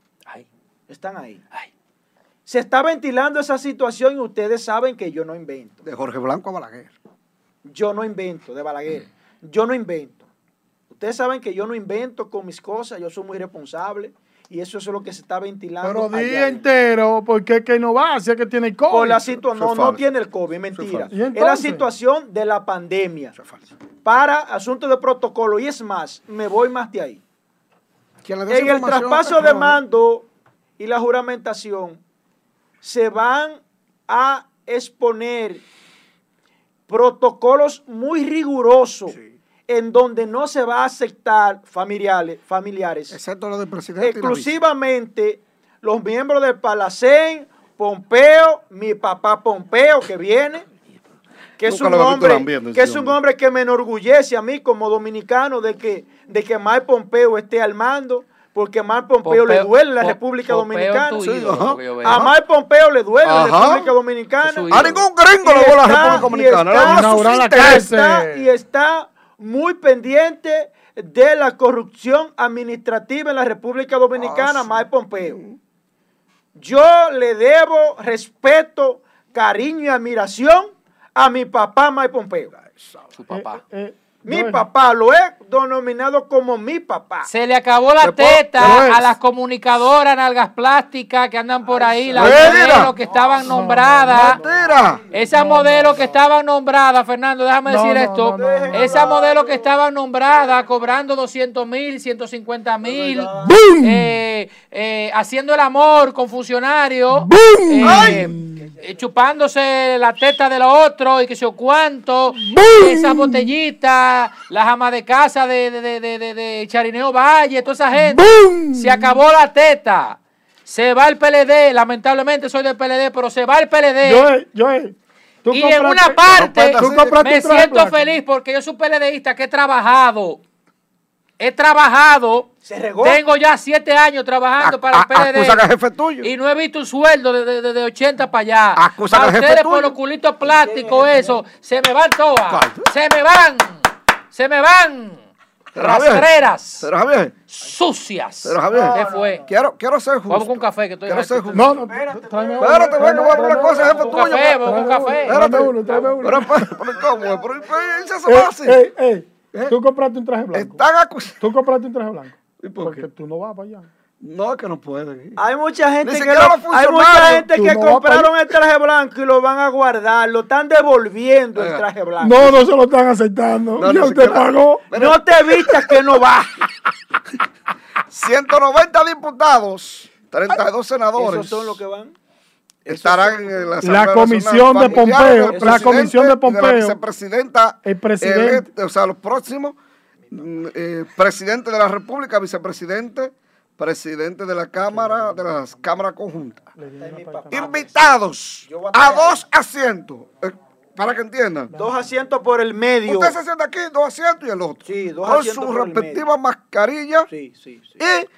Están ahí. Se está ventilando esa situación y ustedes saben que yo no invento. De Jorge Blanco a Balaguer. Yo no invento, de Balaguer. Yo no invento. Ustedes saben que yo no invento con mis cosas, yo soy muy responsable. Y eso es lo que se está ventilando. Pero día entero, porque es que no va, si es que tiene COVID. Por la situación, no, no tiene el COVID, mentira. Es, la situación de la pandemia. Para asuntos de protocolo. Y es más, me voy más de ahí. En el traspaso de mando y la juramentación, se van a exponer protocolos muy rigurosos en donde no se va a aceptar familiares, familiares. Excepto los del presidente. Exclusivamente los miembros del Palacén, Pompeo, mi papá Pompeo que viene, que es un hombre que es un hombre que me enorgullece a mí como dominicano de que de que Mike Pompeo esté al mando porque a Mar Pompeo, le duele la República Dominicana. a Mar Pompeo le duele la República Dominicana. A ningún gringo le duele la República Dominicana. Y está, muy pendiente de la corrupción administrativa en la República Dominicana, ah, Pompeo. Yo le debo respeto, cariño y admiración a mi papá Mike Pompeo. Su papá. Eh, eh, mi papá, lo he denominado como mi papá. Se le acabó la teta a las comunicadoras nalgas plásticas que andan por ahí, las modelos que estaban nombradas. Esas modelos que estaban nombradas, Fernando, déjame decir esto. Esas modelos que estaban nombradas cobrando 200 mil, 150 mil, eh, eh, haciendo el amor con funcionarios. Eh, chupándose la teta de los otros y que sé cuánto, esa botellita, las amas de casa de, de, de, de, Charineo Valle, toda esa gente. Se acabó la teta. Se va el PLD, lamentablemente soy del PLD, pero se va el PLD. Yo, y en una parte me siento feliz porque yo soy un PLDista que he trabajado. He trabajado tengo ya siete años trabajando para el PLD. jefe tuyo. Y no he visto un sueldo de, de, de 80 para allá. Acusa a ustedes por los culitos plásticos, eso. Se me van todas. Se me van. Se me van. Rastreras. Pero Javier. Sucias. Pero Javier. ¿Qué fue? Quiero, quiero ser justo. Vamos con un café que estoy Quiero ser justo. No, no. Espérate, espérate, voy a comer una cosa, jefe tuyo. Café, vamos con café. Tráeme uno, tráeme uno. Pero, pero, ¿cómo? Pero, eso se hace. Ey, ey, ey. Tú compraste un traje blanco. Están acusando. Tú compraste un traje blanco. ¿Y por Porque tú no vas para allá. No, es que no pueden. Hay mucha gente que, hay mucha gente que compraron el traje blanco y lo van a guardar, lo están devolviendo el traje blanco. No, no se lo están aceptando. No, no usted pagó. No te vistas que no va. 190 diputados, 32 senadores. ¿Esos son los que van? Estarán en la, la comisión de Pompeo, la comisión de Pompeo, la vicepresidenta, el presidente, o sea, los próximos Mm, eh, presidente de la República, vicepresidente, presidente de la Cámara, de las cámaras conjuntas. Invitados a dos asientos. Eh, para que entiendan. Dos asientos por el medio. Usted se sienta aquí, dos asientos y el otro. Sí, dos con asientos. Con su respectiva mascarilla. Sí, sí, sí. Y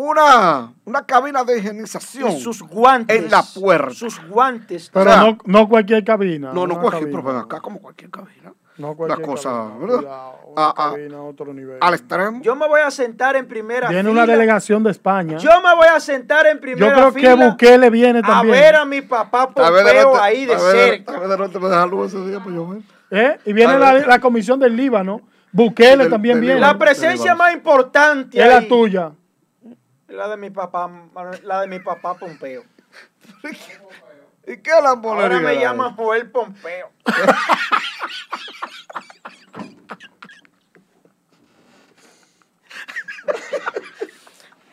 una, una cabina de higienización. Y sus guantes. En la puerta. Sus guantes. Pero no, no cualquier cabina. No, no cualquier, pero acá como cualquier cabina. No la cosa, ¿verdad? a, a, otro nivel. Al extremo. Yo me voy a sentar en primera viene fila. una delegación de España. Yo me voy a sentar en primera fila. Yo creo que Bukele viene también. A ver a mi papá Pompeo ahí de cerca. A ver de me deja luz ese día, pues yo ¿Eh? Y viene la, la, comisión del Líbano. Bukele también viene. La presencia más importante es la tuya. La de mi papá, la de mi papá Pompeo. ¿Y qué la Ahora me llama Joel Pompeo.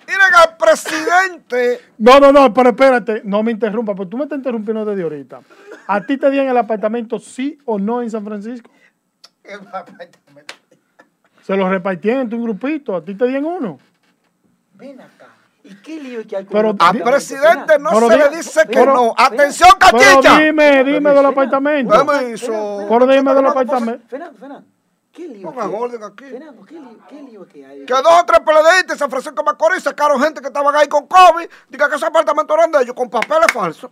Miren al presidente. No, no, no, pero espérate, no me interrumpa, porque tú me estás interrumpiendo desde ahorita. ¿A ti te dieron el apartamento sí o no en San Francisco? El apartamento. Se lo repartieron en tu grupito, a ti te dieron uno. Ven acá. ¿Y qué lío que hay con Pero al presidente no se le dice que no. Atención, cachicha. Pero dime, dime del apartamento. Permiso. Pero dime del apartamento. Fernando, Fernando. ¿Qué lío? Pongan orden aquí. Fernando, ¿qué lío, qué lío que hay? Que dos o tres PLDistas San Francisco Macorís sacaron gente que estaban ahí con COVID. Diga que ese apartamento eran de ellos con papeles falsos.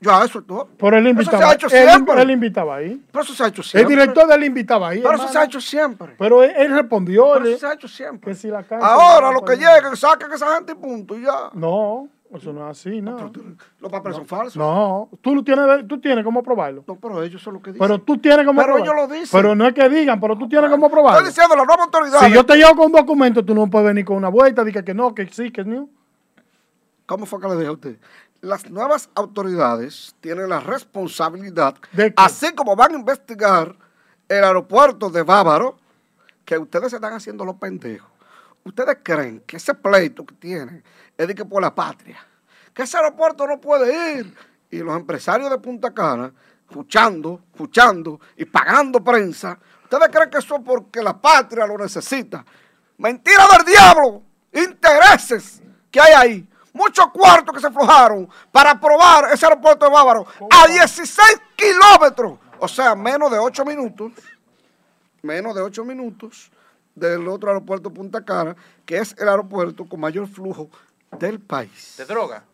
Ya, eso es todo. Por él invitaba. Eso se ha hecho siempre. Él, invitaba ahí. Pero eso se ha hecho siempre. El director de él invitaba ahí. Pero eso se ha hecho siempre. Pero él, respondió. Pero eso se ha hecho siempre. Que si la Ahora, lo que lleguen, saquen esa gente y punto, y ya. No, eso no es así, no. Los papeles son falsos. No, tú, tienes, tú tienes cómo probarlo. No, pero ellos son lo que dicen. Pero tú tienes cómo pero probarlo. Pero ellos lo dicen. Pero no es que digan, pero tú tienes cómo probarlo. Estoy diciendo la nueva autoridad. Si yo te llevo con un documento, tú no puedes venir con una vuelta, diga que no, que sí, que no. ¿Cómo fue que le dije a usted? Las nuevas autoridades tienen la responsabilidad, así como van a investigar el aeropuerto de Bávaro, que ustedes se están haciendo los pendejos. Ustedes creen que ese pleito que tienen es de que por la patria, que ese aeropuerto no puede ir. Y los empresarios de Punta Cana, escuchando, escuchando y pagando prensa, ustedes creen que eso es porque la patria lo necesita. Mentira del diablo, intereses que hay ahí muchos cuartos que se aflojaron para aprobar ese aeropuerto de Bávaro a 16 kilómetros, o sea, menos de 8 minutos, menos de 8 minutos del otro aeropuerto Punta Cana, que es el aeropuerto con mayor flujo del país. ¿De droga?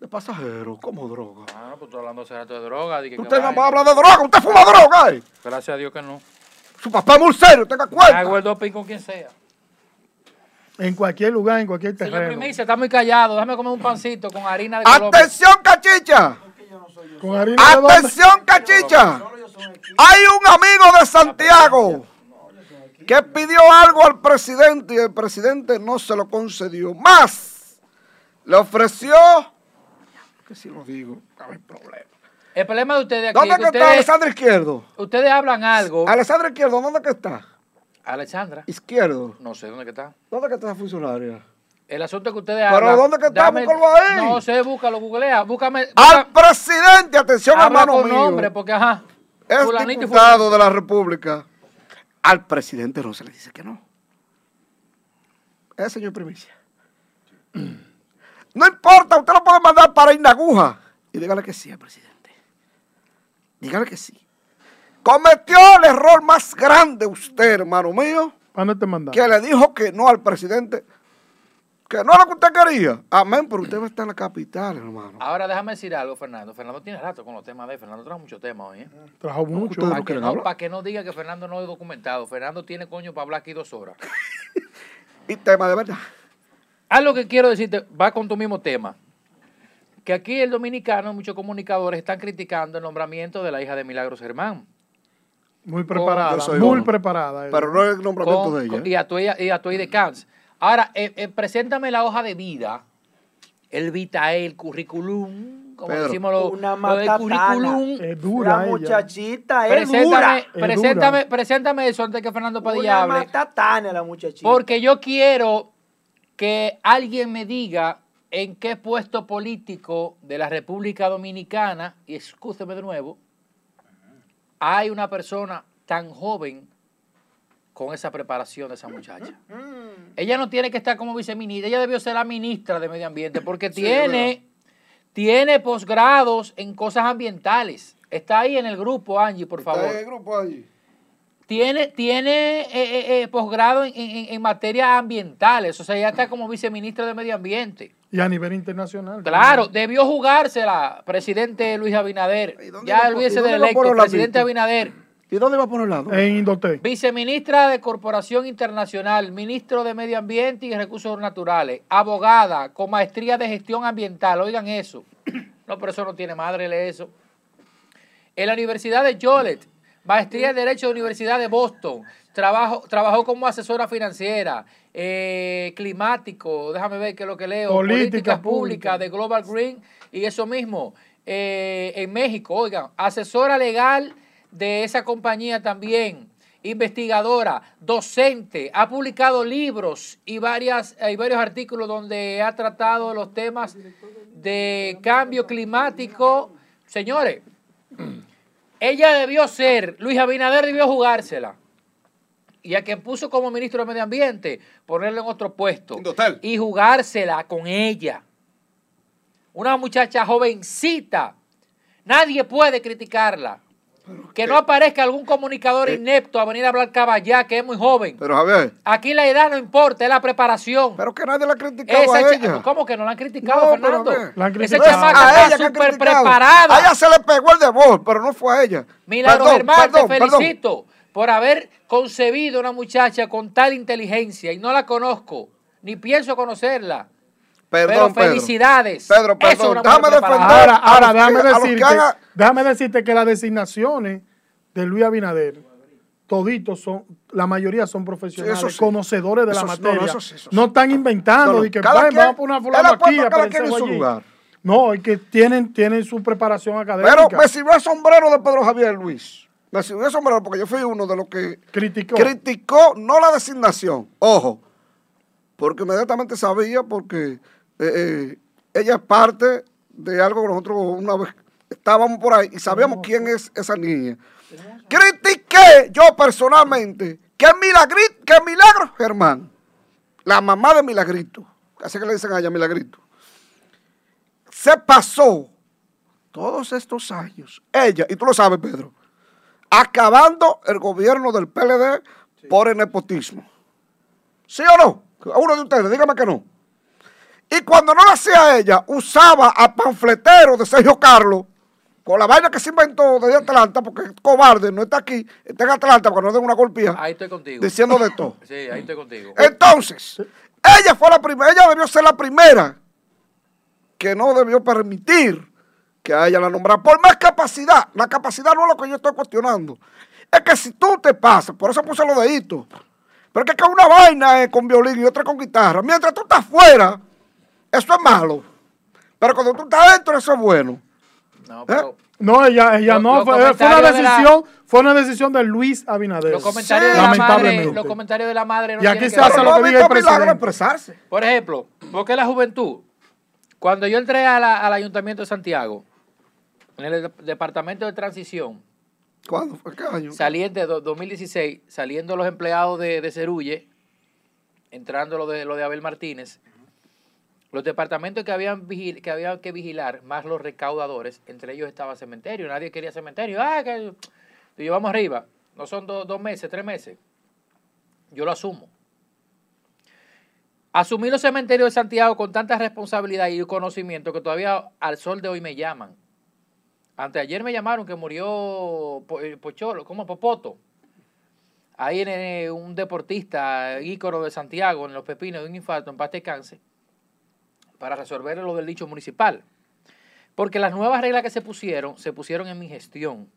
De pasajeros, ¿cómo droga? Ah, pues estoy hablando de droga. usted no va a hablar de droga, usted fuma droga. ¿eh? Gracias a Dios que no. Su papá es muy serio, tenga cuenta. Hago el doping con quien sea. En cualquier lugar, en cualquier terreno. Señor Primicia, está muy callado. Déjame comer un pancito con harina de ¡Atención, cachicha! Atención, cachicha. Hay un amigo de Santiago que pidió algo al presidente y el presidente no se lo concedió. Más, le ofreció, que si lo digo, no hay problema. El problema de ustedes aquí ¿Dónde que está Alessandra Izquierdo? Ustedes hablan algo. Alessandra Izquierdo, ¿dónde que está? Alessandra. Izquierdo. No sé dónde que está. ¿Dónde que está la funcionaria? El asunto que ustedes hablan. ¿Pero dónde que está? Búscalo ahí. No sé, búscalo, googlea. Búscame. Al presidente, atención, hermano con nombre, porque ajá. Es diputado de la República. Al presidente no se le dice que no. Es señor primicia. No importa, usted lo puede mandar para Inaguja. Y dígale que sí al presidente. Dígale que sí. Cometió el error más grande usted, hermano mío. ¿Cuándo te mandaron? Que le dijo que no al presidente. Que no es lo que usted quería. Amén, pero usted va a estar en la capital, hermano. Ahora déjame decir algo, Fernando. Fernando tiene rato con los temas de Fernando trajo muchos temas hoy. ¿eh? Trajo mucho. Para que, no, para que no diga que Fernando no es documentado. Fernando tiene coño para hablar aquí dos horas. y tema de verdad. Algo que quiero decirte, va con tu mismo tema que aquí el dominicano, muchos comunicadores están criticando el nombramiento de la hija de Milagros Germán. Muy preparada, muy preparada. Pero no es el nombramiento de ella. y a tu, y a tu de Cans. Ahora, eh, eh, preséntame la hoja de vida, el vitae, el currículum, como decimos lo, una lo currículum. Es dura la muchachita es preséntame, dura. Preséntame, preséntame eso antes que Fernando Padilla hable. Una matatana la muchachita. Porque yo quiero que alguien me diga en qué puesto político de la República Dominicana, y escúcheme de nuevo, hay una persona tan joven con esa preparación de esa muchacha. Mm. Ella no tiene que estar como viceministra, ella debió ser la ministra de Medio Ambiente porque tiene, tiene posgrados en cosas ambientales. Está ahí en el grupo, Angie, por favor. Está en el grupo, Angie. Tiene, tiene eh, eh, eh, posgrado en, en, en materias ambientales, o sea, ella está como viceministra de Medio Ambiente. Y a nivel internacional. Claro, debió jugársela, presidente Luis Abinader. Ya olvídese del electo, presidente Abinader. ¿Y dónde va a poner lado? En Indotec. Viceministra de Corporación Internacional, ministro de Medio Ambiente y Recursos Naturales, abogada con maestría de gestión ambiental. Oigan eso. No, pero eso no tiene madre, lee eso. En la Universidad de Joliet, maestría en Derecho de la Universidad de Boston. Trabajo, trabajó como asesora financiera, eh, climático, déjame ver qué es lo que leo, políticas, públicas de Global Green y eso mismo. Eh, en México, oigan, asesora legal de esa compañía también, investigadora, docente, ha publicado libros y varias, hay varios artículos donde ha tratado los temas de cambio climático. Señores, ella debió ser, Luis Abinader debió jugársela y a quien puso como ministro de Medio Ambiente, ponerle en otro puesto y jugársela con ella. Una muchacha jovencita. Nadie puede criticarla. Que no aparezca algún comunicador eh. inepto a venir a hablar caballá, que es muy joven. Pero Javier. Aquí la edad no importa, es la preparación. Pero que nadie la ha criticado a ella. ¿Cómo que no la han criticado, Fernando? La han Esa chamaca está súper preparada. A ella se le pegó el de voz, pero no fue a ella. Milagro Germán, te felicito por haber concebido una muchacha con tal inteligencia y no la conozco, ni pienso conocerla. Perdón, Pero felicidades. Pedro, perdón, déjame defender. Ahora, ahora déjame, decirte, déjame decirte que las designaciones de Luis Abinader, toditos son, la mayoría son profesionales, conocedores de la materia. No, están inventando y que vamos a poner una fulano aquí a su lugar. No, es que tienen, tienen su preparación académica. Pero me sirvió el sombrero de Pedro Javier Luis. El sombrero porque yo fui uno de los que criticó, criticó no la designación, ojo, porque inmediatamente sabía porque eh, eh, ella es parte de algo que nosotros una vez estábamos por ahí y sabíamos quién es esa niña. Critiqué yo personalmente que, Milagrito, que Milagro Germán, la mamá de Milagrito, así que le dicen a ella Milagrito, se pasó todos estos años, ella, y tú lo sabes, Pedro, acabando el gobierno del PLD por el nepotismo. ¿Sí o no? A uno de ustedes, dígame que no. Y cuando no lo hacía ella, usaba a panfletero de Sergio Carlos, con la vaina que se inventó desde Atlanta, porque es cobarde, no está aquí, está en Atlanta porque no den una golpía. Ahí estoy contigo. Diciendo de todo. sí, ahí estoy contigo. Entonces, ella fue la primera, ella debió ser la primera que no debió permitir que a ella la nombrar. Por más capacidad, la capacidad no es lo que yo estoy cuestionando. Es que si tú te pasas, por eso puse lo de hito, pero es que una vaina es con violín y otra con guitarra. Mientras tú estás fuera, eso es malo. Pero cuando tú estás dentro, eso es bueno. No, ¿Eh? pero... No, ella, ella no, fue, una decisión, fue una decisión de Luis Abinader. Los comentarios, de, la madre, los comentarios de la madre no Y aquí se hace lo que diga el presidente. expresarse. Por ejemplo, porque la juventud, cuando yo entré al Ayuntamiento de Santiago, en el Departamento de Transición, ¿Cuándo fue? ¿Qué año? Saliendo, 2016, saliendo los empleados de, de Cerulle, entrando lo de, lo de Abel Martínez, los departamentos que habían, que había que vigilar, más los recaudadores, entre ellos estaba cementerio. Nadie quería cementerio. Ah, que lo llevamos arriba. No son dos meses, tres meses. Yo lo asumo. Asumí los cementerios de Santiago con tanta responsabilidad y conocimiento que todavía al sol de hoy me llaman. Anteayer me llamaron que murió eh, Pocholo, ¿cómo? Popoto. Ahí en eh, un deportista ícono de Santiago, en Los Pepinos, de un infarto, en paz de cáncer para resolver lo del dicho municipal. Porque las nuevas reglas que se pusieron, se pusieron en mi gestión,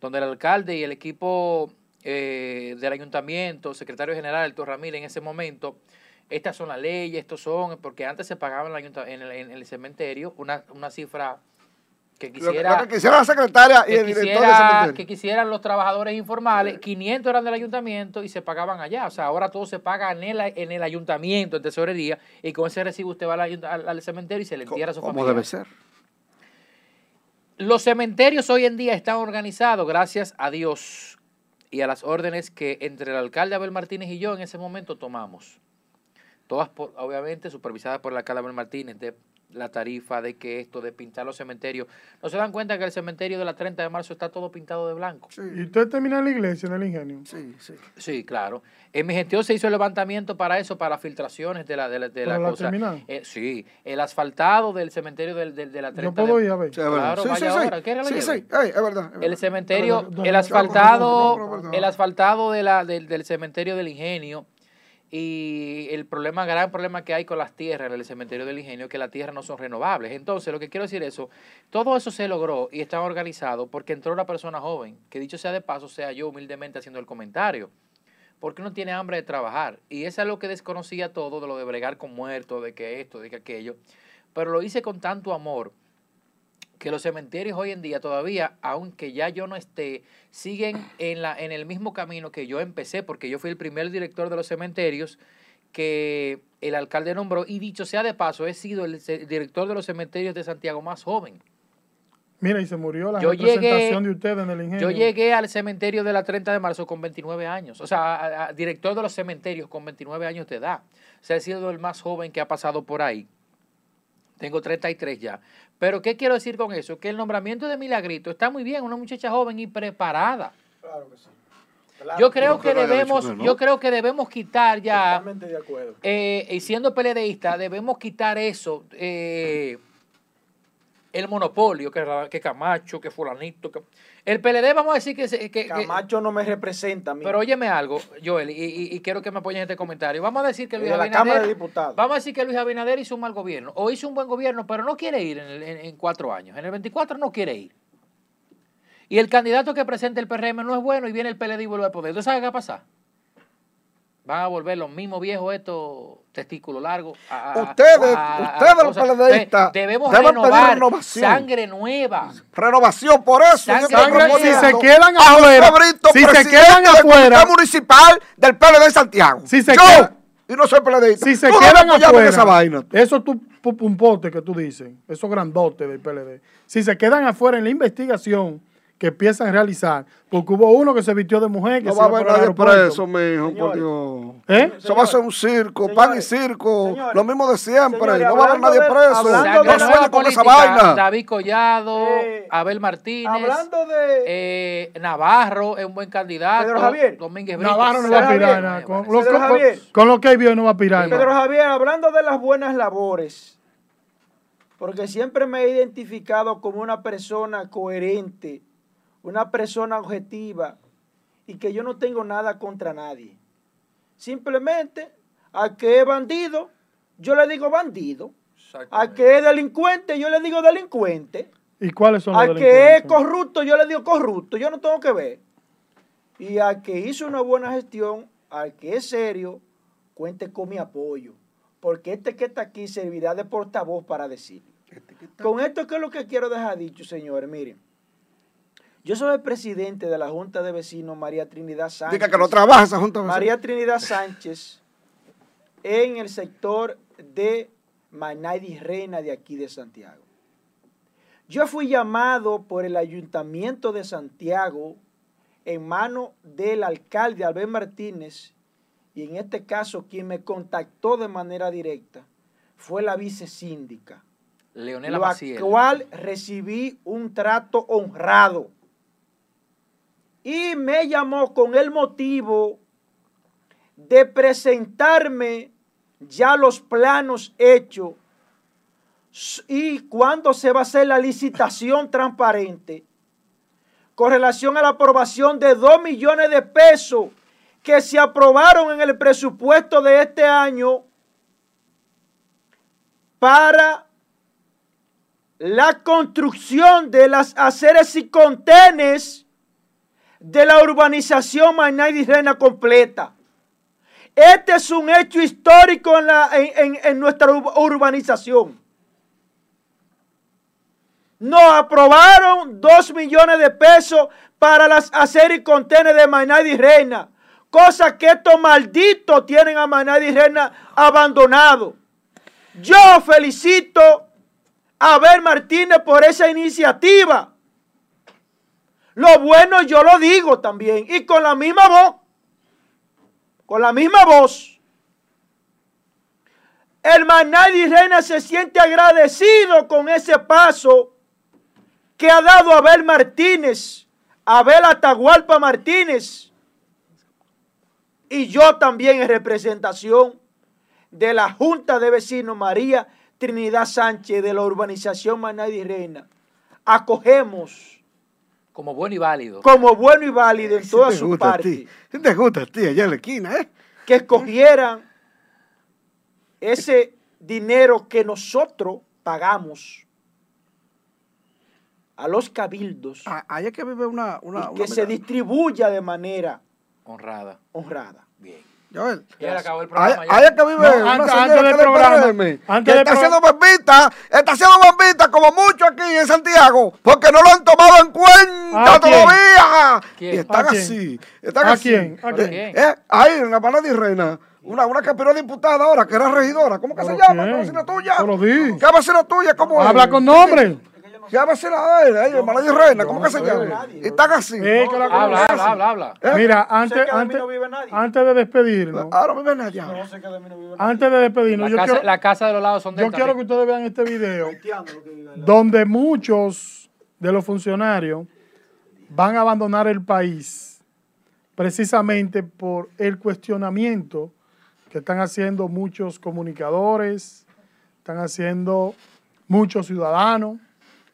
donde el alcalde y el equipo eh, del ayuntamiento, secretario general, el Ramírez, en ese momento, estas son las leyes, estos son, porque antes se pagaba en, el, en el, cementerio una, una cifra que quisiera, que quisiera la secretaria y el quisiera, Que quisieran los trabajadores informales, 500 eran del ayuntamiento y se pagaban allá. O sea, ahora todo se paga en el, en el ayuntamiento, en tesorería, y con ese recibo usted va al, cementerio y se le entierra a su familia. Como debe ser. Los cementerios hoy en día están organizados, gracias a Dios y a las órdenes que entre el alcalde Abel Martínez y yo en ese momento tomamos. Todas, obviamente, supervisadas por el alcalde Abel Martínez, de la tarifa, de que esto, de pintar los cementerios. ¿No se dan cuenta que el cementerio de la 30 de marzo está todo pintado de blanco? ¿Y usted termina en la iglesia, en el ingenio? Sí, sí. Sí, claro. En mi gestión se hizo el levantamiento para eso, para filtraciones de la, de la, de la, cosa. Eh, sí, el asfaltado del cementerio del, de la 30 Yo puedo ir a ver. claro, sí, vaya sí, ahora. ¿Qué sí, sí, es verdad. El cementerio, el asfaltado, el asfaltado de la, del, del cementerio del ingenio y el problema, gran problema que hay con las tierras en el cementerio del ingenio, que las tierras no son renovables. Entonces, lo que quiero decir es eso, todo eso se logró y está organizado porque entró una persona joven, que dicho sea de paso, sea yo humildemente haciendo el comentario, porque uno tiene hambre de trabajar. Y eso es lo que desconocía todo, de lo de bregar con muertos, de que esto, de que aquello, pero lo hice con tanto amor que los cementerios hoy en día todavía, aunque ya yo no esté, siguen en, la, en el mismo camino que yo empecé, porque yo fui el primer director de los cementerios que el alcalde nombró, y dicho sea de paso, he sido el, director de los cementerios de Santiago más joven. Mira, y se murió la representación de usted en el ingenio. Yo llegué al cementerio de la 30 de marzo con 29 años, o sea, director de los cementerios con 29 años de edad. O sea, he sido el más joven que ha pasado por ahí. Tengo 33 ya. Pero ¿qué quiero decir con eso? Que el nombramiento de Milagrito está muy bien, una muchacha joven y preparada. Claro que sí. yo creo que debemos, yo creo que debemos quitar ya, de acuerdo. Eh, y siendo peledeísta, debemos quitar eso, eh, el monopolio, que, que Camacho, que fulanito, que el PLD, vamos a decir que... que Camacho no me representa a mí. Pero óyeme algo, Joel, y, quiero que me apoyen en este comentario. Vamos a decir que Luis Abinader... Vamos a decir que Luis Abinader hizo un mal gobierno, o hizo un buen gobierno, pero no quiere ir en, en cuatro años. En el 24 no quiere ir. Y el candidato que presenta el PRM no es bueno y viene el PLD y vuelve al poder. ¿Tú sabes qué va a pasar? Van a volver los mismos viejos estos testículos largos. ustedes, ustedes los PLDistas debemos renovar sangre nueva. Renovación, por eso. Sangre, si se quedan afuera, si se quedan afuera, municipal del PLD de Santiago. Si se quedan, y no soy PLDista. Si se quedan afuera, esa vaina. eso tu pumpote que tú dices, esos grandotes del PLD. Si se quedan afuera en la investigación que empiezan a realizar. Porque hubo uno que se vistió de mujer. Que no va a haber nadie preso, mijo, por Dios. ¿Eh? Eso va a ser un circo, pan y circo, lo mismo de siempre. no va a haber nadie preso. No sueñen con esa vaina. David Collado, eh, Abel Martínez. Hablando de. Eh, Navarro es un buen candidato. Pedro Javier. Domínguez Navarro no va a pirar. Con, lo, con, lo que hay bien no va a pirar. Pedro Javier, hablando de las buenas labores. Porque siempre me he identificado como una persona coherente una persona objetiva y que yo no tengo nada contra nadie. Simplemente a que es bandido, yo le digo bandido. A que es delincuente, yo le digo delincuente. ¿Y cuáles son los Al que es corrupto, yo le digo corrupto, yo no tengo que ver. Y al que hizo una buena gestión, al que es serio, cuente con mi apoyo. Porque este que está aquí servirá de portavoz para decir. Este con esto, ¿qué es lo que quiero dejar dicho, señores? Miren. Yo soy el presidente de la Junta de Vecinos María Trinidad Sánchez. Diga que no trabaja esa Junta de Vecinos. María Trinidad Sánchez en el sector de Manay Reina de aquí de Santiago. Yo fui llamado por el Ayuntamiento de Santiago en mano del alcalde Albert Martínez y en este caso quien me contactó de manera directa fue la vicesíndica. Leonela la cual recibí un trato honrado y me llamó con el motivo de presentarme ya los planos hechos y cuándo se va a hacer la licitación transparente con relación a la aprobación de 2 millones de pesos que se aprobaron en el presupuesto de este año para la construcción de las aceras y contenes de la urbanización Maynay Reina completa. Este es un hecho histórico en, la, en, nuestra urbanización. Nos aprobaron dos millones de pesos para las hacer y contener de Maynay Reina. Cosa que estos malditos tienen a Maynay Reina abandonado. Yo felicito a Abel Martínez por esa iniciativa. Lo bueno yo lo digo también. Y con la misma voz. Con la misma voz. El Manadi Reina se siente agradecido con ese paso que ha dado Abel Martínez, Abel Atahualpa Martínez. Y yo también en representación de la Junta de Vecinos María Trinidad Sánchez de la urbanización Manadi Reina. Acogemos como bueno y válido. Como bueno y válido en todas sus partes. ¿Qué te gusta a ti allá en la esquina, eh? Que escogieran ese dinero que nosotros pagamos a los cabildos. Ah, allá que vive una... que se distribuya de manera... Honrada. Honrada. Bien. Joel. Ya acabó el programa. Hay, que vive una antes, señora antes del programa, que está haciendo bombita, está haciendo bombita como mucho aquí en Santiago, porque no lo han tomado en cuenta todavía. ¿Quién? Y están así. Están ¿A así. quién? ¿A quién? Eh, ahí en la mano de Reina. Una, una que diputada ahora, que era regidora. ¿Cómo que se llama? ¿Qué vecina tuya? ¿Qué vecina tuya? ¿Cómo Habla con nombre. Llámese la de él, hermana de reina, ¿cómo que se llama? Están así. habla, habla, habla. ¿Eh? Mira, antes, antes, antes de despedirnos. Ahora vive nadie. No sé que de mí no vive nadie. Antes de despedirnos, la, yo casa, quiero, la casa de los lados son de Yo quiero que ustedes vean este video donde muchos de los funcionarios van a abandonar el país precisamente por el cuestionamiento que están haciendo muchos comunicadores, están haciendo muchos ciudadanos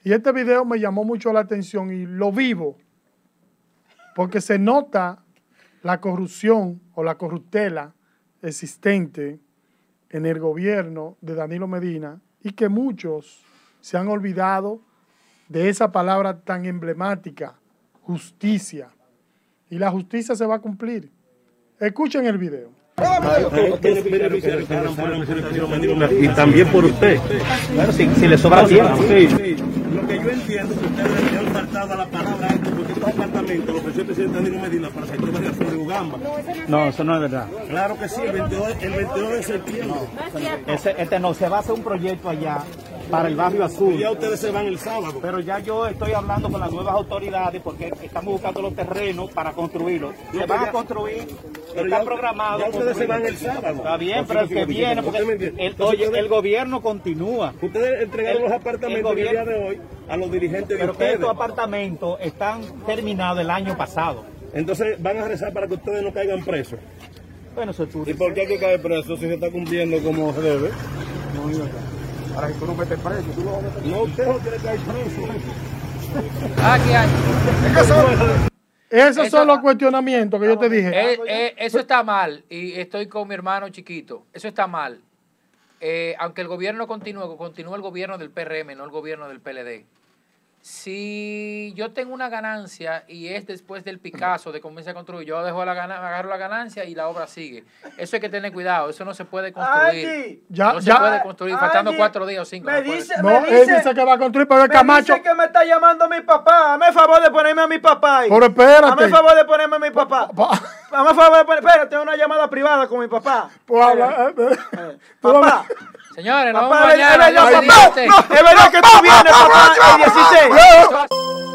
y este video me llamó mucho la atención y lo vivo, porque se nota la corrupción o la corruptela existente en el gobierno de Danilo Medina y que muchos se han olvidado de esa palabra tan emblemática, justicia. Y la justicia se va a cumplir. Escuchen el video. Y también por usted. Bueno, si, si le sobra tiempo. Yo entiendo que ustedes le han faltado a la palabra porque estos apartamentos lo ofreció el presidente Danilo Medina para el sector de Ugamba. No, eso no es verdad. Claro que sí, el 22, el 22 de septiembre. Ese, este no, se va a hacer un proyecto allá para el barrio azul. Ya ustedes se van el sábado. Pero ya yo estoy hablando con las nuevas autoridades porque estamos buscando los terrenos para construirlos. Se van a construir, está programado. Ya ustedes se van el sábado. Está bien, pero el que viene, porque el, oye, el gobierno continúa. Ustedes entregaron los apartamentos el, día de hoy a los dirigentes de pero ustedes. Pero estos apartamentos están terminados el año pasado. Entonces van a rezar para que ustedes no caigan presos. Bueno, eso es ¿Y por qué hay que caer preso si se está cumpliendo como se debe? No, Ahora, si tú no metes preso, tú lo vas a meter No, usted no quiere caer preso. Aquí hay. Esos son los cuestionamientos que yo te dije. Eh, eh, eso está mal y estoy con mi hermano chiquito. Eso está mal. Eh, aunque el gobierno continúe, continúa el gobierno del PRM, no el gobierno del PLD. Si yo tengo una ganancia y es después del Picasso de comienza a construir, yo dejo la gana, agarro la ganancia y la obra sigue. Eso hay que tener cuidado, eso no se puede construir. Ya, no se puede construir faltando cuatro días o cinco. Me dice, no, él dice que va a construir para el Camacho. Dice que me está llamando mi papá. Hazme favor de ponerme a mi papá. Ahí. Pero espérate. Hazme favor de ponerme a mi papá. Hazme favor de ponerme. Espérate, una llamada privada con mi papá. Pues eh, eh. papá. Señores, no vamos mañana. Es verdad que tú vienes, papá, el 16.